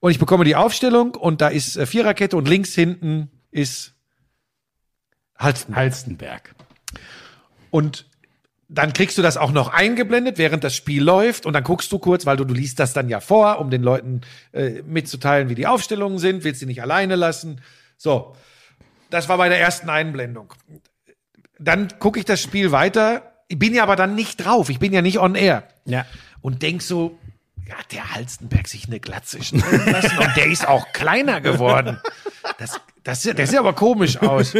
Und ich bekomme die Aufstellung und da ist äh, Viererkette und links hinten ist Halstenberg. Halstenberg. Und dann kriegst du das auch noch eingeblendet, während das Spiel läuft. Und dann guckst du kurz, weil du, du liest das dann ja vor, um den Leuten äh, mitzuteilen, wie die Aufstellungen sind, willst sie nicht alleine lassen. So, das war bei der ersten Einblendung. Dann gucke ich das Spiel weiter. Ich bin ja aber dann nicht drauf. Ich bin ja nicht on air. Ja. Und denk so, ja, der Halstenberg sich eine Glatze schneiden lassen und der ist auch kleiner geworden. Das, das, der sieht aber komisch aus.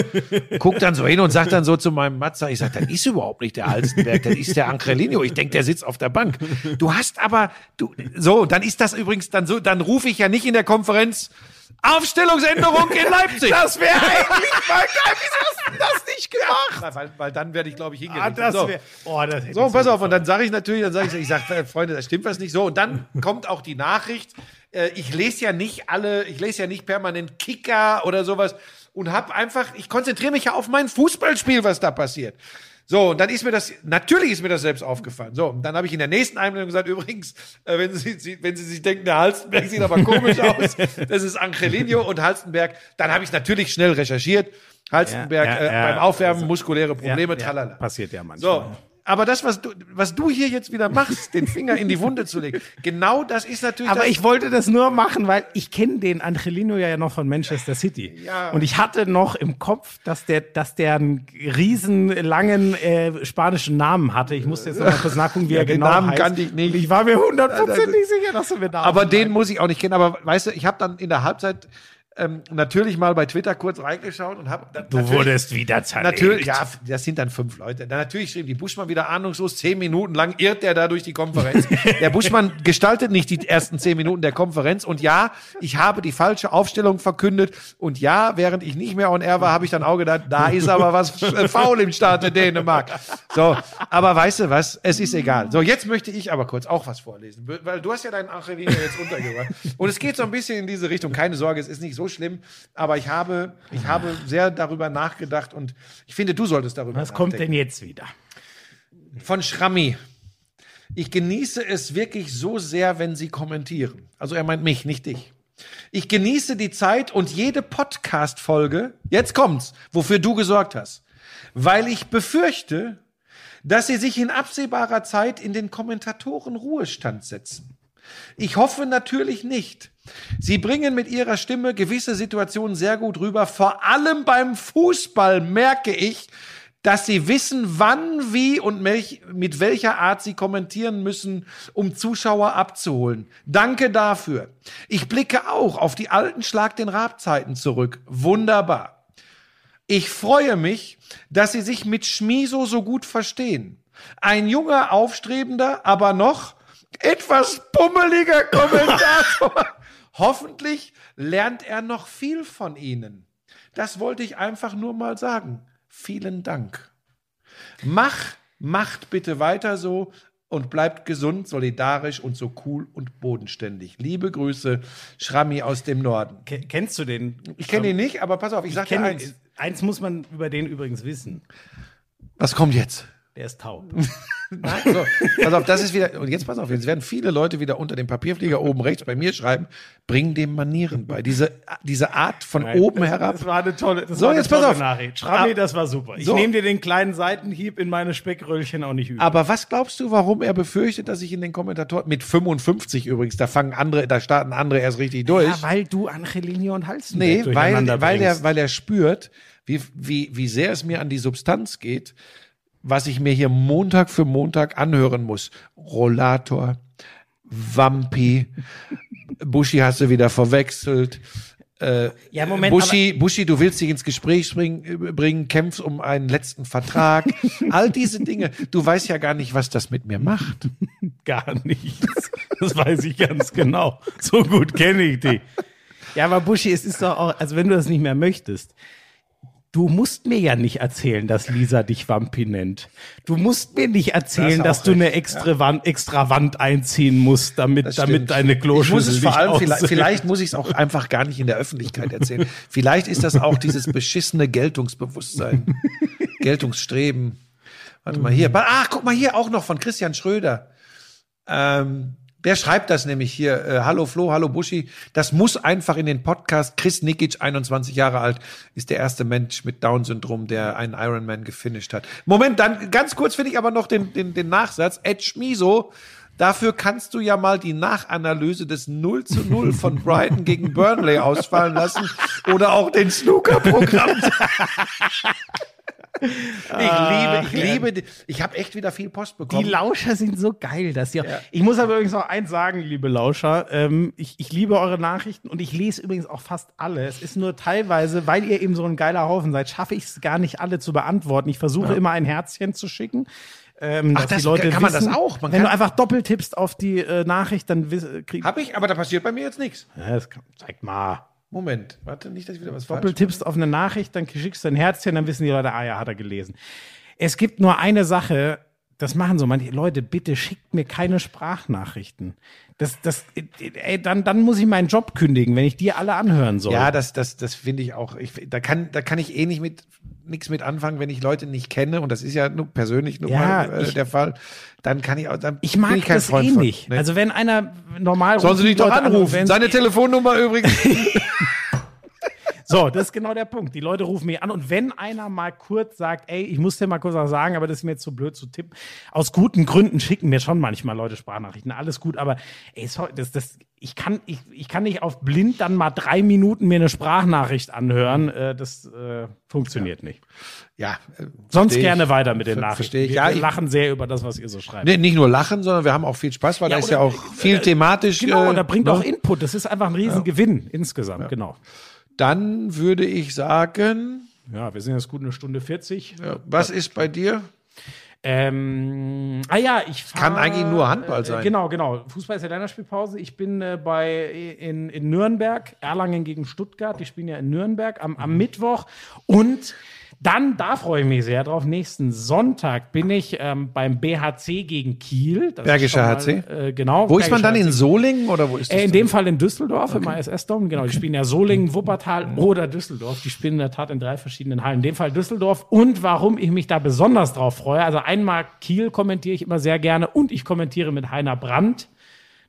Guck dann so hin und sagt dann so zu meinem Matzer, ich sag, das ist überhaupt nicht der Halstenberg, das ist der Angelino. Ich denk, der sitzt auf der Bank. Du hast aber, du, so, dann ist das übrigens dann so, dann rufe ich ja nicht in der Konferenz, Aufstellungsänderung in Leipzig. Das wäre eigentlich mal geil. Wieso hast du das nicht gemacht? weil, weil dann werde ich, glaube ich, Ah, hingerichtet. das So. wäre. Oh, das So, pass so auf, und dann sage ich natürlich, dann sage ich, ich sage, Freunde, da stimmt was nicht so. Und dann kommt auch die Nachricht, äh, ich lese ja nicht alle, ich lese ja nicht permanent Kicker oder sowas und habe einfach, ich konzentriere mich ja auf mein Fußballspiel, was da passiert. So, und dann ist mir das, natürlich ist mir das selbst aufgefallen. So, und dann habe ich in der nächsten Einblendung gesagt, übrigens, äh, wenn, Sie, Sie, wenn Sie sich denken, der Halstenberg sieht aber komisch aus, das ist Angelino und Halstenberg, dann habe ich natürlich schnell recherchiert. Halstenberg Ja, ja, äh, beim Aufwärmen, muskuläre Probleme, ja, tralala. Passiert ja manchmal. So, aber das, was du, was du hier jetzt wieder machst, den Finger in die Wunde zu legen, genau das ist natürlich. Aber ich wollte das nur machen, weil ich kenne den Angelino ja noch von Manchester City. Ja. Und ich hatte noch im Kopf, dass der, dass der einen riesen langen äh, spanischen Namen hatte. Ich musste jetzt noch mal kurz nachgucken, wie er den genau Namen heißt. kannte ich nicht. Und ich war mir hundertprozentig sicher, dass du mir da aber den muss ich auch nicht kennen. Aber weißt du, ich habe dann in der Halbzeit ähm, natürlich mal bei Twitter kurz reingeschaut und habe Du wurdest wieder zerlegt. Natürlich, ja, das sind dann fünf Leute. Dann natürlich schrieb die Buschmann wieder ahnungslos, zehn Minuten lang irrt der da durch die Konferenz. der Buschmann gestaltet nicht die ersten zehn Minuten der Konferenz. Und ja, ich habe die falsche Aufstellung verkündet. Und ja, während ich nicht mehr on air war, habe ich dann auch gedacht, da ist aber was äh, faul im Staate Dänemark. So, aber weißt du was? Es ist egal. So, jetzt möchte ich aber kurz auch was vorlesen. Weil du hast ja deinen Angelino jetzt untergebracht. Und es geht so ein bisschen in diese Richtung. Keine Sorge, es ist nicht so schlimm. Aber ich habe, ich habe sehr darüber nachgedacht und ich finde, du solltest darüber Was kommt nachdenken denn jetzt wieder? von Schrammi. Ich genieße es wirklich so sehr, wenn Sie kommentieren. Also er meint mich, nicht dich. Ich genieße die Zeit und jede Podcast-Folge, jetzt kommt's, wofür du gesorgt hast. Weil ich befürchte, dass Sie sich in absehbarer Zeit in den Kommentatoren Ruhestand setzen. Ich hoffe natürlich nicht. Sie bringen mit ihrer Stimme gewisse Situationen sehr gut rüber. Vor allem beim Fußball merke ich, dass sie wissen, wann, wie und mit welcher Art sie kommentieren müssen, um Zuschauer abzuholen. Danke dafür. Ich blicke auch auf die alten Schlag den Rabzeiten zurück. Wunderbar. Ich freue mich, dass Sie sich mit Schmiso so gut verstehen. Ein junger, aufstrebender, aber noch etwas pummeliger Kommentator. Hoffentlich lernt er noch viel von Ihnen. Das wollte ich einfach nur mal sagen. Vielen Dank. Mach, macht bitte weiter so und bleibt gesund, solidarisch und so cool und bodenständig. Liebe Grüße, Schrammi aus dem Norden. Ke- Kennst du den? Ich kenne ihn nicht, aber pass auf, ich sag dir Kenn, eins. eins muss man über den übrigens wissen. Was kommt jetzt? Der ist taub. Nein, so, pass auf, das ist wieder, und jetzt pass auf, jetzt werden viele Leute wieder unter dem Papierflieger oben rechts bei mir schreiben, bring dem Manieren bei. Diese, diese Art von oben herab. Das war eine tolle, das So, war eine jetzt pass tolle auf. Nachricht. Schrammi, Ah, das war super. Ich so. nehme dir den kleinen Seitenhieb in meine Speckröllchen auch nicht übel. Aber was glaubst du, warum er befürchtet, dass ich in den Kommentatoren, mit 55 übrigens, da fangen andere, da starten andere erst richtig durch. ja, weil du Angelino und Halstenberg Nee, weil, weil, er, weil er spürt, wie, wie, wie sehr es mir an die Substanz geht, was ich mir hier Montag für Montag anhören muss. Rollator, Wampi, Buschi hast du wieder verwechselt. Äh, Ja, Moment, Buschi, Buschi, du willst dich ins Gespräch bringen, bringen, kämpfst um einen letzten Vertrag. All diese Dinge. Du weißt ja gar nicht, was das mit mir macht. Gar nichts. Das weiß ich ganz genau. So gut kenne ich die. Ja, aber Buschi, es ist doch auch, also wenn du das nicht mehr möchtest, du musst mir ja nicht erzählen, dass Lisa dich Wampi nennt. Du musst mir nicht erzählen, Da hast dass du auch eine extra Wand, extra Wand einziehen musst, damit, Das damit deine Ich muss Kloschüssel es vor nicht allem, vielleicht, vielleicht muss ich es auch einfach gar nicht in der Öffentlichkeit erzählen. vielleicht ist das auch dieses beschissene Geltungsbewusstsein. Geltungsstreben. Warte mal hier. Ach, guck mal hier auch noch von Christian Schröder. Ähm, Der schreibt das nämlich hier. Äh, hallo Flo, hallo Buschi. Das muss einfach in den Podcast. Chris Nikic, 21 Jahre alt, ist der erste Mensch mit Down-Syndrom, der einen Ironman gefinisht hat. Moment, dann ganz kurz finde ich aber noch den, den, den Nachsatz. Ed Schmiso, dafür kannst du ja mal die Nachanalyse des 0 zu 0 von Brighton gegen Burnley ausfallen lassen oder auch den Snooker-Programm. Ich liebe, ich liebe, die- ich habe echt wieder viel Post Die bekommen. Lauscher sind so geil, dass ihr. Ich muss aber übrigens noch eins sagen, liebe Lauscher. Ähm, ich, ich liebe eure Nachrichten und ich lese übrigens auch fast alle. Es ist nur teilweise, weil ihr eben so ein geiler Haufen seid, schaffe ich es gar nicht alle zu beantworten. Ich versuche immer ein Herzchen zu schicken. Ähm, Ach, dass das- die Leute kann man das wissen, auch? Man wenn du einfach doppelt tippst auf die äh, Nachricht, dann wiss- krieg, Habe ich, aber da passiert bei mir jetzt nichts. ja, das kann, zeig mal. Moment, warte, nicht, dass ich wieder was falsch Doppelt tippst auf eine Nachricht, dann schickst du ein Herzchen, dann wissen die Leute, ah ja, hat er gelesen. Es gibt nur eine Sache, das machen so manche Leute, bitte schickt mir keine Sprachnachrichten. Das, das, ey, dann, dann muss ich meinen Job kündigen, wenn ich die alle anhören soll. Ja, das, das, das finde ich auch. Ich, da kann, da kann ich eh nicht mit nichts mit anfangen, wenn ich Leute nicht kenne und das ist ja nur persönlich nur Ja, mal äh, ich- der Fall. Dann kann ich auch. Dann ich mag bin ich kein das Freund eh von. nicht. Nee. Also wenn einer normal Sollen Sie dich doch anrufen? Seine Telefonnummer übrigens. So, das ist genau der Punkt. Die Leute rufen mich an und wenn einer mal kurz sagt, ey, ich muss dir mal kurz was sagen, aber das ist mir jetzt zu blöd zu tippen. Aus guten Gründen schicken mir schon manchmal Leute Sprachnachrichten, alles gut, aber ey, sorry, das, das, ich kann, ich, ich kann nicht auf blind dann mal drei Minuten mir eine Sprachnachricht anhören. Äh, das äh, funktioniert nicht. ja. äh, Sonst gerne ich. weiter mit den Nachrichten. versteh ich. Wir, Ja, wir lachen sehr über das, was ihr so schreibt. Nee, nicht nur lachen, sondern wir haben auch viel Spaß, weil da ist ja auch viel thematisch. Genau, äh, und da bringt ne? auch Input. Das ist einfach ein Riesengewinn insgesamt, genau. Dann würde ich sagen, Ja, wir sind jetzt gut eine Stunde 40. ja, was ist bei dir? Ähm, ah ja, ich fahr, Kann eigentlich nur Handball sein. Äh, genau, genau. Fußball ist ja Länderspielpause. Ich bin äh, bei in, in Nürnberg, Erlangen gegen Stuttgart. Die spielen ja in Nürnberg am, Mhm. am Mittwoch. Und dann, da freue ich mich sehr drauf. Nächsten Sonntag bin ich ähm, beim BHC gegen Kiel. Das Bergischer schon HC? Äh, genau. Wo ist man dann Bergischer in Solingen oder wo ist das? äh, in denn? dem Fall in Düsseldorf, im ISS-Dom. Genau, die spielen ja Solingen, Wuppertal oder Düsseldorf. Die spielen in der Tat in drei verschiedenen Hallen. In dem Fall Düsseldorf. Und warum ich mich da besonders drauf freue, also einmal Kiel kommentiere ich immer sehr gerne und ich kommentiere mit Heiner Brandt.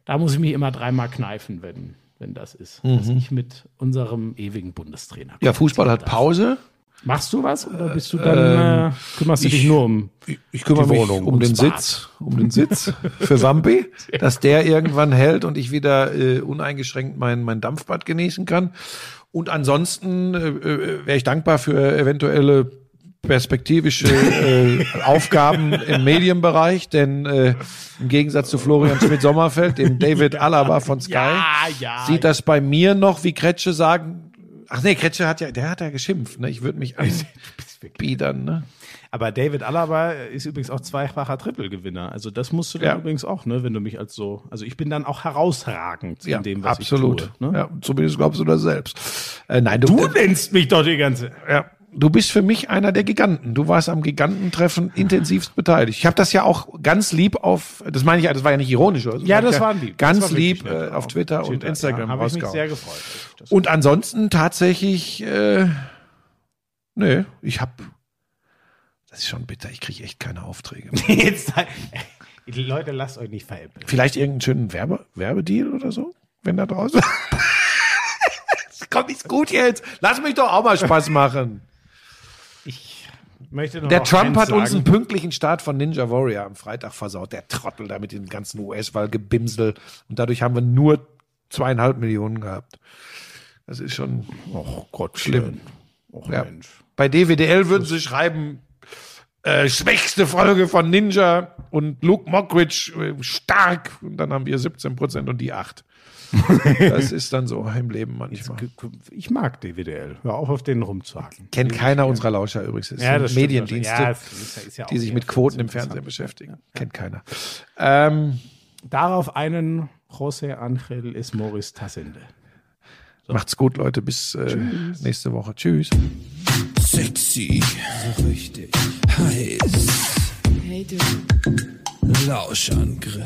Da muss ich mich immer dreimal kneifen, wenn, wenn das ist. Dass ich mit unserem ewigen Bundestrainer. ja, Fußball hat Pause. Machst du was oder bist du dann, äh, kümmerst du dich nur um Ich, ich kümmere Die mich Wohnung um den Bad. Sitz, um den Sitz für Wampi, dass der irgendwann hält und ich wieder äh, uneingeschränkt mein, mein Dampfbad genießen kann. Und ansonsten äh, äh, wäre ich dankbar für eventuelle perspektivische äh, Aufgaben im Medienbereich, denn äh, im Gegensatz zu Florian Schmidt-Sommerfeld, dem David Alaba von Sky, Ja, ja, sieht das bei mir noch, wie Kretsche sagen, ach nee, Kretsche hat ja, der hat ja geschimpft, ne? Ich würde mich anbiedern, ne? Aber David Alaba ist übrigens auch zweifacher Triple-Gewinner. Also das musst du dann Ja. übrigens auch, ne, wenn du mich als so, also ich bin dann auch herausragend in dem, was absolut. ich tue. Ne? Ja, zumindest glaubst du das selbst. Äh, nein, du, Du nennst mich doch die ganze. ja, du bist für mich einer der Giganten. Du warst am Gigantentreffen intensivst beteiligt. Ich habe das ja auch ganz lieb auf, das meine ich, das war ja nicht ironisch oder so. Ja, das war lieb. Ganz war lieb nett. äh, auf Twitter und Instagram ja, Habe ich mich sehr gefreut. Und ansonsten tatsächlich, äh, nö, ich habe, das ist schon bitter, ich kriege echt keine Aufträge. Jetzt, die Leute, lasst euch nicht veräppeln. Vielleicht irgendeinen schönen Werbe Werbedeal oder so, wenn da draußen. kommt nicht gut jetzt. Lass mich doch auch mal Spaß machen. Der noch Trump hat uns sagen. einen pünktlichen Start von Ninja Warrior am Freitag versaut. Der Trottel da mit dem ganzen US-Wahlgebimsel. Und dadurch haben wir nur zweieinhalb Millionen gehabt. Das ist schon Oh Gott, schlimm. Och, Ja. Mensch. Bei DWDL würden sie schreiben, äh, schwächste Folge von Ninja und Luke Mockridge äh, stark. Und dann haben wir 17 Prozent und die 8. das ist dann so im Leben manchmal. Ich mag DWDL. Hör auf, auf den rumzuhacken. Kennt keiner unserer Lauscher übrigens. Es sind stimmt Mediendienste. Ja, es ist, ja- ist ja auch die sich mit Quoten im Fernsehen beschäftigen. Kennt keiner. Ähm, Darauf einen José Ángel Esmoris Tassende. Macht's gut, Leute. Bis äh, nächste Woche. Tschüss. Sexy, so richtig heiß. Hey du. Lauschangriff.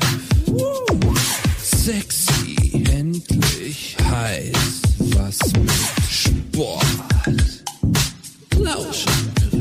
Sexy, endlich heiß, was mit Sport. Lauschangriff.